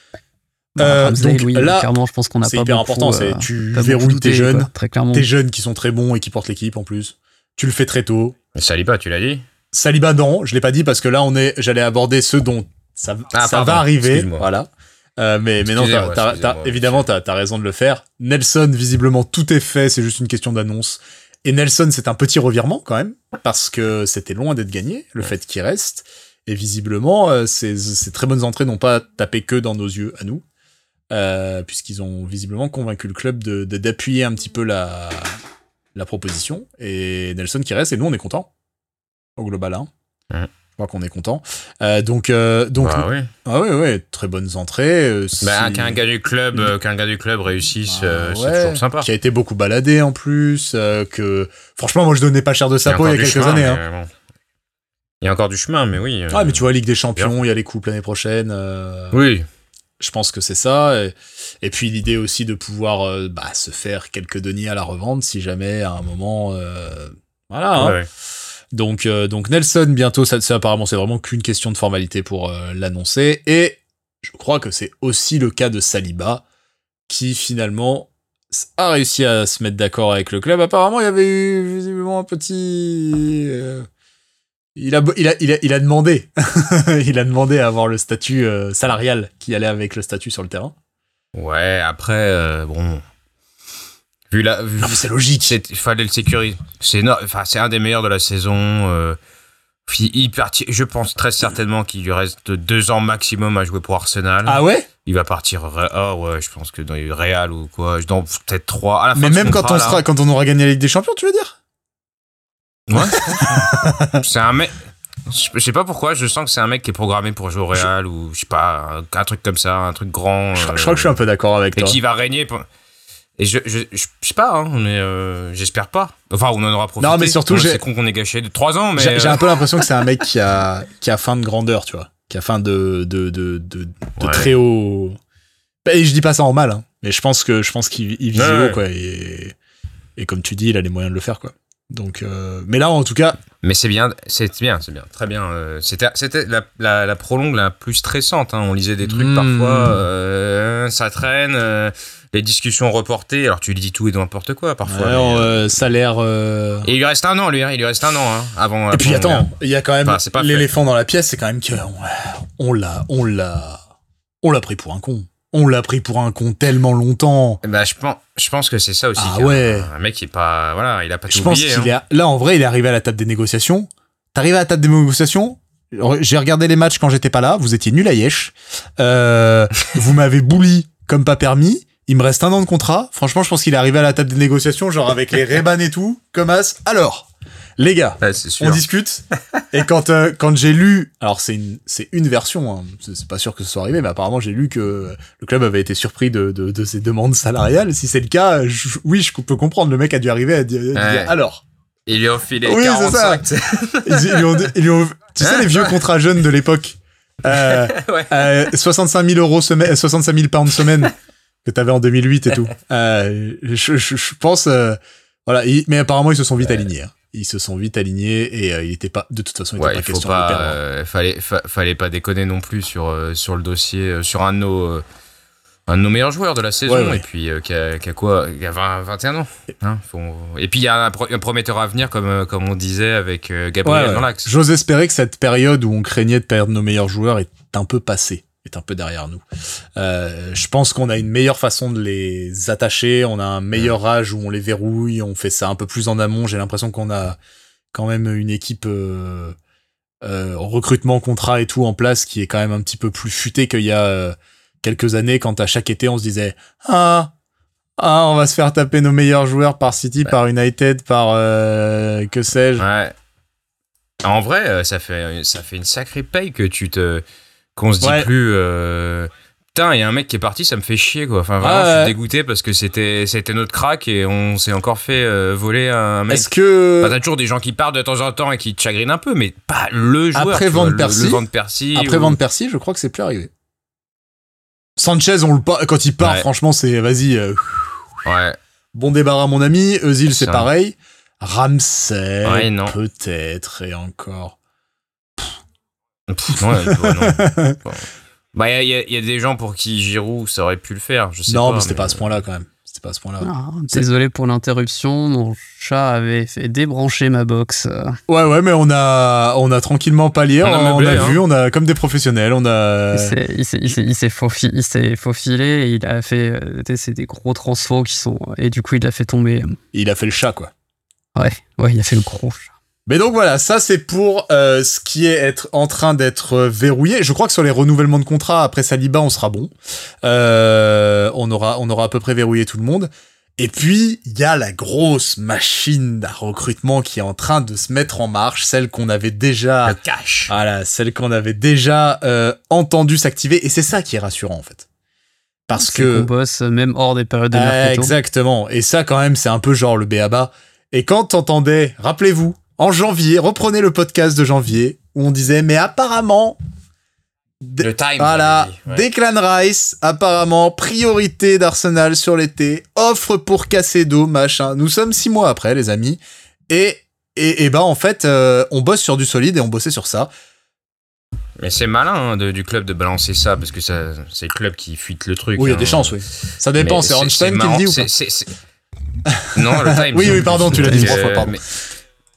Euh, donc oui, là, clairement, je pense qu'on a c'est pas hyper beaucoup, important, euh, c'est tu verrouilles tes jeunes, quoi, très clairement. tes jeunes qui sont très bons et qui portent l'équipe en plus. Tu le fais très tôt. Mais Saliba, tu l'as dit Saliba, non, je l'ai pas dit parce que là, on est, j'allais aborder ceux dont ça, Ah, ça pardon, va arriver. Voilà. Euh, mais, mais non, évidemment, t'as, t'as raison de le faire. Nelson, visiblement, tout est fait, c'est juste une question d'annonce. Et Nelson, c'est un petit revirement quand même, parce que c'était loin d'être gagné, le fait qu'il reste. Et visiblement, euh, ces, ces très bonnes entrées n'ont pas tapé que dans nos yeux à nous, euh, puisqu'ils ont visiblement convaincu le club de, de- d'appuyer un petit peu la, la proposition. Et Nelson qui reste, et nous, on est content au global. Hein. Je crois qu'on est content. Euh, donc, euh, donc, Bah oui. ah ouais, ouais, très bonnes entrées. euh, Bah, qu'un gars du club, euh, qu'un gars du club réussisse, Ah euh, c'est ouais, toujours sympa. Qui a été beaucoup baladé en plus. euh, que franchement, moi, je donnais pas cher de sa peau il y a quelques chemin, années. Hein. bon. Il y a encore du chemin, mais oui. Ah, mais tu vois, Ligue des Champions, il y a les coupes l'année prochaine. Oui. Je pense que c'est ça. Et, puis l'idée aussi de pouvoir euh, bah, se faire quelques deniers à la revente si jamais à un moment. Euh, voilà. Hein. Donc, euh, donc Nelson, bientôt, ça, apparemment, c'est vraiment qu'une question de formalité pour l'annoncer. Et je crois que c'est aussi le cas de Saliba, qui finalement a réussi à se mettre d'accord avec le club. Apparemment, il y avait eu visiblement un petit il a, il a, il a, il a demandé, il a demandé à avoir le statut euh, salarial qui allait avec le statut sur le terrain. Ouais, après, euh, bon, vu la, c'est logique. Il fallait le sécuriser. C'est, enfin, c'est un des meilleurs de la saison. Euh, il je pense très certainement qu'il lui reste deux ans maximum à jouer pour Arsenal. Ah ouais? Il va partir. Ah ouais, je pense que dans le Real ou quoi. Dans peut-être trois. Mais même quand on sera, quand on aura gagné la Ligue des Champions, tu veux dire? Ouais. c'est un mec. Je sais pas pourquoi, je sens que c'est un mec qui est programmé pour jouer au Real ou je sais pas, un, truc comme ça, un truc grand. Je, crois que je suis un peu d'accord avec toi. Et qui va régner. Et je, je, je, sais pas, hein, mais euh, j'espère pas. Enfin, on en aura profité. Non, mais surtout, c'est con qu'on ait gâché de 3 ans, mais. J'ai un peu l'impression que c'est un mec qui a, qui a faim de grandeur, tu vois. Qui a faim de, de, de, de, très haut. Bah, et je dis pas ça en mal, hein, mais je pense que je pense qu'il vise haut, quoi. Et, et comme tu dis, il a les moyens de le faire, quoi. Donc, euh, mais là, en tout cas. Mais c'est bien, c'est bien, c'est bien, très bien. Euh, c'était, c'était la, la, la, prolongue la plus stressante. Hein. On lisait des trucs hmm. parfois, euh, ça traîne, les discussions reportées. Alors tu dis tout et n'importe quoi parfois. Ouais, salaire. Et il lui reste un an, lui. Hein, il lui reste un an hein, avant. Et puis attends, il y a quand même l'éléphant dans la pièce, c'est quand même que on l'a, on l'a, on l'a pris pour un con on l'a pris pour un con tellement longtemps. Bah, je pense, je pense que c'est ça aussi. Ah ouais. Un, mec qui est pas, voilà, il a pas tout Je pense qu'il hein. là, en vrai, il est arrivé à la table des négociations. T'arrives à la table des négociations? J'ai regardé les matchs quand j'étais pas là. Vous étiez nul à Yesh. Euh, vous m'avez bouli comme pas permis. Il me reste un an de contrat. Franchement, je pense qu'il est arrivé à la table des négociations, genre avec les Reban et tout, comme as. Alors, les gars, on discute. et quand euh, quand j'ai lu, alors c'est une c'est une version, hein, c'est pas sûr que ce soit arrivé, mais apparemment j'ai lu que le club avait été surpris de de, de ses demandes salariales. Si c'est le cas, oui, je peux comprendre. Le mec a dû arriver à dire, alors. Il lui ont filé oui, 45. Ça. ils, ont, ils ont, tu sais les vieux contrats jeunes de l'époque. Euh, euh, 65 000 euros semaine, 65 000 pounds semaine que t'avais en 2008 et tout. Euh, je, je, je, pense, euh, voilà. mais apparemment ils se sont vite alignés. Hein ils se sont vite alignés et euh, il était pas de toute façon il était pas question de perdre. Euh, fallait fallait pas déconner non plus sur euh, sur le dossier sur un de nos un de nos meilleurs joueurs de la saison et puis qui a, quoi il a 20, 21 ans hein, et puis il y a un, prometteur à venir comme comme on disait avec Gabriel dans l'axe. J'ose espérer que cette période où on craignait de perdre nos meilleurs joueurs est un peu passée est un peu derrière nous. Euh, je pense qu'on a une meilleure façon de les attacher, on a un meilleur âge où on les verrouille, on fait ça un peu plus en amont. J'ai l'impression qu'on a quand même une équipe euh, euh, recrutement, contrat et tout en place qui est quand même un petit peu plus futée qu'il y a quelques années quand à chaque été on se disait ah ah on va se faire taper nos meilleurs joueurs par City, par United, par que sais-je. Ouais. En vrai, ça fait ça fait une sacrée paye que tu te qu'on se dit plus euh, putain il y a un mec qui est parti ça me fait chier quoi. Enfin vraiment je suis dégoûté parce que c'était c'était notre crack et on s'est encore fait euh, voler un mec. Est-ce que t'as toujours des gens qui partent de temps en temps et qui te chagrinent un peu mais pas le joueur après Van Persie Van Persie après Van Persie je crois que c'est plus arrivé. Sanchez on le quand il part franchement c'est vas-y euh, ouais. bon débarras mon ami. Eusil c'est pareil. Ramsey peut-être et encore Bah, il y, a des gens pour qui Giroud, ça aurait pu le faire. Je sais non, pas, mais c'était pas à ce point-là quand même. C'était pas à ce point-là. Ah, désolé pour l'interruption. Mon chat avait fait débrancher ma box. Ouais, ouais, mais on a, on a tranquillement pallié. On a, on a vu, hein. on a comme des professionnels. On a. Il s'est faufilé, faufilé et il a fait. Euh, c'est des gros transfos qui sont. Et du coup, il a fait tomber. Il a fait le chat, quoi. Ouais, ouais, il a fait le gros chat. Mais donc voilà, ça c'est pour euh, ce qui est être en train d'être verrouillé. Je crois que sur les renouvellements de contrat après Saliba, on sera bon. Euh, on aura on aura à peu près verrouillé tout le monde. Et puis il y a la grosse machine à recrutement qui est en train de se mettre en marche, celle qu'on avait déjà le cash. Voilà, celle qu'on avait déjà euh, entendu s'activer. Et c'est ça qui est rassurant en fait. Parce que on bosse même hors des périodes de mercato. Exactement. Et ça quand même c'est un peu genre le béaba. Et quand t'entendais, rappelez-vous, en janvier, reprenez le podcast de janvier où on disait mais apparemment le time. Voilà, Declan Rice, apparemment, priorité d'Arsenal sur l'été, offre pour Casedo, machin. Nous sommes six mois après, les amis. Et, et, et ben, en fait, euh, on bosse sur du solide et on bossait sur ça. Mais c'est malin hein, du club de balancer ça, parce que c'est le club qui fuite le truc. Oui, il y a hein. des chances, oui. Ça dépend, c'est Ronstein qui le dit ou pas Non, le time. oui, oui, pardon, tu l'as dit trois fois, pardon. Mais,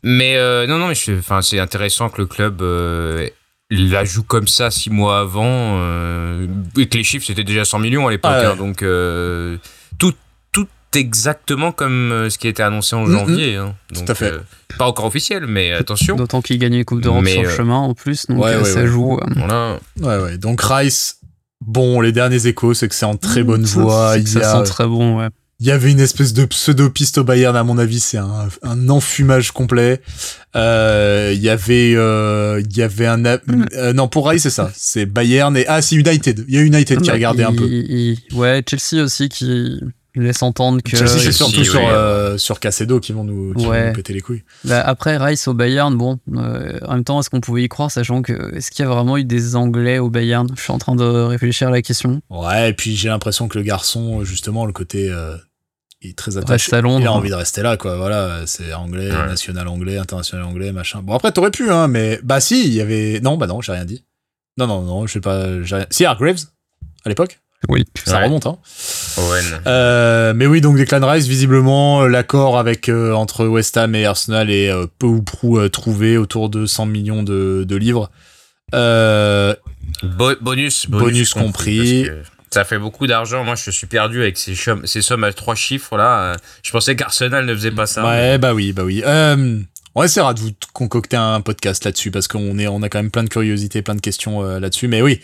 euh, non, non, mais c'est intéressant que le club euh, la joue comme ça six mois avant euh, et que les chiffres c'était déjà 100 millions à l'époque. Ah hein, donc euh, tout, tout exactement comme ce qui a été annoncé en mm, mm. janvier. Hein. tout à fait. pas encore officiel, mais attention. D'autant qu'il gagnait une Coupe d'Europe sur le chemin en plus, donc ça joue. Voilà. Ouais, ouais. Donc Rice, bon, les derniers échos, c'est que c'est en très bonne voie. Il ça sent très bon, ouais il y avait une espèce de pseudo-piste au Bayern, à mon avis, c'est un, un enfumage complet. Euh, il y avait, euh, il y avait un, mm. euh, non, pour Rai, c'est ça. C'est Bayern et, ah, c'est United. Il y a United qui ah, regardait un peu. ouais, Chelsea aussi qui laisse entendre que. Chelsea, c'est surtout sur, euh, sur Casedo qui vont nous, qui vont nous péter les couilles. Bah, après, Rice au Bayern, bon, euh, en même temps, est-ce qu'on pouvait y croire, sachant que, est-ce qu'il y a vraiment eu des Anglais au Bayern? Je suis en train de réfléchir à la question. Ouais, et puis j'ai l'impression que le garçon, justement, le côté, il est très attaché. il a envie de rester là, quoi. Voilà, c'est anglais, national anglais, international anglais, machin. Bon, après, t'aurais pu, hein, mais bah si, il y avait. Non, bah non, j'ai rien dit. Non, non, non, je sais pas. Rien... Si, Graves, à l'époque Oui. Ça remonte, hein. Euh, mais oui, donc Declan Rice, visiblement, l'accord avec euh, entre West Ham et Arsenal est euh, peu ou prou trouvé autour de 100 millions de, de livres. bonus, bonus, compris. Ça fait beaucoup d'argent. Moi, je suis perdu avec ces, ces sommes à trois chiffres là. Je pensais qu'Arsenal ne faisait pas ça. Ouais, bah oui, bah oui. Euh, on essaiera de vous concocter un podcast là-dessus parce qu'on est, on a quand même plein de curiosités, plein de questions euh, là-dessus. Mais oui.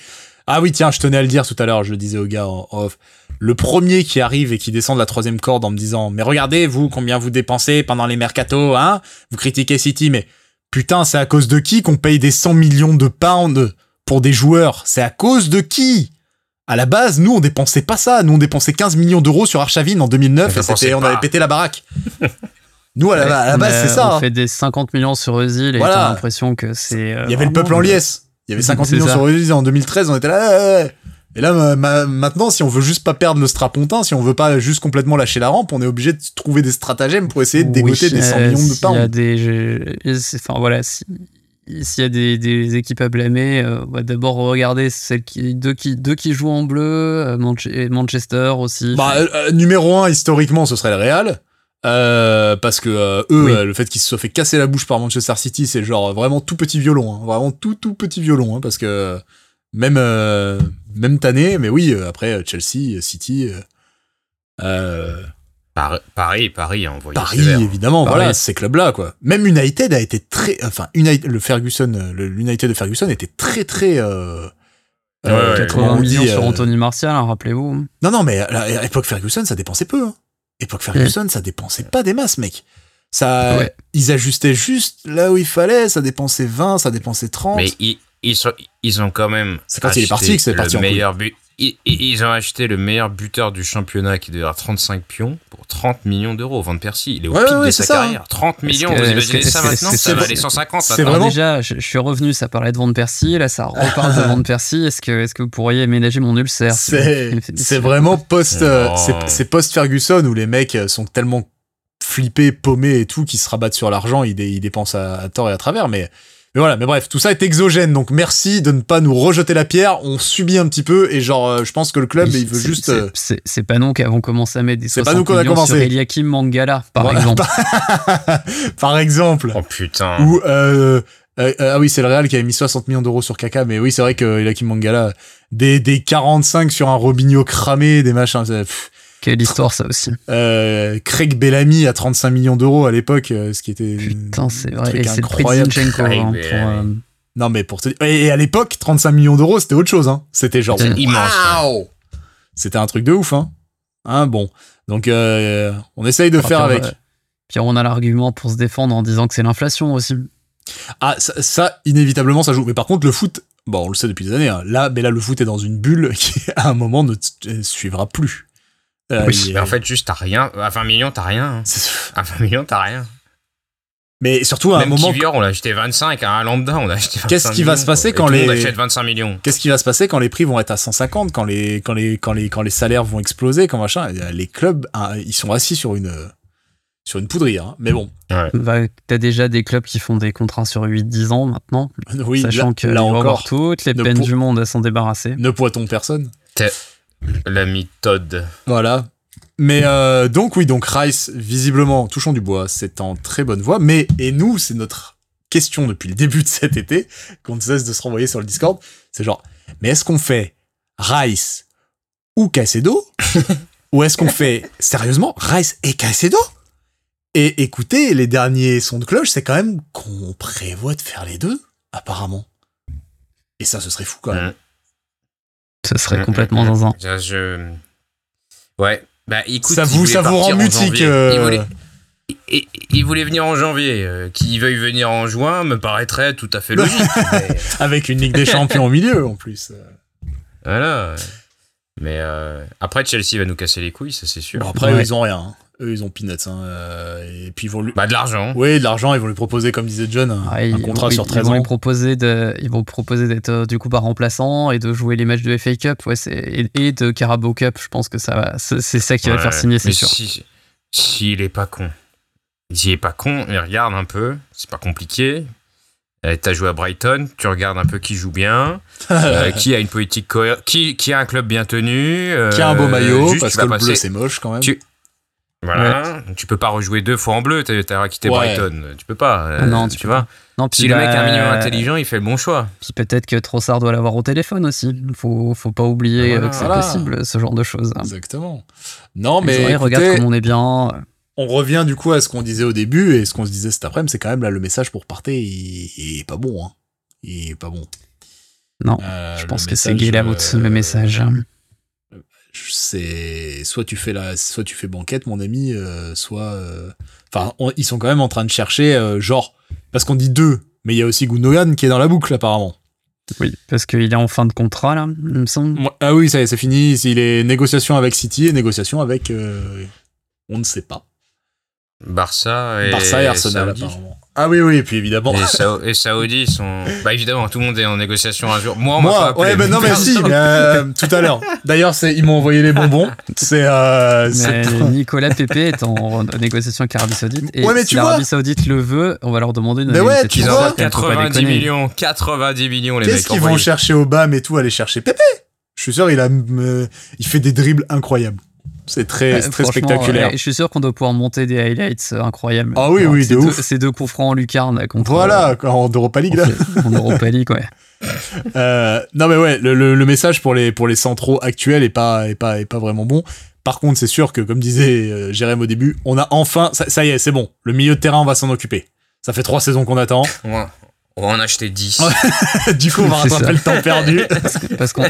Ah oui, tiens, je tenais à le dire tout à l'heure. Je le disais au gars en off. Le premier qui arrive et qui descend de la troisième corde en me disant, mais regardez vous combien vous dépensez pendant les mercatos, hein? Vous critiquez City, mais putain, c'est à cause de qui qu'on paye des 100 millions de pounds pour des joueurs? C'est à cause de qui? À la base, nous, on dépensait pas ça. Nous, on dépensait 15 millions d'euros sur Arshavin en 2009 et c'était, on avait pété la baraque. nous, à la, base, c'est ça. On hein. fait des 50 millions sur Eusil et t'as l'impression que c'est. Euh, il y avait le peuple en liesse. Il y avait 50 millions sur Eusil en 2013, on était là. Et là, maintenant, si on veut juste pas perdre le strapontin, si on veut pas juste complètement lâcher la rampe, on est obligé de trouver des stratagèmes pour essayer de dégoter des 100 millions de pounds. Il y a des, enfin voilà, si, s'il y a des, équipes à blâmer, euh, on va d'abord regarder celles qui, deux, qui, deux qui jouent en bleu, euh, Manchester aussi. Bah, euh, numéro un, historiquement, ce serait le Real. parce que eux, le fait qu'ils se soient fait casser la bouche par Manchester City, c'est genre vraiment tout petit violon, hein. vraiment tout tout petit violon, hein, parce que même même année, mais oui, après Chelsea, City, Paris, Paris a envoyé. Paris, évidemment, voilà, ces clubs-là, quoi. Même United a été très, enfin, United, le Ferguson, le United de Ferguson était très, très. Euh, 80 euh, millions sur euh, Anthony Martial, hein, rappelez-vous. Non, non, mais à l'époque Ferguson, ça dépensait peu. Hein. Époque Ferguson, ça dépensait pas des masses, mec. Ça, ils ajustaient juste là où il fallait. Ça dépensait 20, ça dépensait 30. Mais ils, ils, sont, ils ont quand même. C'est quand il est parti que c'est parti en meilleur but ils, ont acheté le meilleur buteur du championnat qui devait avoir 35 pions pour 30 millions d'euros. Van Persie, il est au pic de sa carrière. 30 millions, vous imaginez ça maintenant Ça va aller 150 C'est vraiment... Déjà, je, suis revenu, ça parlait de Van Persie, là ça reparle de Van Persie. Est-ce que, est que vous pourriez ménager mon ulcère C'est vraiment post, euh, c'est post Ferguson où les mecs euh, sont tellement flippés, paumés et tout, qu'ils se rabattent sur l'argent, ils, ils, dépensent à, à tort et à travers, mais mais voilà, mais bref, tout ça est exogène, donc merci de ne pas nous rejeter la pierre. On subit un petit peu et genre, euh, je pense que le club, il veut juste. Euh, c'est pas nous qui avons commencé à mettre des 60 pas nous qu'on a commencé. sur Eliakim Mangala, par exemple. par exemple. Oh putain. Ou euh, euh, ah oui, c'est le Real qui avait mis 60 millions d'euros sur Kaka, mais oui, c'est vrai que Eliakim Mangala, des, des 45 sur un Robinho cramé, des machins. Quelle histoire ça aussi. Euh, Craig Bellamy à 35 millions d'euros à l'époque, euh, ce qui était putain c'est vrai. Et c'est incroyable. Hein, euh, non mais pour te... et à l'époque 35 millions d'euros c'était autre chose hein. C'était genre immense. C'était un truc de ouf hein. Hein bon donc on essaye de faire avec. Puis on a l'argument pour se défendre en disant que c'est l'inflation aussi. Ah ça, ça, inévitablement ça joue. Mais par contre le foot bon on le sait depuis des années hein. là mais là le foot est dans une bulle qui à un moment ne suivra plus. Euh, oui, mais en fait, juste, t'as rien. À 20 millions, t'as rien. Hein. À 20 millions, t'as rien. Mais surtout à un moment. Kivior, on l'a acheté 25, à un lambda, on l'a acheté 25 Qu'est-ce qui va se passer quand les. On achète 25 millions. Qu'est-ce qui va se passer quand les prix vont être à 150, quand les, quand les, quand les, quand les salaires vont exploser, quand machin. Les clubs, hein, ils sont assis sur une, sur une poudrière. Hein. Mais bon. Ouais. Bah, T'as déjà des clubs qui font des contrats sur 8-10 ans maintenant. Oui, sachant que là encore, toutes les peines du monde à s'en débarrasser. Ne poitons personne. La méthode. Voilà. Mais euh, donc oui, donc Rice, visiblement, touchons du bois, c'est en très bonne voie. Mais, et nous, c'est notre question depuis le début de cet été, qu'on ne cesse de se renvoyer sur le Discord, c'est genre, mais est-ce qu'on fait Rice ou Caicedo Ou est-ce qu'on fait, sérieusement, Rice et Caicedo Et écoutez, les derniers sons de cloche, c'est quand même qu'on prévoit de faire les deux, apparemment. Et ça, ce serait fou quand même. Ce serait complètement dans un. Je... Ouais, bah, écoute, ça vous, ça vous rend mutique. Euh. Il, voulait, venir en janvier. Euh, Qu'il veuille venir en juin me paraîtrait tout à fait logique. Avec une Ligue des Champions au milieu, en plus. Voilà. Mais euh, après, Chelsea va nous casser les couilles, ça c'est sûr. après, ils ont rien. Hein. Eux, ils ont peanuts. Hein, euh, et puis ils vont lui... Bah, de l'argent. Oui, de l'argent. Ils vont lui proposer, comme disait John, un, contrat sur 13 ils vont. Lui proposer de, ils vont proposer d'être euh, du coup pas remplaçant et de jouer les matchs de FA Cup ouais, et, et, de Carabao Cup. Je pense que ça va, c'est ça qui va faire signer, c'est sûr. S'il si, est pas con, s'il est pas con, il regarde un peu. C'est pas compliqué. Euh, T'as joué à Brighton, tu regardes un peu qui joue bien, euh, qui a une politique cohérente, qui, qui a un club bien tenu, euh, qui a un beau maillot, parce que le bleu c'est moche quand même. Tu, voilà. Tu peux pas rejouer deux fois en bleu. T'as quitté Brighton. Tu peux pas. Euh, non, tu, vois. Non, si le mec est un minimum intelligent, il fait le bon choix. Puis peut-être que Trossard doit l'avoir au téléphone aussi. Faut, faut pas oublier que c'est possible, ce genre de choses. Exactement. Non, mais. regarde comme on est bien. On revient du coup à ce qu'on disait au début et ce qu'on se disait cet après-midi, c'est quand même là le message pour partir, il, est pas bon. Hein. Il est pas bon. Non, euh, je pense que c'est gay la route, le message c'est soit tu fais la soit tu fais banquette mon ami euh, soit euh, enfin ils sont quand même en train de chercher euh, genre parce qu'on dit deux mais il y a aussi Gundogan qui est dans la boucle apparemment. Oui parce qu'il est en fin de contrat là il me semble. Ah oui ça c'est fini. Il est négociation avec City et négociation avec on ne sait pas. Barça et, Barça et Arsenal apparemment ah oui, oui, et puis évidemment. Et, Saoudi sont. Bah évidemment, tout le monde est en négociation un jour. Moi, Moi, ouais, mais non, mais si, euh, tout à l'heure. D'ailleurs, c'est, ils m'ont envoyé les bonbons. C'est. Euh, Nicolas Pépé est en négociation avec l'Arabie Saoudite. Et ouais, mais si l'Arabie Saoudite le veut, on va leur demander une. Mais ouais, tu vois. 90 millions, 90 millions les mecs. Qu'est-ce qu'ils vont chercher au BAM et tout, aller chercher Pépé? Je suis sûr, il a, il fait des dribbles incroyables. C'est très, très spectaculaire. je suis sûr qu'on doit pouvoir monter des highlights euh, incroyables. Ah oui, oui, de ouf. ces deux coups francs en lucarne contre. Voilà, euh, en Europa League, là. En Europa League, ouais. euh, non, mais ouais, le, le, message pour les, pour les centraux actuels est pas, est pas, est pas vraiment bon. Par contre, c'est sûr que, comme disait euh, Jérém au début, on a enfin. Ça, ça y est, c'est bon. Le milieu de terrain, on va s'en occuper. Ça fait trois saisons qu'on attend. Ouais. On va en acheter 10. du coup, on va rattraper le temps perdu. Parce qu'on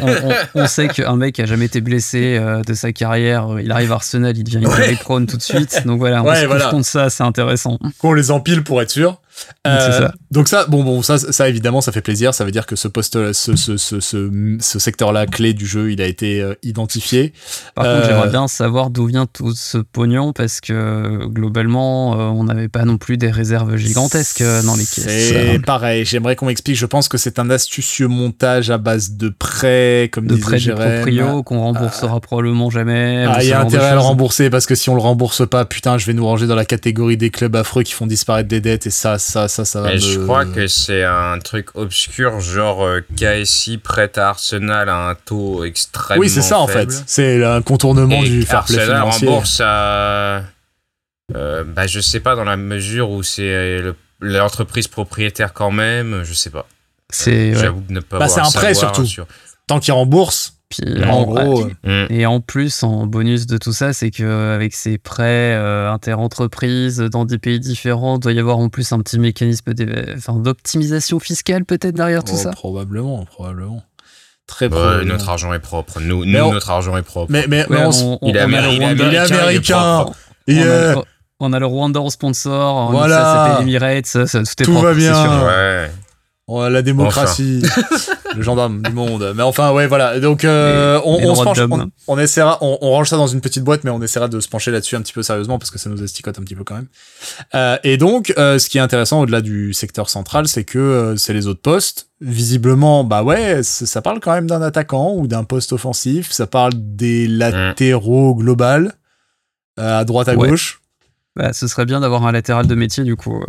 on, sait qu'un mec qui a jamais été blessé euh, de sa carrière, euh, il arrive à Arsenal, il devient ouais. prone tout de suite. Donc voilà, on ouais, se voilà. compte ça, c'est intéressant. Qu'on les empile pour être sûr. Euh, ça. Donc ça, bon, bon, ça, ça évidemment, ça fait plaisir. Ça veut dire que ce poste, ce, ce, ce, ce, secteur-là clé du jeu, il a été euh, identifié. Par euh, contre, j'aimerais bien savoir d'où vient tout ce pognon parce que globalement, euh, on n'avait pas non plus des réserves gigantesques dans les caisses. C'est pareil. J'aimerais qu'on m'explique. Je pense que c'est un astucieux montage à base de prêts, comme de prêts du proprio qu'on remboursera probablement jamais. Ah, il y a intérêt à le rembourser parce que si on le rembourse pas, putain, je vais nous ranger dans la catégorie des clubs affreux qui font disparaître des dettes et ça, ça, ça, ça va. Et je crois que c'est un truc obscur, genre euh, KSI prête à Arsenal à un taux extrêmement Oui, c'est ça en fait. C'est un contournement du fair play Arsenal rembourse à. Euh, bah, je sais pas dans la mesure où c'est l'entreprise propriétaire quand même, je sais pas. C'est. J'avoue de ne pas. Bah, c'est un prêt surtout. Tant qu'il rembourse, puis en, gros, euh, et en plus, en bonus de tout ça, c'est qu'avec ces prêts euh, interentreprises dans des pays différents, il doit y avoir en plus un petit mécanisme d'optimisation fiscale peut-être derrière tout oh, ça? Probablement, probablement. Très ouais, notre argent est propre. Nous, nous notre argent est propre. Mais, mais, il, est américain. Il est On, a le Rwanda au sponsor. On voilà. ça s'appelle Emirates. Ça, tout est tout propre, va bien. Ouais. Oh, la démocratie, le gendarme du monde. Mais enfin, ouais, voilà. Donc, euh, on, on, se penche, on, on, essaiera, on, range ça dans une petite boîte, mais on essaiera de se pencher là-dessus un petit peu sérieusement parce que ça nous esticote un petit peu quand même. Euh, et donc, euh, ce qui est intéressant au-delà du secteur central, c'est que c'est les autres postes. Visiblement, bah ouais, ça parle quand même d'un attaquant ou d'un poste offensif. Ça parle des latéraux global à droite à gauche. Bah, ce serait bien d'avoir un latéral de métier du coup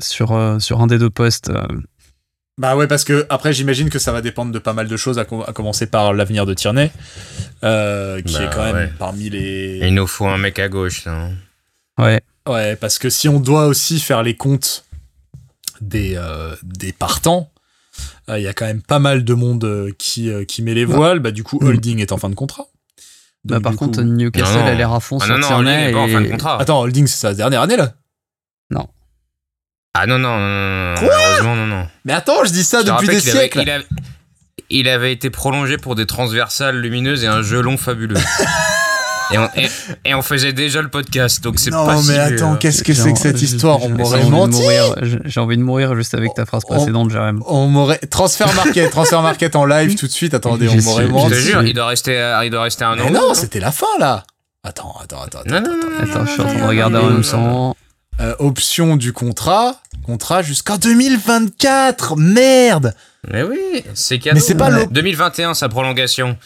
sur sur un des deux postes. Bah ouais, parce que après, j'imagine que ça va dépendre de pas mal de choses, à, commencer par l'avenir de Tierney, euh, qui est bah quand même parmi les. il nous faut un mec à gauche, là. Ouais. Ouais, parce que si on doit aussi faire les comptes des, euh, des partants, euh, il y a quand même pas mal de monde qui, qui met les voiles. Bah, du coup, mm. Holding est en fin de contrat. bah, par contre, Newcastle a l'air à fond ah, sur Tierney. en fin de contrat. Attends, Holding, c'est sa dernière année là? Non. Ah non, non, non, non, malheureusement, non, non. Mais attends, je dis ça depuis des siècles. il, avait, été prolongé pour des transversales lumineuses et un jeu long fabuleux. et, on, faisait déjà le podcast, donc c'est pas Non, mais attends, qu'est-ce que c'est que cette histoire On m'aurait menti. J'ai envie de mourir juste avec ta phrase précédente, Jérém. On m'aurait. Transfert market, transfert market en live tout de suite. Attendez, on m'aurait menti. Je te jure, il doit rester, il doit rester un an. non, c'était la fin là. Attends, attends, attends. Non, non, non. Attends, je suis en train de regarder en même temps. Euh, option du contrat, contrat jusqu'en 2024. Merde. Mais oui, c'est cadeau. Mais c'est pas le 2021 sa prolongation.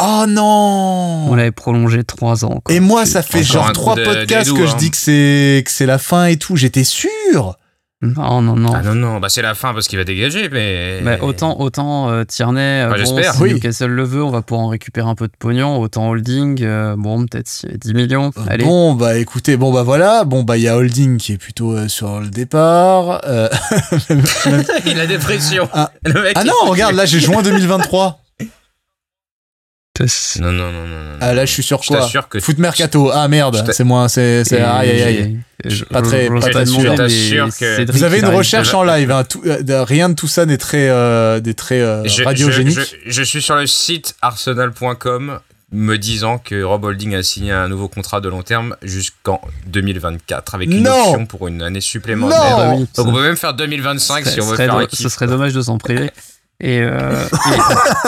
Oh non On l'avait prolongé trois ans. Et moi, ça fait genre trois podcasts que je hein. dis que c'est que c'est la fin et tout. J'étais sûr. Non, non, non. Ah non, non, bah c'est la fin parce qu'il va dégager, mais. mais autant, autant euh, Tierney, euh, j'espère. si Newcastle le veut, on va pouvoir en récupérer un peu de pognon. Autant Holding, euh, bon, peut-être 10 millions. Allez. Bon, bah écoutez, bon, bah voilà. Bon, bah il y a Holding qui est plutôt sur le départ. il a des pressions. Ah, ah non, regarde, là j'ai juin 2023. Non, non, non, non, Ah, là, je suis sur quoi que Foot Mercato. Ah, merde, c'est moi, c'est, c'est, aïe, aïe, aïe. Pas très, pas très sûr. que Vous avez une recherche en live, hein, tout, euh, rien de tout ça n'est très, euh, des très euh, radiogénique. Je, je, suis sur le site arsenal.com me disant que Rob Holding a signé un nouveau contrat de long terme jusqu'en 2024 avec une option pour une année supplémentaire. Donc on peut même faire 2025 si on veut faire Ce serait dommage de s'en priver. Et, euh,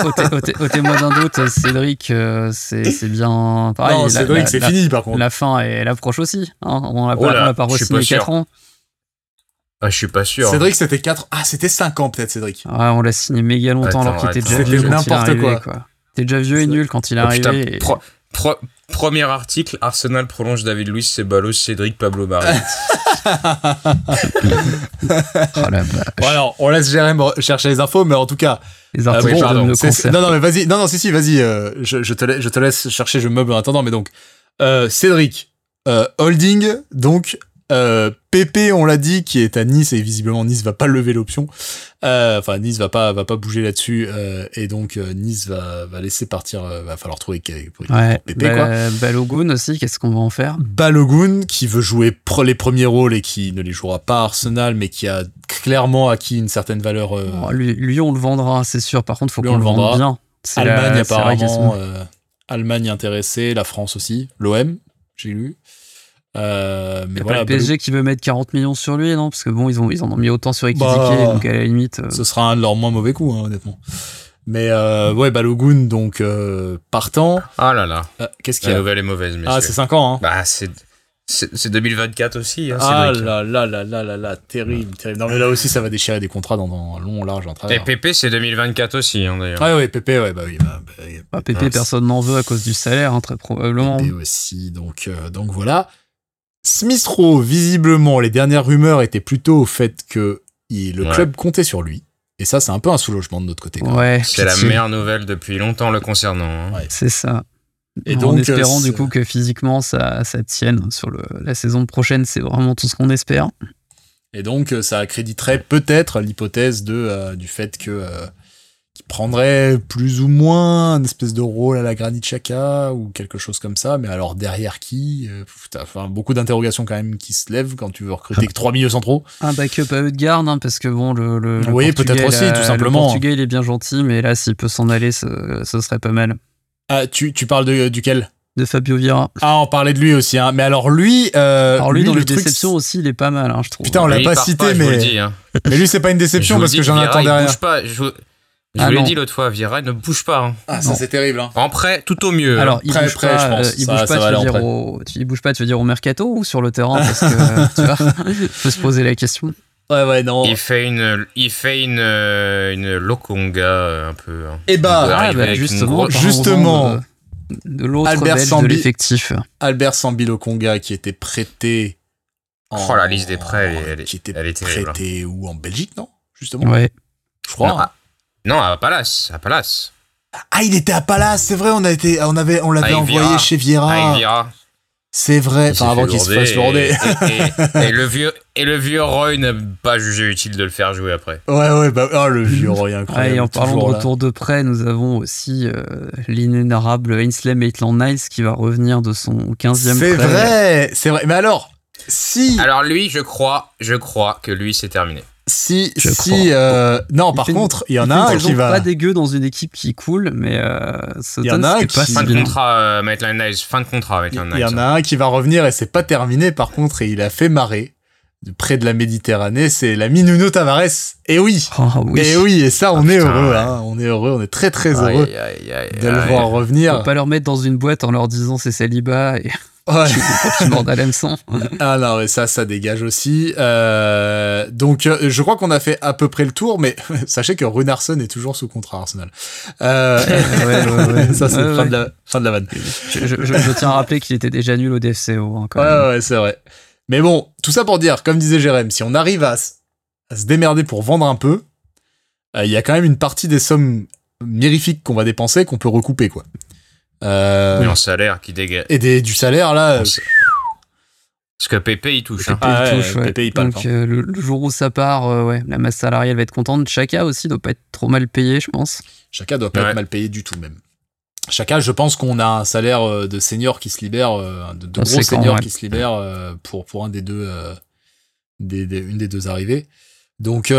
au, témoin d'un doute, Cédric, euh, c'est bien pareil. Non, Cédric, c'est fini par contre. La fin, elle approche aussi. Hein. On l'a pas, pas re-signé 4 ans. Ah, je suis pas sûr. Cédric, c'était 4. Ah, c'était 5 ans peut-être, Cédric. Ouais, on l'a signé méga longtemps alors qu'il était déjà vieux. C'était n'importe quoi. quoi. T'es déjà vieux et nul quand il est oh, arrivé. Premier article Arsenal prolonge David Luiz, Ceballos, Cédric, Pablo Marie. oh bon, alors, on laisse Jérém chercher les infos, mais en tout cas. Les infos, euh, bon, Non, non, mais vas-y. Non, non, si, si, vas-y. Euh, je, je, te je te laisse chercher, je meuble en attendant. Mais donc, euh, Cédric, euh, Holding, donc, euh, Pépé, on l'a dit, qui est à Nice et visiblement Nice va pas lever l'option. Euh, enfin, Nice va pas va pas bouger là-dessus euh, et donc euh, Nice va, va laisser partir. Euh, va falloir trouver Pépé quoi. Balogun aussi, qu'est-ce qu'on va en faire? Balogun qui veut jouer les premiers rôles et qui ne les jouera pas à Arsenal, mais qui a clairement acquis une certaine valeur. Oh, lui, on le vendra, c'est sûr. Par contre, faut qu'on le, vende bien. Allemagne apparemment. Allemagne intéressée, la France aussi, l'OM, j'ai lu. Euh, mais voilà, pas le PSG qui veut mettre 40 millions sur lui, non? Parce que bon, ils, ont, ils en ont mis autant sur Ekitike, bah, donc à la limite. Euh, ce sera un de leurs moins mauvais coups, hein, honnêtement. Mais euh, ouais, Balogun, donc euh, partant. Ah là là. Euh, qu'est-ce qu'il y a? La nouvelle est mauvaise, messieurs. Ah, c'est 5 ans, hein. Bah, c'est. C'est 2024 aussi. Hein, ah là là là là là là, terrible, terrible. Non mais là aussi ça va déchirer des contrats dans, dans long, large, en travers. Et PP c'est 2024 aussi hein, d'ailleurs. Ah ouais, PP, ouais, bah oui. Bah, bah, bah PP, personne n'en veut à cause du salaire, hein, très probablement. PP aussi, donc, donc voilà. Smith Rowe, visiblement, les dernières rumeurs étaient plutôt au fait que le club comptait sur lui. Et ça, c'est un peu un soulagement de notre côté. Ouais, c'est la meilleure nouvelle depuis longtemps le concernant. Hein. C'est ça. Et donc, en espérant du coup que physiquement ça, ça tienne sur le, la saison prochaine, c'est vraiment tout ce qu'on espère. Et donc, ça accréditerait peut-être l'hypothèse de, euh, du fait que euh, prendrait plus ou moins une espèce de rôle à la Granit Xhaka ou quelque chose comme ça, mais alors derrière qui euh, enfin, beaucoup d'interrogations quand même qui se lèvent quand tu veux recruter que trois milieux centraux. Un backup à Eudgard, hein, parce que bon, le, le, oui, peut-être aussi, tout simplement. Le Portugais, il est bien gentil, mais là, s'il peut s'en aller, ce, serait pas mal. Ah, tu, tu parles de, duquel? De Fabio Vieira. Ah, on parlait de lui aussi, hein. Mais alors lui, euh, alors lui, dans le les déceptions aussi, il est pas mal, hein, je trouve. Putain, on l'a pas cité, mais. Hein. Mais lui, c'est pas une déception parce que j'en attendais rien. Bouge pas. Je, vous ah l'ai dit l'autre fois, Vieira ne bouge pas. Hein. Ah, ça c'est terrible. Hein. En prêt, tout au mieux. Alors, il, bouge, pas, je pense. Euh, il bouge pas, tu veux dire au, il bouge pas, tu veux dire au mercato ou sur le terrain Parce que, tu vois, faut se poser la question. Ouais, ouais, non. Il fait une, il fait une, euh, une lokonga euh, un peu. Hein. Et eh bah, ah, bah justement, justement, de, l'autre belge Sambi, de l'effectif. Albert Sambi Lokonga qui était prêté. En, oh la liste des prêts, elle, qui était elle est terrible. prêté où? En Belgique, non? Justement? Ouais. Je crois. Non, à, Palace, à Palace. Ah, il était à Palace, c'est vrai. On a été, on avait, on l'avait envoyé chez Vieira. C'est vrai, enfin avant qu'il se fasse lourder. Et, et, le vieux, et le vieux Roy n'a pas jugé utile de le faire jouer après. Ouais, ouais, bah, oh, le vieux Roy, incroyable. et en parlant de retour de près, nous avons aussi euh, l'inénarrable Ainsley Maitland-Niles qui va revenir de son 15e C'est vrai, c'est vrai. Mais alors, si. Alors lui, je crois, je crois que lui, c'est terminé. Si, si, euh, non, par contre, il y en a un qui va. pas dégueu dans une équipe qui coule, mais euh, il y en a un qui... pas fin de contrat, euh, Maitland Niles, fin de contrat avec Il y en a un qui va revenir et c'est pas terminé. Par contre, et il a fait marrer près de la Méditerranée, c'est l'ami Nuno Tavares. Et oui, oh, oui. et oui, et ça, on ah, est heureux, hein. on est heureux, on est très très heureux de le voir revenir. Faut pas leur mettre dans une boîte en leur disant c'est célibat. Et... Ouais. ah non, mais ça, ça dégage aussi. Euh, donc, euh, je crois qu'on a fait à peu près le tour, mais sachez que Runarsson est toujours sous contrat Arsenal. Euh, ouais, ouais, ça, c'est fin, de la, fin de la vanne. Je, je, je, tiens à rappeler qu'il était déjà nul au DFCO. Hein, ouais, ouais, c'est vrai. Mais bon, tout ça pour dire, comme disait Jérém, si on arrive à, à se démerder pour vendre un peu, il y a quand même une partie des sommes mirifiques qu'on va dépenser qu'on peut recouper, quoi. Euh, oui, en salaire qui dégage. Et du salaire, là. Euh, Parce que Pépé, il touche. Hein. il touche, ouais. Pépé, il Donc, euh, le, jour où ça part, euh, ouais, la masse salariale va être contente. Chaka aussi doit pas être trop mal payé, je pense. Chaka doit pas être mal payé du tout, même. Chaka, je pense qu'on a un salaire de senior qui se libère, de, de gros seniors qui se libère pour, pour un des deux, des, une des deux arrivées. Donc,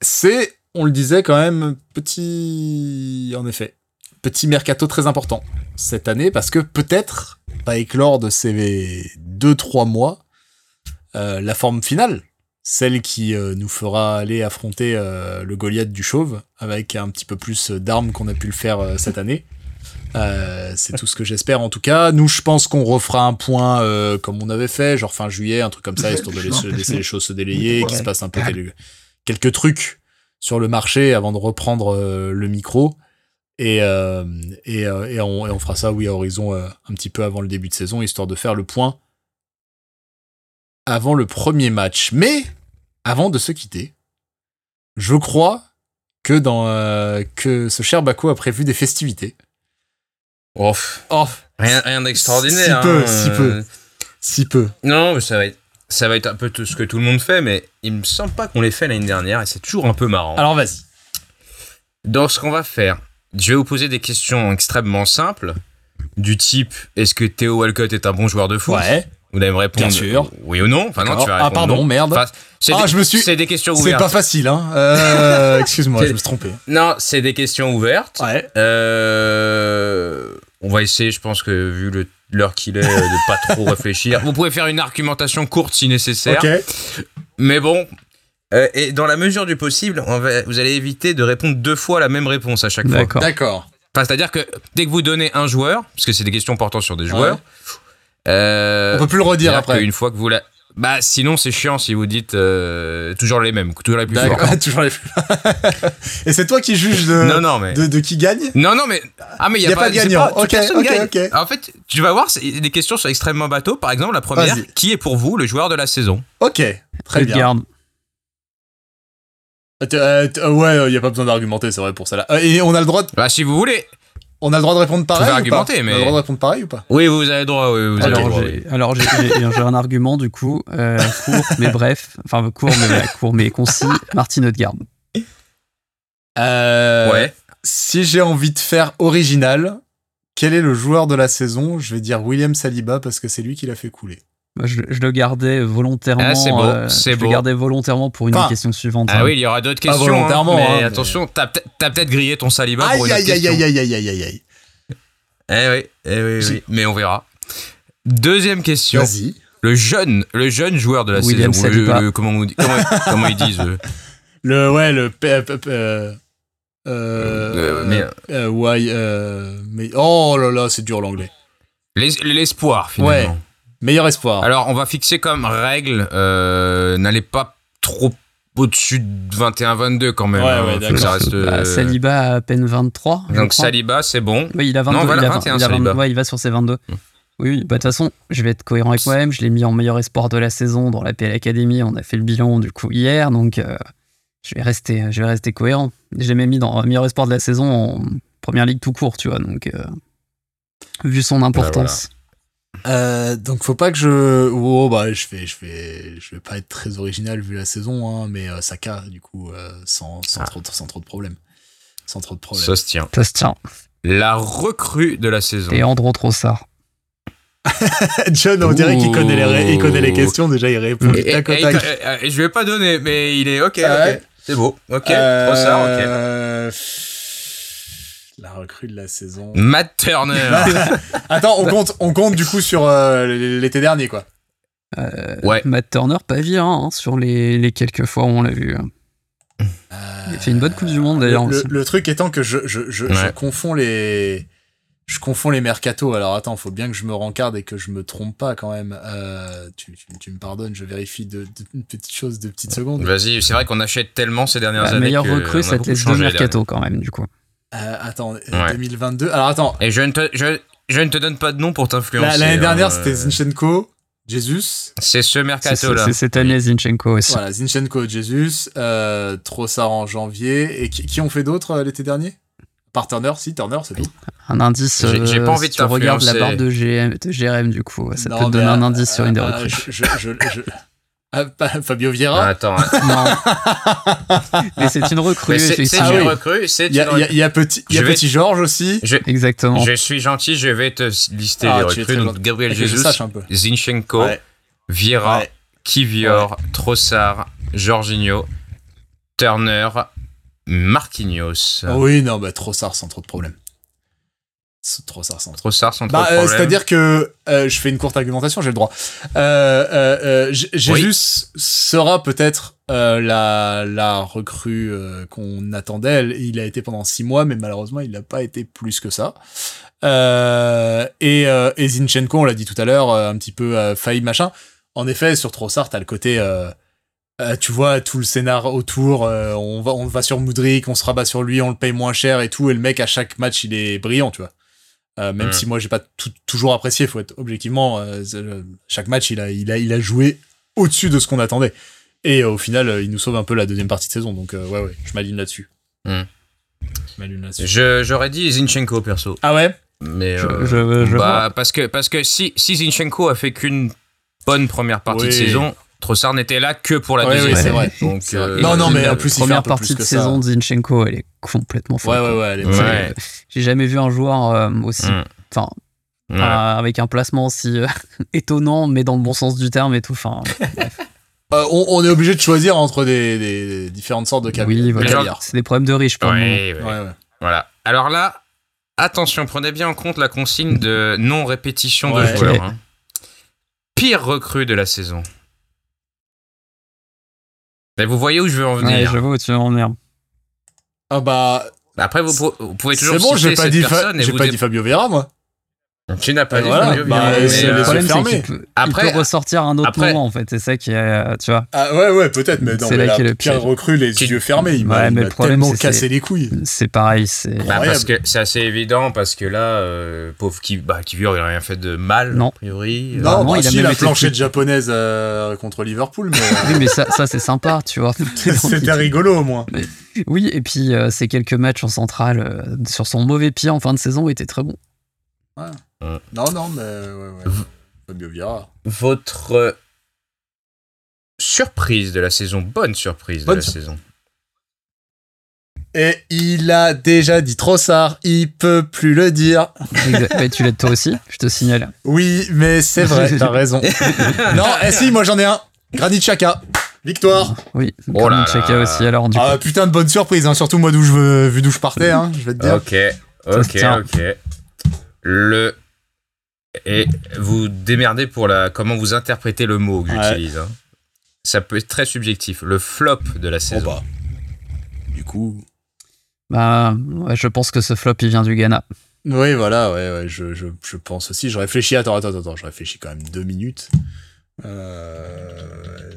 c'est, on le disait quand même, petit, en effet, petit mercato très important cette année parce que peut-être va éclore de ces 2-3 mois euh, la forme finale, celle qui euh, nous fera aller affronter euh, le Goliath du Chauve avec un petit peu plus d'armes qu'on a pu le faire cette année. c'est tout ce que j'espère en tout cas. Nous, je pense qu'on refera un point comme on avait fait, genre fin juillet, un truc comme ça, histoire de laisser, les choses se délayer, qu'il se passe un peu quelques trucs sur le marché avant de reprendre le micro. Et, euh, et, euh, et, on, et, on, fera ça, oui, à horizon euh, un petit peu avant le début de saison, histoire de faire le point avant le premier match. Mais, avant de se quitter, je crois que, dans, que ce cher Baco a prévu des festivités. Off. Off. Rien, rien d'extraordinaire. Si peu, hein, si peu. Si peu. Non, mais ça va être ça va être un peu tout ce que tout le monde fait, mais il me semble pas qu'on l'ait fait l'année dernière et c'est toujours un peu marrant. Alors vas-y. Donc ce qu'on va faire, je vais vous poser des questions extrêmement simples, du type est-ce que Théo Walcott est un bon joueur de foot Ouais. Vous allez me répondre Bien sûr. oui ou non. Enfin non, tu vas Ah pardon, merde. ah, je me suis. C'est des questions ouvertes. C'est pas facile, hein. Euh, Excuse-moi, je me suis trompé. Non, c'est des questions ouvertes. Ouais. Euh, on va essayer, je pense que vu le l'heure qu'il est, de pas trop réfléchir. Vous pouvez faire une argumentation courte si nécessaire. Ok. Mais bon, euh, et dans la mesure du possible, vous allez éviter de répondre deux fois la même réponse à chaque fois. D'accord. C'est-à-dire que dès que vous donnez un joueur, parce que c'est des questions portant sur des joueurs, euh, on peut plus le redire après. Une fois que vous la... Bah sinon c'est chiant si vous dites euh, toujours les mêmes, toujours les plus forts. toujours les plus. Et c'est toi qui juges de, non, non, mais... de, qui gagne Non non mais ah mais il y, a, pas, de gagnant. ok ok En fait tu vas voir des questions sont extrêmement bateaux. Par exemple la première, qui est pour vous le joueur de la saison? Ok très bien. Euh, euh, ouais, il y a pas besoin d'argumenter, c'est vrai pour ça là. Euh, et on a le droit de... Bah si vous voulez. On a le droit de répondre pareil. Ou argumenter, mais. On a le droit de répondre pareil ou pas? Oui, vous avez le droit. Oui, vous alors, j'ai, alors j'ai, un argument du coup, court mais bref, enfin court mais court mais concis. Martin Odegaard. Euh, ouais. Si j'ai envie de faire original, quel est le joueur de la saison? Je vais dire William Saliba parce que c'est lui qui l'a fait couler. Je, le gardais volontairement. Ah, c'est beau, euh, je le gardais volontairement pour une question suivante. Ah hein. oui, il y aura d'autres questions. Hein, volontairement. mais hein, attention, t'as, peut-être grillé ton saliba aïe, pour une aïe, aïe, aïe, aïe, aïe, aïe, aïe. Eh oui, eh oui, oui, mais on verra. Deuxième question. Vas-y. Le jeune, le jeune joueur de la William saison. Le, le- comment, on dit- comment, comment ils disent euh, Le, ouais, le. P- P- P- euh, euh, Euh, mais- euh, ouais, euh, mais. Oh là là, c'est dur l'anglais. l'es- L'espoir, finalement. Ouais. Meilleur espoir. Alors, on va fixer comme règle, euh, n'allez pas trop au-dessus de 21-22 quand même. Ouais, hein, ouais, faut que d'accord. ça reste. Bah, euh, Saliba a à peine 23. je Donc. Saliba, c'est bon. Oui, il a 22. Non, voilà, il, a 21, il a Saliba. ouais, il va sur ses 22. Mm. Oui, bah, de toute façon, je vais être cohérent avec moi-même. Je l'ai mis en meilleur espoir de la saison dans la PL Academy. On a fait le bilan du coup hier, donc euh, je, vais rester, je vais rester cohérent. Je l'ai même mis dans meilleur espoir de la saison en première ligue tout court, tu vois. Donc, euh, vu son importance. Euh, donc faut pas que je. Oh bah je vais, je vais, je vais pas être très original vu la saison, hein, mais euh, Saka du coup euh, sans, sans, Ah. trop, sans trop de problèmes, sans trop de problèmes. Ça se tient. Ça se tient. La recrue de la saison. Et Andro Trossard. John, on dirait qu'il connaît les, il connaît les questions déjà, il répond Et, tac et- tac. et- et- je vais pas donner, mais il est ok. Ah ouais. C'est beau. Ok. Euh, Trossard, ok. Euh, La recrue de la saison. Matt Turner. Attends, on compte, on compte du coup sur euh, l'été dernier quoi. Euh, Ouais. Matt Turner, pas vilain hein, sur les, les quelques fois où on l'a vu. Il a fait une bonne Coupe du Monde d'ailleurs Le, aussi. le truc étant que je, je, je, confonds les. Je confonds les mercatos. Alors attends, faut bien que je me rencarde et que je me trompe pas quand même. Euh, tu, tu, tu me pardonnes, je vérifie de, de, une petite chose de petites secondes. Vas-y, c'est vrai qu'on achète tellement ces dernières La années. meilleure que recrue, ça te laisse deux mercato quand même, du coup. Euh, attends, euh, Ouais. 2022. Alors attends. Et je ne te, je, je ne te donne pas de nom pour t'influencer. la- l'année dernière hein, c'était euh, Zinchenko, Jesus. C'est ce mercato là. c'est cette année Zinchenko aussi. Voilà, Zinchenko, Jesus, euh, Trossard en janvier. Et qui, qui ont fait d'autres euh, l'été dernier? Par Turner, si, Turner, c'est tout. Un indice. J'ai- j'ai euh, pas envie si de tu regardes la barre de, GM, de GRM, du coup. Ça Non, peut te donner un euh, indice sur une des euh, recrues. je, je, je- je- pas- Fabio Vieira. Attends, attends. Non. Mais c'est une recrue, c'est une Ah oui. recrue, c'est Il y a, y petit, il y a Je vais- petit Georges aussi. Je, Exactement. je suis gentil, je vais te lister Ah, les recrues. Donc. Gabriel Jesus, sache un peu. Zinchenko, Ouais. Vieira, Ouais. Kivior, Trossard, Jorginho, Turner, Marquinhos. Ah oui, non, bah Trossard sans trop de problèmes. Trossard sans trop. Trossard sans Bah, euh, c'est-à-dire que euh, je fais une courte argumentation, j'ai le droit. Euh, euh, J- Jesus sera peut-être la, la recrue qu'on attendait. Il a été pendant six mois, mais malheureusement, il n'a pas été plus que ça. Et, et Zinchenko, on l'a dit tout à l'heure, un petit peu failli machin. En effet, sur Trossard, t'as le côté, euh, tu vois, tout le scénar autour. euh, on va, on va sur Moudric, on se rabat sur lui, on le paye moins cher et tout. Et le mec, à chaque match, il est brillant, tu vois. Euh, même Mm. si moi, j'ai pas tout- toujours apprécié, faut être objectivement. euh, chaque match, il a, il a, il a joué au-dessus de ce qu'on attendait. Et euh, au final, il nous sauve un peu la deuxième partie de saison. Donc, euh, ouais, ouais, je m'aligne là-dessus. Mm. Je m'aligne là-dessus. Je- J'aurais dit Zinchenko perso. Ah ouais? Mais Je- euh, je- je bah, parce que parce que si si Zinchenko a fait qu'une bonne première partie de saison, Trossard n'était là que pour la Ouais, deuxième. oui, c'est vrai. Donc C'est vrai. euh, Non, non, mais la en plus, fait première partie plus de saison de Zinchenko, elle est complètement folle. Ouais, ouais, ouais. elle est- Ouais. J'ai jamais vu un joueur euh, aussi, Mm. enfin, Ouais. euh, avec un placement aussi euh, étonnant, mais dans le bon sens du terme et tout. Enfin, Euh, on, on est obligé de choisir entre des, des- des différentes sortes de caviar. oui, voilà. c'est des problèmes de riches pour le moment. Ouais, ouais. Ouais, ouais. Voilà. Alors là, attention, prenez bien en compte la consigne de non-répétition Ouais. de joueurs. Hein. Pire recrue de la saison. Mais vous voyez où je veux en Ouais, venir. je vois où tu veux en venir. Ah bah, Après, vous, pou- vous pouvez toujours c'est bon, j'ai pas, dit, Fa- personne et j'ai vous pas dé- dit Fabio Vieira, moi. Tu n'as pas dit voilà, Fabio bah, mais, c'est le les euh, problème, yeux c'est fermés. qu'il peut, Après- peut ressortir un autre après- moment, en fait. C'est ça qui est, tu vois. Ah ouais, ouais, peut-être, mais non, C'est là le pire piège. recrue, les yeux fermés, il m'a Ouais, mais le problème, c'est- c'est- les couilles. C'est pareil, c'est. Bah, Incroyable. parce que c'est assez évident, parce que là, euh, pauvre qui, bah, Kivior, il a rien fait de mal, Non. a priori. Non, bah, il a si, même la planchette japonaise euh, contre Liverpool, mais euh, Oui, mais ça, ça c'est sympa, tu vois. c'était rigolo au moins. Oui, et puis euh, ces quelques matchs en centrale euh, sur son mauvais pied en fin de saison étaient très bons. Non, non, mais ouais, ouais. Fabio Vieira. Votre euh, surprise de la saison, bonne surprise de la sur- saison. Et il a déjà dit Trossard, il peut plus le dire. Exact. Ouais, tu l'as toi aussi, je te signale. Oui, mais c'est vrai, t'as raison. non, eh si, moi j'en ai un. Granit Xhaka. Victoire. Oui, Oh là là. aussi. Alors, du coup, Ah, putain de bonne surprise, hein, surtout moi d'où je veux, vu d'où je partais, hein, je vais te dire. Ok, ok, ok. Le et vous démerdez pour la comment vous interprétez le mot que j'utilise. Hein. Ça peut être très subjectif. Le flop de la saison. bah. Du coup. Bah, je pense que ce flop il vient du Ghana. Oui, voilà, ouais, ouais je, je, je, pense aussi. Je réfléchis. Attends, attends, attends. Je réfléchis quand même deux minutes. Euh,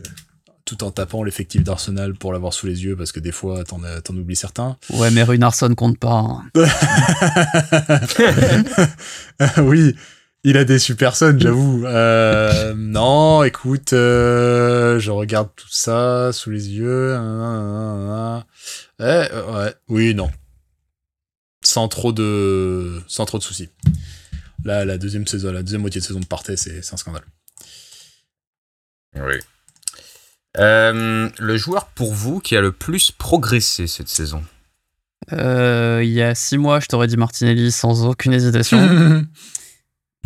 tout en tapant l'effectif d'Arsenal pour l'avoir sous les yeux parce que des fois t'en, t'en oublies certains. Ouais, mais Runarsson compte pas. Hein. oui, il a déçu personne, j'avoue. Euh, non, écoute, euh, je regarde tout ça sous les yeux. Eh, ouais, oui, non. Sans trop de, sans trop de soucis. Là, la deuxième saison, la deuxième moitié de saison de Partey, c'est, c'est un scandale. Oui. Euh, le joueur pour vous qui a le plus progressé cette saison euh, Il y a six mois, je t'aurais dit Martinelli sans aucune hésitation.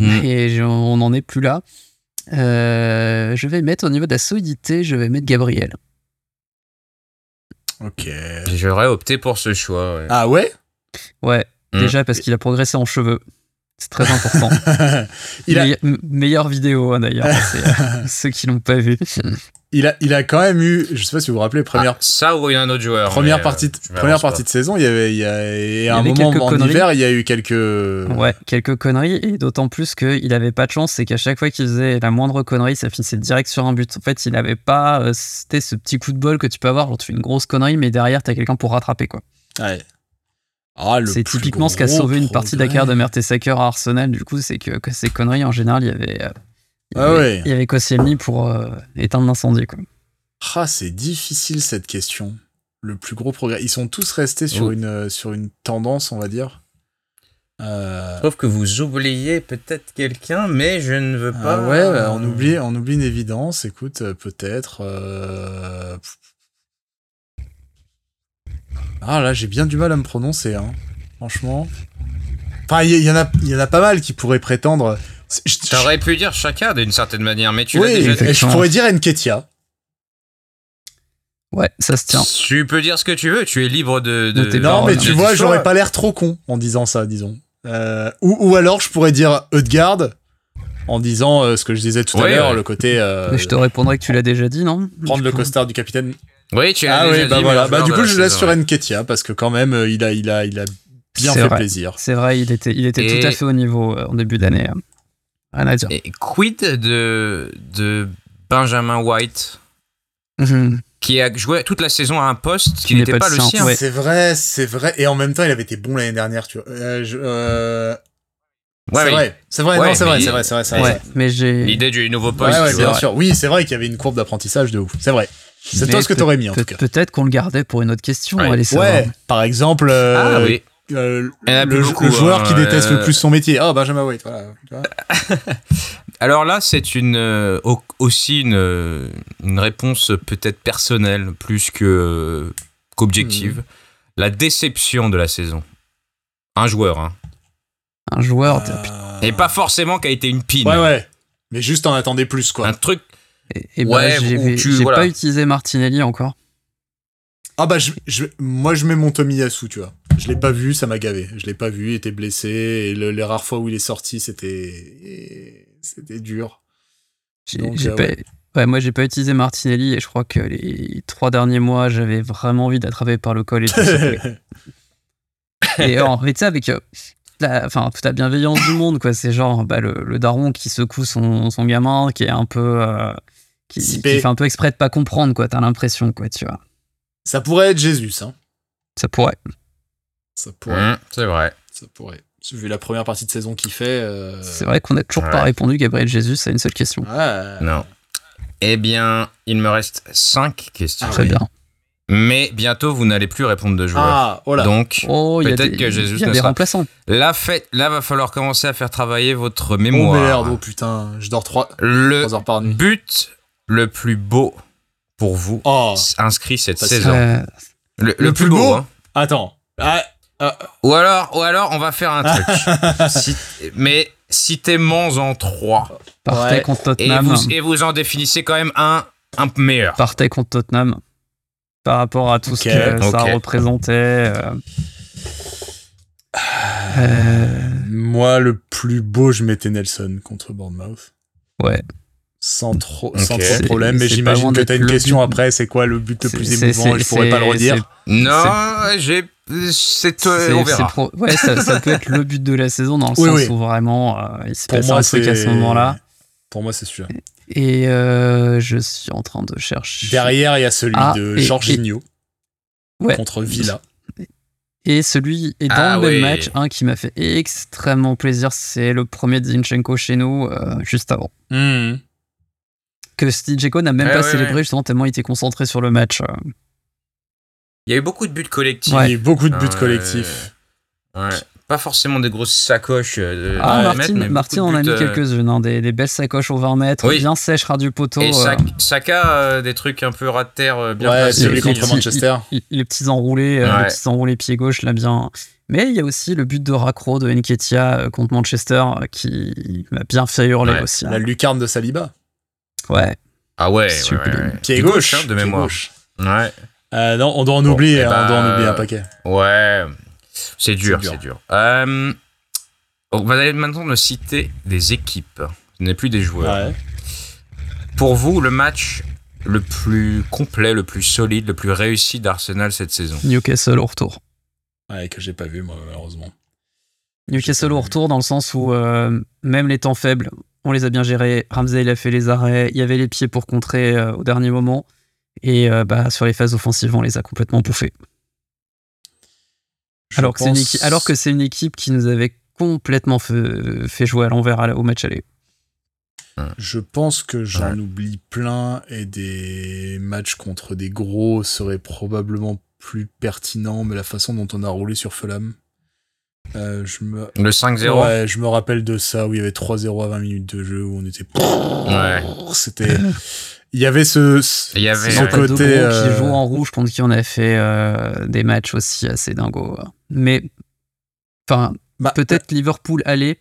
Et on n'en est plus là. Euh, je vais mettre au niveau de la solidité, je vais mettre Gabriel. Ok. J'aurais opté pour ce choix. Ouais. Ah ouais? Ouais, hmm. déjà parce qu'il a progressé en cheveux. C'est très important. il a... meilleure vidéo hein, d'ailleurs, ceux qui l'ont pas vu il a, il a quand même eu, je sais pas si vous vous rappelez, première. Ah, ça ou il y a un autre joueur. Première partie, de, première partie de saison, il y avait, il y a, un moment en hiver, il y a eu quelques. Ouais, quelques conneries et d'autant plus qu'il avait pas de chance, c'est qu'à chaque fois qu'il faisait la moindre connerie, ça finissait direct sur un but. En fait, il avait pas, euh, c'était ce petit coup de bol que tu peux avoir, genre tu fais une grosse connerie, mais derrière t'as quelqu'un pour rattraper quoi. Ouais. Ah, c'est typiquement ce qui a sauvé une partie d'Akar de Mertesacker à Arsenal. Du coup, c'est que, que, ces conneries en général, il y avait. Euh, il y ah avait, Il y avait Koscielny pour euh, éteindre l'incendie. Quoi. Ah, c'est difficile cette question. Le plus gros progrès. Ils sont tous restés sur, une, euh, sur une tendance, on va dire. Euh... Sauf que vous oubliez peut-être quelqu'un, mais je ne veux pas. Ah ouais, bah, on, oublie, on oublie une évidence. Écoute, euh, peut-être. Ah là, j'ai bien du mal à me prononcer, hein. franchement. Enfin, il y, en a, il y en a pas mal qui pourraient prétendre. J'aurais pu dire chacun d'une certaine manière, mais tu oui, l'as déjà Je pourrais dire Nketia. Ouais, ça se tient. Tu peux dire ce que tu veux, tu es libre de. non, mais tu vois, j'aurais pas l'air trop con en disant ça, disons. Euh, ou, ou, alors, je pourrais dire Eudgard en disant euh, ce que je disais tout à l'heure, le côté. Euh, mais je te répondrai que tu l'as déjà dit, non? Prendre le costard du capitaine. Oui, tu as ah, oui, bah voilà. Bah, du coup, je laisse sur Nketia parce que quand même, il a, il a, il a bien fait plaisir. C'est vrai, il était, il était tout à fait au niveau en début d'année. Rien à dire. Et quid de, de Benjamin White mhm qui a joué toute la saison à un poste qui, n'était pas, le sien? C'est vrai, c'est vrai. Et en même temps, il avait été bon l'année dernière, tu vois. Euh, euh, c'est vrai, c'est vrai, c'est vrai, c'est vrai, c'est vrai, c'est vrai. mais j'ai l'idée du nouveau poste. Ouais, bien sûr. Oui, c'est vrai qu'il y avait une courbe d'apprentissage de ouf. C'est vrai. C'est toi ce que t'aurais mis en tout cas. Peut-être qu'on le gardait pour une autre question. Ouais. Par exemple. Euh, ah oui. Le, joueur qui déteste le plus son métier. Oh, Benjamin White, voilà. Alors là, c'est une euh, aussi une, euh, une réponse peut-être personnelle plus que qu'objective. Hmm. La déception de la saison. Un joueur, hein. Un joueur. Et pas forcément qui a été une pine. Ouais, ouais. Mais juste en attendait plus, quoi. Un truc. Et, bah, ouais, j'ai pas utilisé Martinelli encore. Ah bah, je, moi je mets mon Tomiyasu, tu vois. Je l'ai pas vu, ça m'a gavé. Je l'ai pas vu, il était blessé. Et les rares fois où il est sorti, c'était c'était dur. Euh, ouais. moi, j'ai pas utilisé Martinelli et je crois que les trois derniers mois, j'avais vraiment envie d'attraper par le col et tout. et en fait, ça avec euh, la, enfin, toute la bienveillance du monde, quoi. C'est genre bah, le, daron qui secoue son, son, gamin, qui est un peu. Euh, qui, fait un peu exprès de pas comprendre, quoi. T'as l'impression, quoi, tu vois. Ça pourrait être Jésus, hein. Ça pourrait. Ça pourrait. Mmh, c'est vrai. Ça pourrait vu la première partie de saison qu'il fait. Euh, c'est vrai qu'on n'a toujours pas répondu, Gabriel Jesus, à une seule question. Non. Eh bien, il me reste cinq questions. Très bien. Mais bientôt, vous n'allez plus répondre de joueurs. Ah, oh Donc, oh, peut-être que Jésus ne des remplaçants. Là, fait, là, va falloir commencer à faire travailler votre mémoire. Oh merde, oh putain, je dors 3, le heures par nuit. but le plus beau pour vous oh. inscrit cette saison. Euh, le, plus, beau, hein. Attends. Ah, ou alors, ou alors, on va faire un truc. mais citez-moi en trois. Partez contre Tottenham. Et vous, en définissez quand même un, un meilleur. Partez contre Tottenham. Par rapport à tout ce que ça représentait. Euh. Euh. Moi, le plus beau, je mettais Nelson contre Bournemouth. Ouais. Sans trop, sans trop de problème, mais j'imagine que t'as une question après, c'est quoi le but le plus émouvant? Je pourrais pas le redire. Non, j'ai c'est on verra. Ouais, ça, peut être le but de la saison dans le sens où vraiment euh, il s'est passé un truc à ce moment-là. Pour moi, c'est sûr. Et euh, je suis en train de chercher. Derrière, il y a celui ah, de Jorginho contre Villa. Et celui est dans ah le même match, un qui m'a fait extrêmement plaisir, c'est le premier de Zinchenko chez nous, euh, juste avant. Hmm. Que Zinchenko n'a même pas célébré, justement, tellement il était concentré sur le match. Il y a eu beaucoup de buts collectifs. Il y a eu beaucoup de buts collectifs. Ouais. Pas forcément des grosses sacoches. Euh, ah, Martin, Martin en a mis euh, quelques-unes, hein, des, belles sacoches au 20 mètres, bien sèches, ras du poteau. Et euh. Saka, des trucs un peu ras de terre, bien ouais, placés. contre Manchester. Les, petits enroulés, les petits enroulés pied gauche, là bien. Mais il y a aussi le but de Racro de Nketiah contre Manchester qui m'a bien fait hurler aussi. Hein. La lucarne de Saliba. Ouais. Ah ouais, Pied gauche, hein, de mémoire. Ouais. Euh, non, on doit en oublier, eh on doit en ben, oublier un paquet. Ouais, c'est dur, c'est dur. Euh, on va aller maintenant me citer des équipes. Ce n'est plus des joueurs. Pour vous, le match le plus complet, le plus solide, le plus réussi d'Arsenal cette saison Newcastle au retour. Ouais, que j'ai pas vu, moi, malheureusement. Newcastle au retour, dans le sens où euh, même les temps faibles, on les a bien gérés. Ramsey, il a fait les arrêts. Il y avait les pieds pour contrer au dernier moment. Et euh, bah, sur les phases offensives, on les a complètement bouffés. Alors que, c'est une équipe qui nous avait complètement fait, jouer à l'envers au match aller. Je pense que j'en oublie plein et des matchs contre des gros seraient probablement plus pertinents, mais la façon dont on a roulé sur Fulham. Euh, je me... Le 5-0 Ouais, je me rappelle de ça où il y avait 3-0 à 20 minutes de jeu où on était. Ouais. C'était. il y avait ce, il y avait ce côté qui euh, joue en rouge contre qui on a fait euh, des matchs aussi assez dingos mais enfin bah, peut-être Liverpool aller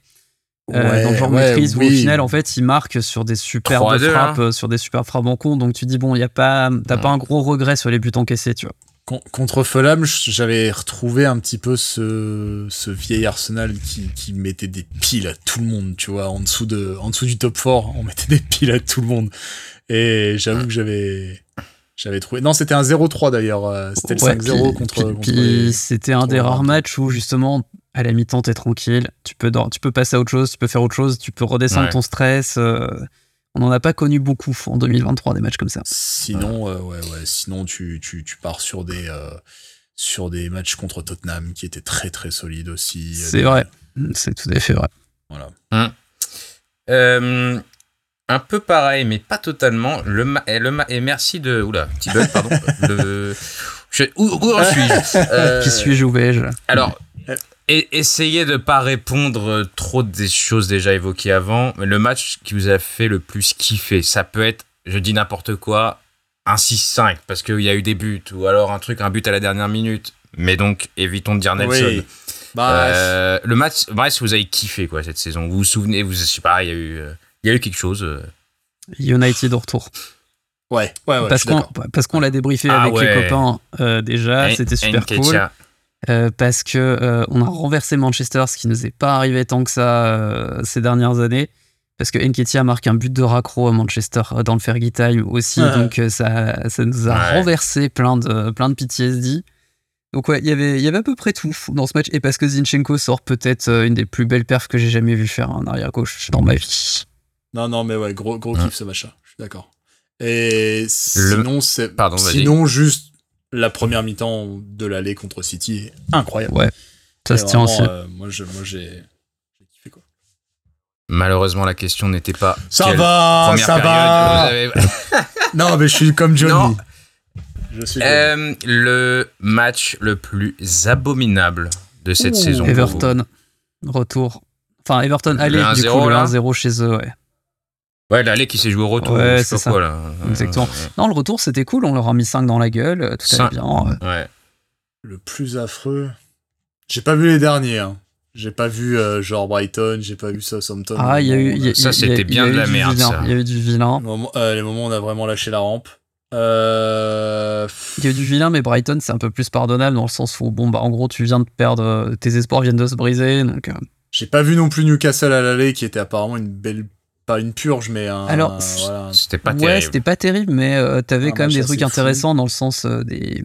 euh, dans le genre maîtrise où au final en fait il marque sur des superbes frappes hein. sur des super frappes en compte donc tu dis bon il y a pas t'as pas un gros regret sur les buts encaissés tu vois Contre Fulham, j'avais retrouvé un petit peu ce, ce vieil Arsenal qui, qui, mettait des piles à tout le monde, tu vois, en dessous, de, en dessous du top 4, on mettait des piles à tout le monde. Et j'avoue que j'avais j'avais trouvé. Non, c'était un 0-3 d'ailleurs. Euh, c'était le 5-0 contre. Puis, c'était un des rares matchs où justement, à la mi-temps, t'es tranquille. Tu peux, tu peux passer à autre chose, tu peux faire autre chose, tu peux redescendre ton stress. Euh, on n'en a pas connu beaucoup en 2023 des matchs comme ça. Sinon, euh, ouais, ouais. Sinon, tu, tu, tu pars sur des sur des matchs contre Tottenham qui étaient très très solides aussi. C'est vrai. C'est tout à fait vrai. Voilà. Hum. Euh, un peu pareil, mais pas totalement. Le, et, le et merci de. Oula, petit bug, pardon. le, où, où suis-je? Euh, Qui suis-je, où vais-je? Alors, et, essayez de pas répondre trop des choses déjà évoquées avant. Mais le match qui vous a fait le plus kiffer, ça peut être, je dis n'importe quoi, un 6-5, parce qu'il y a eu des buts, ou alors un truc, un but à la dernière minute. Mais donc, évitons de dire Nelson. Bah, euh, le match, bref, vous avez kiffé quoi cette saison. Vous vous souvenez, vous, je sais pas, il y a eu. Euh, il y a eu quelque chose. Euh. United au retour. Ouais, ouais, ouais. Parce qu'on parce qu'on l'a débriefé ah avec les copains euh, déjà, c'était super cool. Euh, parce que on a renversé Manchester, ce qui nous est pas arrivé tant que ça ces dernières années. Parce que Nketiah marque un but de raccro à Manchester dans le Fergie Time aussi, donc ça, ça nous a renversé plein de, plein de PTSD. Donc ouais, y il y avait à peu près tout dans ce match, et parce que Zinchenko sort peut-être une des plus belles perfs que j'ai jamais vu faire en arrière-gauche dans ma vie. Non, non, mais ouais, gros, gros kiff ce machin. Je suis d'accord. Et sinon, c'est. Sinon, juste la première mi-temps de l'aller contre City est incroyable. Ouais. Ça se tient aussi. Euh, moi, j'ai kiffé quoi. Malheureusement, la question n'était pas. Ça va, ça va. non, mais je suis comme Johnny. Je suis euh, le match le plus abominable de cette saison. Everton, retour. Enfin, Everton, allez, du coup, le 1-0 chez eux, ouais. Ouais, l'aller qui s'est joué au retour. Ouais, c'est ça. Quoi, là. Exactement. Non, le retour, c'était cool. On leur a mis 5 dans la gueule. Euh, tout allait bien. Ouais. Le plus affreux. J'ai pas vu les derniers. Hein. J'ai pas vu euh, genre Brighton, j'ai pas vu Southampton. Ah, il y a eu. ça, c'était bien de la merde. Ça. Il y a eu du vilain. Euh, les moments, où on a vraiment lâché la rampe. Il y a eu du vilain, mais Brighton, c'est un peu plus pardonnable dans le sens où, bon, bah, en gros, tu viens de perdre. Tes espoirs viennent de se briser. Donc, J'ai pas vu non plus Newcastle à l'aller, qui était apparemment une belle pas une purge, mais un. Alors, c'était pas terrible. Ouais, c'était pas terrible, mais euh, t'avais quand même des trucs intéressants dans le sens euh, des,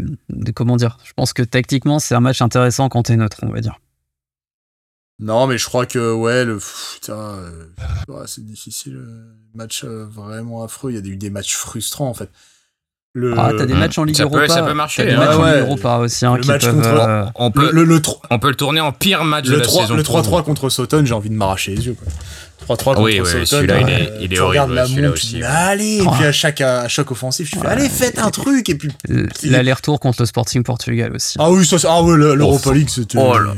Comment dire Je pense que tactiquement, c'est un match intéressant quand t'es neutre, on va dire. Non, mais je crois que, ouais, le. Putain, euh, c'est difficile. Match vraiment affreux. Il y a eu des matchs frustrants, en fait. Le... Ah, t'as des matchs en Ligue Europa. ça peut marcher. T'as des hein. matchs en Ligue Europa aussi. Hein, le match contre. Euh, on, peut, le, on peut le tourner en pire match de la 3, saison. Le 3-3 contre Sutton, j'ai envie de m'arracher les yeux. 3-3 contre oui, oui, Celui-là, il est, il est horrible. la montre, aussi, allez, et puis à chaque, à chaque offensif, je fais, allez, faites un truc, et puis. L'aller-retour contre le Sporting Portugal aussi. Ah oui, ça, ah ouais, l'Europa League, c'était. Oh là.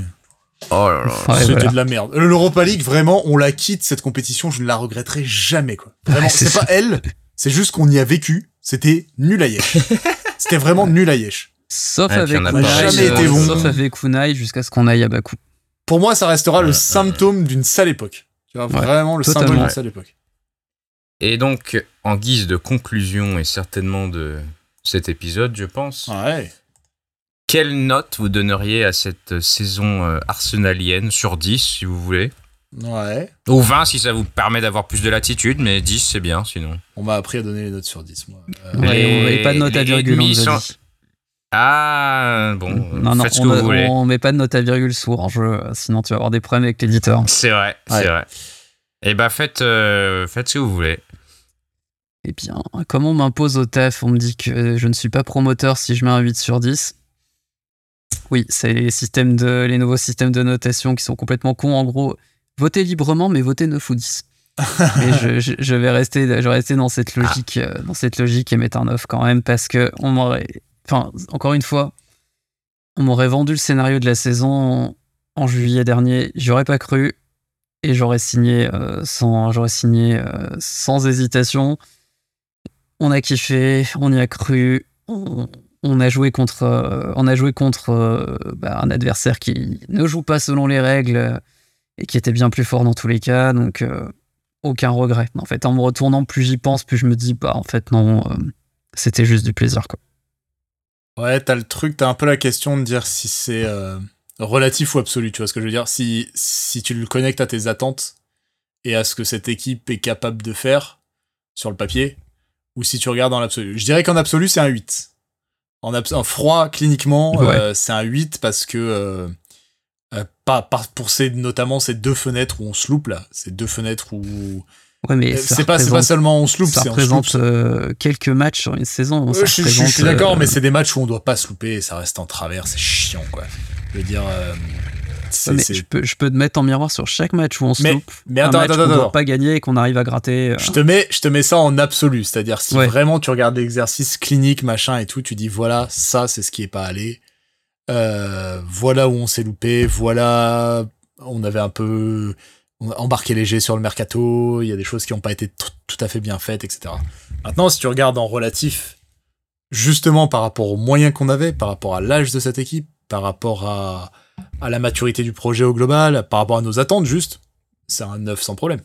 Oh là là. C'était de la merde. L'Europa League, vraiment, on la quitte, cette compétition, je ne la regretterai jamais, quoi. Vraiment, c'est pas elle, c'est juste qu'on y a vécu, c'était nul à Yesh. C'était vraiment nul à Yesh. Sauf, avec Kunai, bon. sauf avec Kunai jusqu'à ce qu'on aille à Bakou. Pour moi, ça restera le symptôme d'une sale époque. Tu vois, vraiment le symbole d'une sale époque. Et donc, en guise de conclusion et certainement de cet épisode, je pense. Ouais. Quelle note vous donneriez à cette saison euh, arsenalienne sur 10, si vous voulez? Ouais. Ou 20 si ça vous permet d'avoir plus de latitude, mais 10 c'est bien sinon. On m'a appris à donner les notes sur 10, moi. Euh, on pas de note à virgule, Ah, bon, non, non, faites ce que vous voulez. On met pas de note à virgule sourd en jeu, sinon tu vas avoir des problèmes avec l'éditeur. C'est vrai, c'est vrai. Et eh bah faites, euh, faites ce que vous voulez. Eh bien, comme on m'impose au taf, on me dit que je ne suis pas promoteur si je mets un 8 sur 10. Oui, c'est les, systèmes de, les nouveaux systèmes de notation qui sont complètement cons. En gros, votez librement, mais votez 9 ou 10. mais je, vais rester, je vais rester dans cette logique, euh, dans cette logique et mettre un 9 quand même parce que on m'aurait, encore une fois, on m'aurait vendu le scénario de la saison en, juillet dernier. J'aurais pas cru et j'aurais signé euh, sans, j'aurais euh, hésitation. On a kiffé, on y a cru. On, a joué contre, contre bah, un adversaire qui ne joue pas selon les règles et qui était bien plus fort dans tous les cas. Donc, euh, aucun regret. En fait, en me retournant, plus j'y pense, plus je me dis, bah, en fait, non, euh, c'était juste du plaisir, quoi. Ouais, t'as le truc, t'as un peu la question de dire si c'est euh, relatif ou absolu, tu vois ce que je veux dire? Si, si tu le connectes à tes attentes et à ce que cette équipe est capable de faire sur le papier, ou si tu regardes dans l'absolu. Je dirais qu'en absolu, c'est un 8. En, en froid, cliniquement, c'est un 8 parce que euh, pas, pour ces, notamment ces deux fenêtres où on se loupe là, ces deux fenêtres où. Ouais, mais euh, c'est pas, pas seulement on se loupe, ça représente euh, quelques matchs sur une saison. je, suis d'accord, mais c'est des matchs où on doit pas se louper et ça reste en travers, c'est chiant quoi. Je veux dire. je, peux, je peux te mettre en miroir sur chaque match où on se loupe. Mais attends, un match attends, attends, doit pas gagner et qu'on arrive à gratter. Je, te mets, je te mets ça en absolu. C'est-à-dire, si vraiment tu regardes l'exercice clinique, machin et tout, tu dis voilà, ça c'est ce qui est pas allé. Euh, voilà où on s'est loupé, voilà, on avait un peu embarqué léger sur le mercato, il y a des choses qui n'ont pas été tout à fait bien faites, etc. Maintenant, si tu regardes en relatif, justement par rapport aux moyens qu'on avait, par rapport à l'âge de cette équipe, par rapport à, à la maturité du projet au global, par rapport à nos attentes, juste, c'est un 9 sans problème.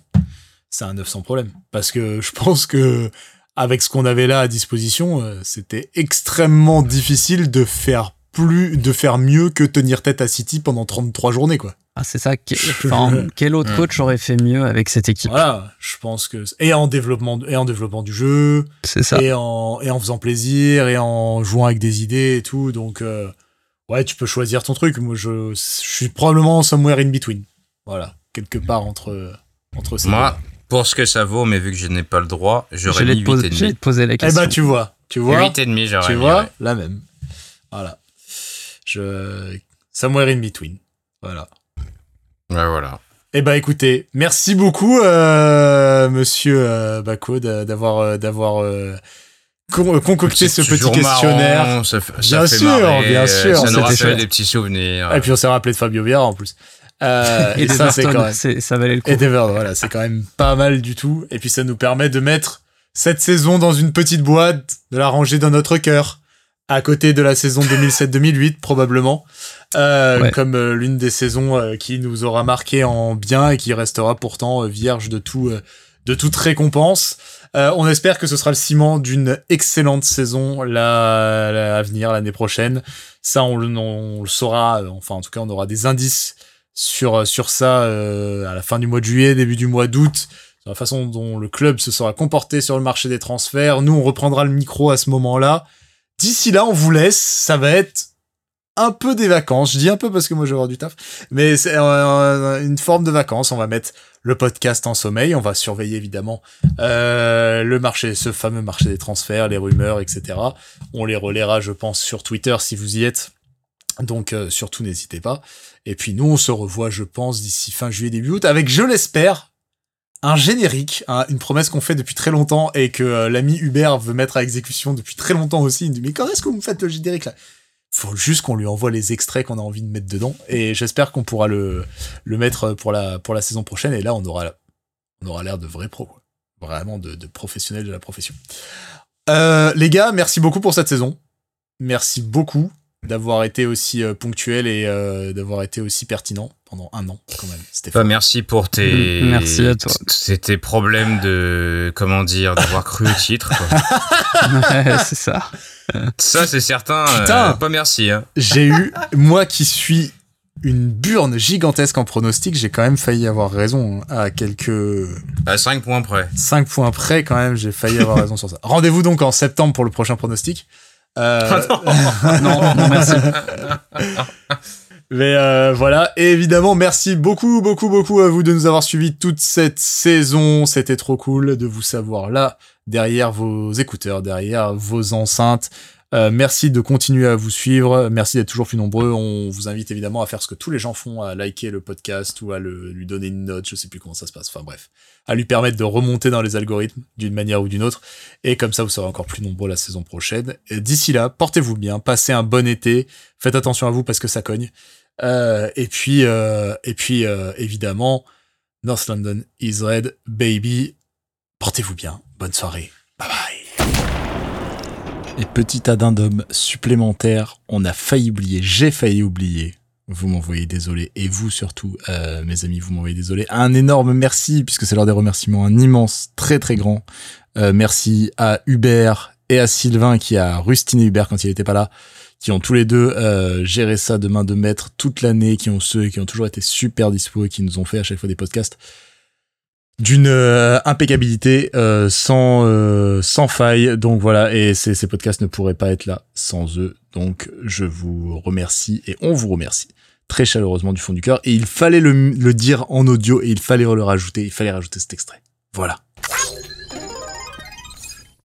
C'est un 9 sans problème. Parce que je pense que avec ce qu'on avait là à disposition, euh, c'était extrêmement difficile de faire plus de faire mieux que tenir tête à City pendant 33 journées quoi. Ah, c'est ça. quel autre coach aurait fait mieux avec cette équipe? Voilà, je pense que et en développement et en développement du jeu, c'est ça. Et en et en faisant plaisir et en jouant avec des idées et tout. Donc euh, ouais, tu peux choisir ton truc. Moi, je, je suis probablement somewhere in between. Voilà, quelque part entre entre ces Moi, pour ce que ça vaut, mais vu que je n'ai pas le droit, j'aurais mis 8,5. J'ai poser la question. Eh ben, tu vois, tu vois. 8,5, j'aurais Tu vois, la même. Voilà. Je... Somewhere in between. Voilà. Ouais, voilà. Eh ben écoutez, merci beaucoup, euh, monsieur euh, Bako, d'avoir euh, d'avoir euh, concocté ce petit questionnaire. ça, ça bien sûr, bien sûr. Ça nous rappelle des petits souvenirs. Et puis on s'est rappelé de Fabio Vieira en plus. et, et ça, c'est quand même... ça valait le coup. Et Dever, voilà, c'est quand même pas mal du tout. Et puis ça nous permet de mettre cette saison dans une petite boîte, de la ranger dans notre cœur à côté de la saison 2007-2008 probablement, euh, comme euh, l'une des saisons euh, qui nous aura marqué en bien et qui restera pourtant vierge de tout de toute récompense. on espère que ce sera le ciment d'une excellente saison à venir l'année prochaine. Ça, on, on, le saura. Enfin, en tout cas, on aura des indices sur sur ça à la fin du mois de juillet, début du mois d'août, sur la façon dont le club se sera comporté sur le marché des transferts. Nous, on reprendra le micro à ce moment-là. D'ici là, on vous laisse. Ça va être un peu des vacances. Je dis un peu parce que moi, je vais avoir du taf. Mais c'est une forme de vacances. On va mettre le podcast en sommeil. On va surveiller évidemment euh, le marché, ce fameux marché des transferts, les rumeurs, etc. On les relaiera, je pense, sur Twitter si vous y êtes. Donc euh, surtout n'hésitez pas. Et puis nous, on se revoit, je pense, d'ici fin juillet, début août, avec, je l'espère, un générique, hein, une promesse qu'on fait depuis très longtemps et que euh, l'ami Hubert veut mettre à exécution depuis très longtemps aussi. Il me dit mais quand est-ce que vous me faites le générique là? Faut juste qu'on lui envoie les extraits qu'on a envie de mettre dedans et j'espère qu'on pourra le le mettre pour la pour la saison prochaine et là on aura on aura l'air de vrais pros vraiment de, de professionnels de la profession. Euh, les gars, merci beaucoup pour cette saison. Merci beaucoup d'avoir été aussi euh, ponctuel et d'avoir été aussi pertinent pendant un an quand même. Bah, merci pour tes mm, merci à toi. C'était problèmes de comment dire d'avoir cru au titre. c'est ça. Ça c'est certain. Euh, Putain, pas merci. Hein. J'ai eu moi qui suis une burne gigantesque en pronostic, j'ai quand même failli avoir raison hein, à quelques... À 5 points près. 5 points près quand même, j'ai failli avoir raison sur ça. Rendez-vous donc en septembre pour le prochain pronostic. Euh... non. non, merci. Mais euh, voilà, et évidemment, merci beaucoup, beaucoup, beaucoup à vous de nous avoir suivis toute cette saison. C'était trop cool de vous savoir là, derrière vos écouteurs, derrière vos enceintes. Euh, merci de continuer à vous suivre. Merci d'être toujours plus nombreux. On vous invite évidemment à faire ce que tous les gens font, à liker le podcast ou à lui donner une note. Je sais plus comment ça se passe. Enfin bref, à lui permettre de remonter dans les algorithmes d'une manière ou d'une autre. Et comme ça, vous serez encore plus nombreux la saison prochaine. D'ici là, portez-vous bien, passez un bon été. Faites attention à vous parce que ça cogne. Euh, et puis, euh, et puis évidemment, North London is red, baby. Portez-vous bien. Bonne soirée. Bye bye. Et petit addendum supplémentaire, on a failli oublier, j'ai failli oublier. Vous m'envoyez désolé, et vous surtout, euh, mes amis, vous m'envoyez désolé. Un énorme merci, puisque c'est l'heure des remerciements, un immense, très très grand euh, merci à Hubert et à Sylvain qui a rustiné Hubert quand il était pas là, qui ont tous les deux euh, géré ça de main de maître toute l'année, qui ont ceux qui ont toujours été super dispo et qui nous ont fait à chaque fois des podcasts d'une euh, impeccabilité euh, sans euh, sans faille. Donc voilà et ces, podcasts ne pourraient pas être là sans eux. Donc je vous remercie et on vous remercie très chaleureusement du fond du cœur. Et il fallait le, le dire en audio et il fallait le rajouter il fallait rajouter cet extrait. Voilà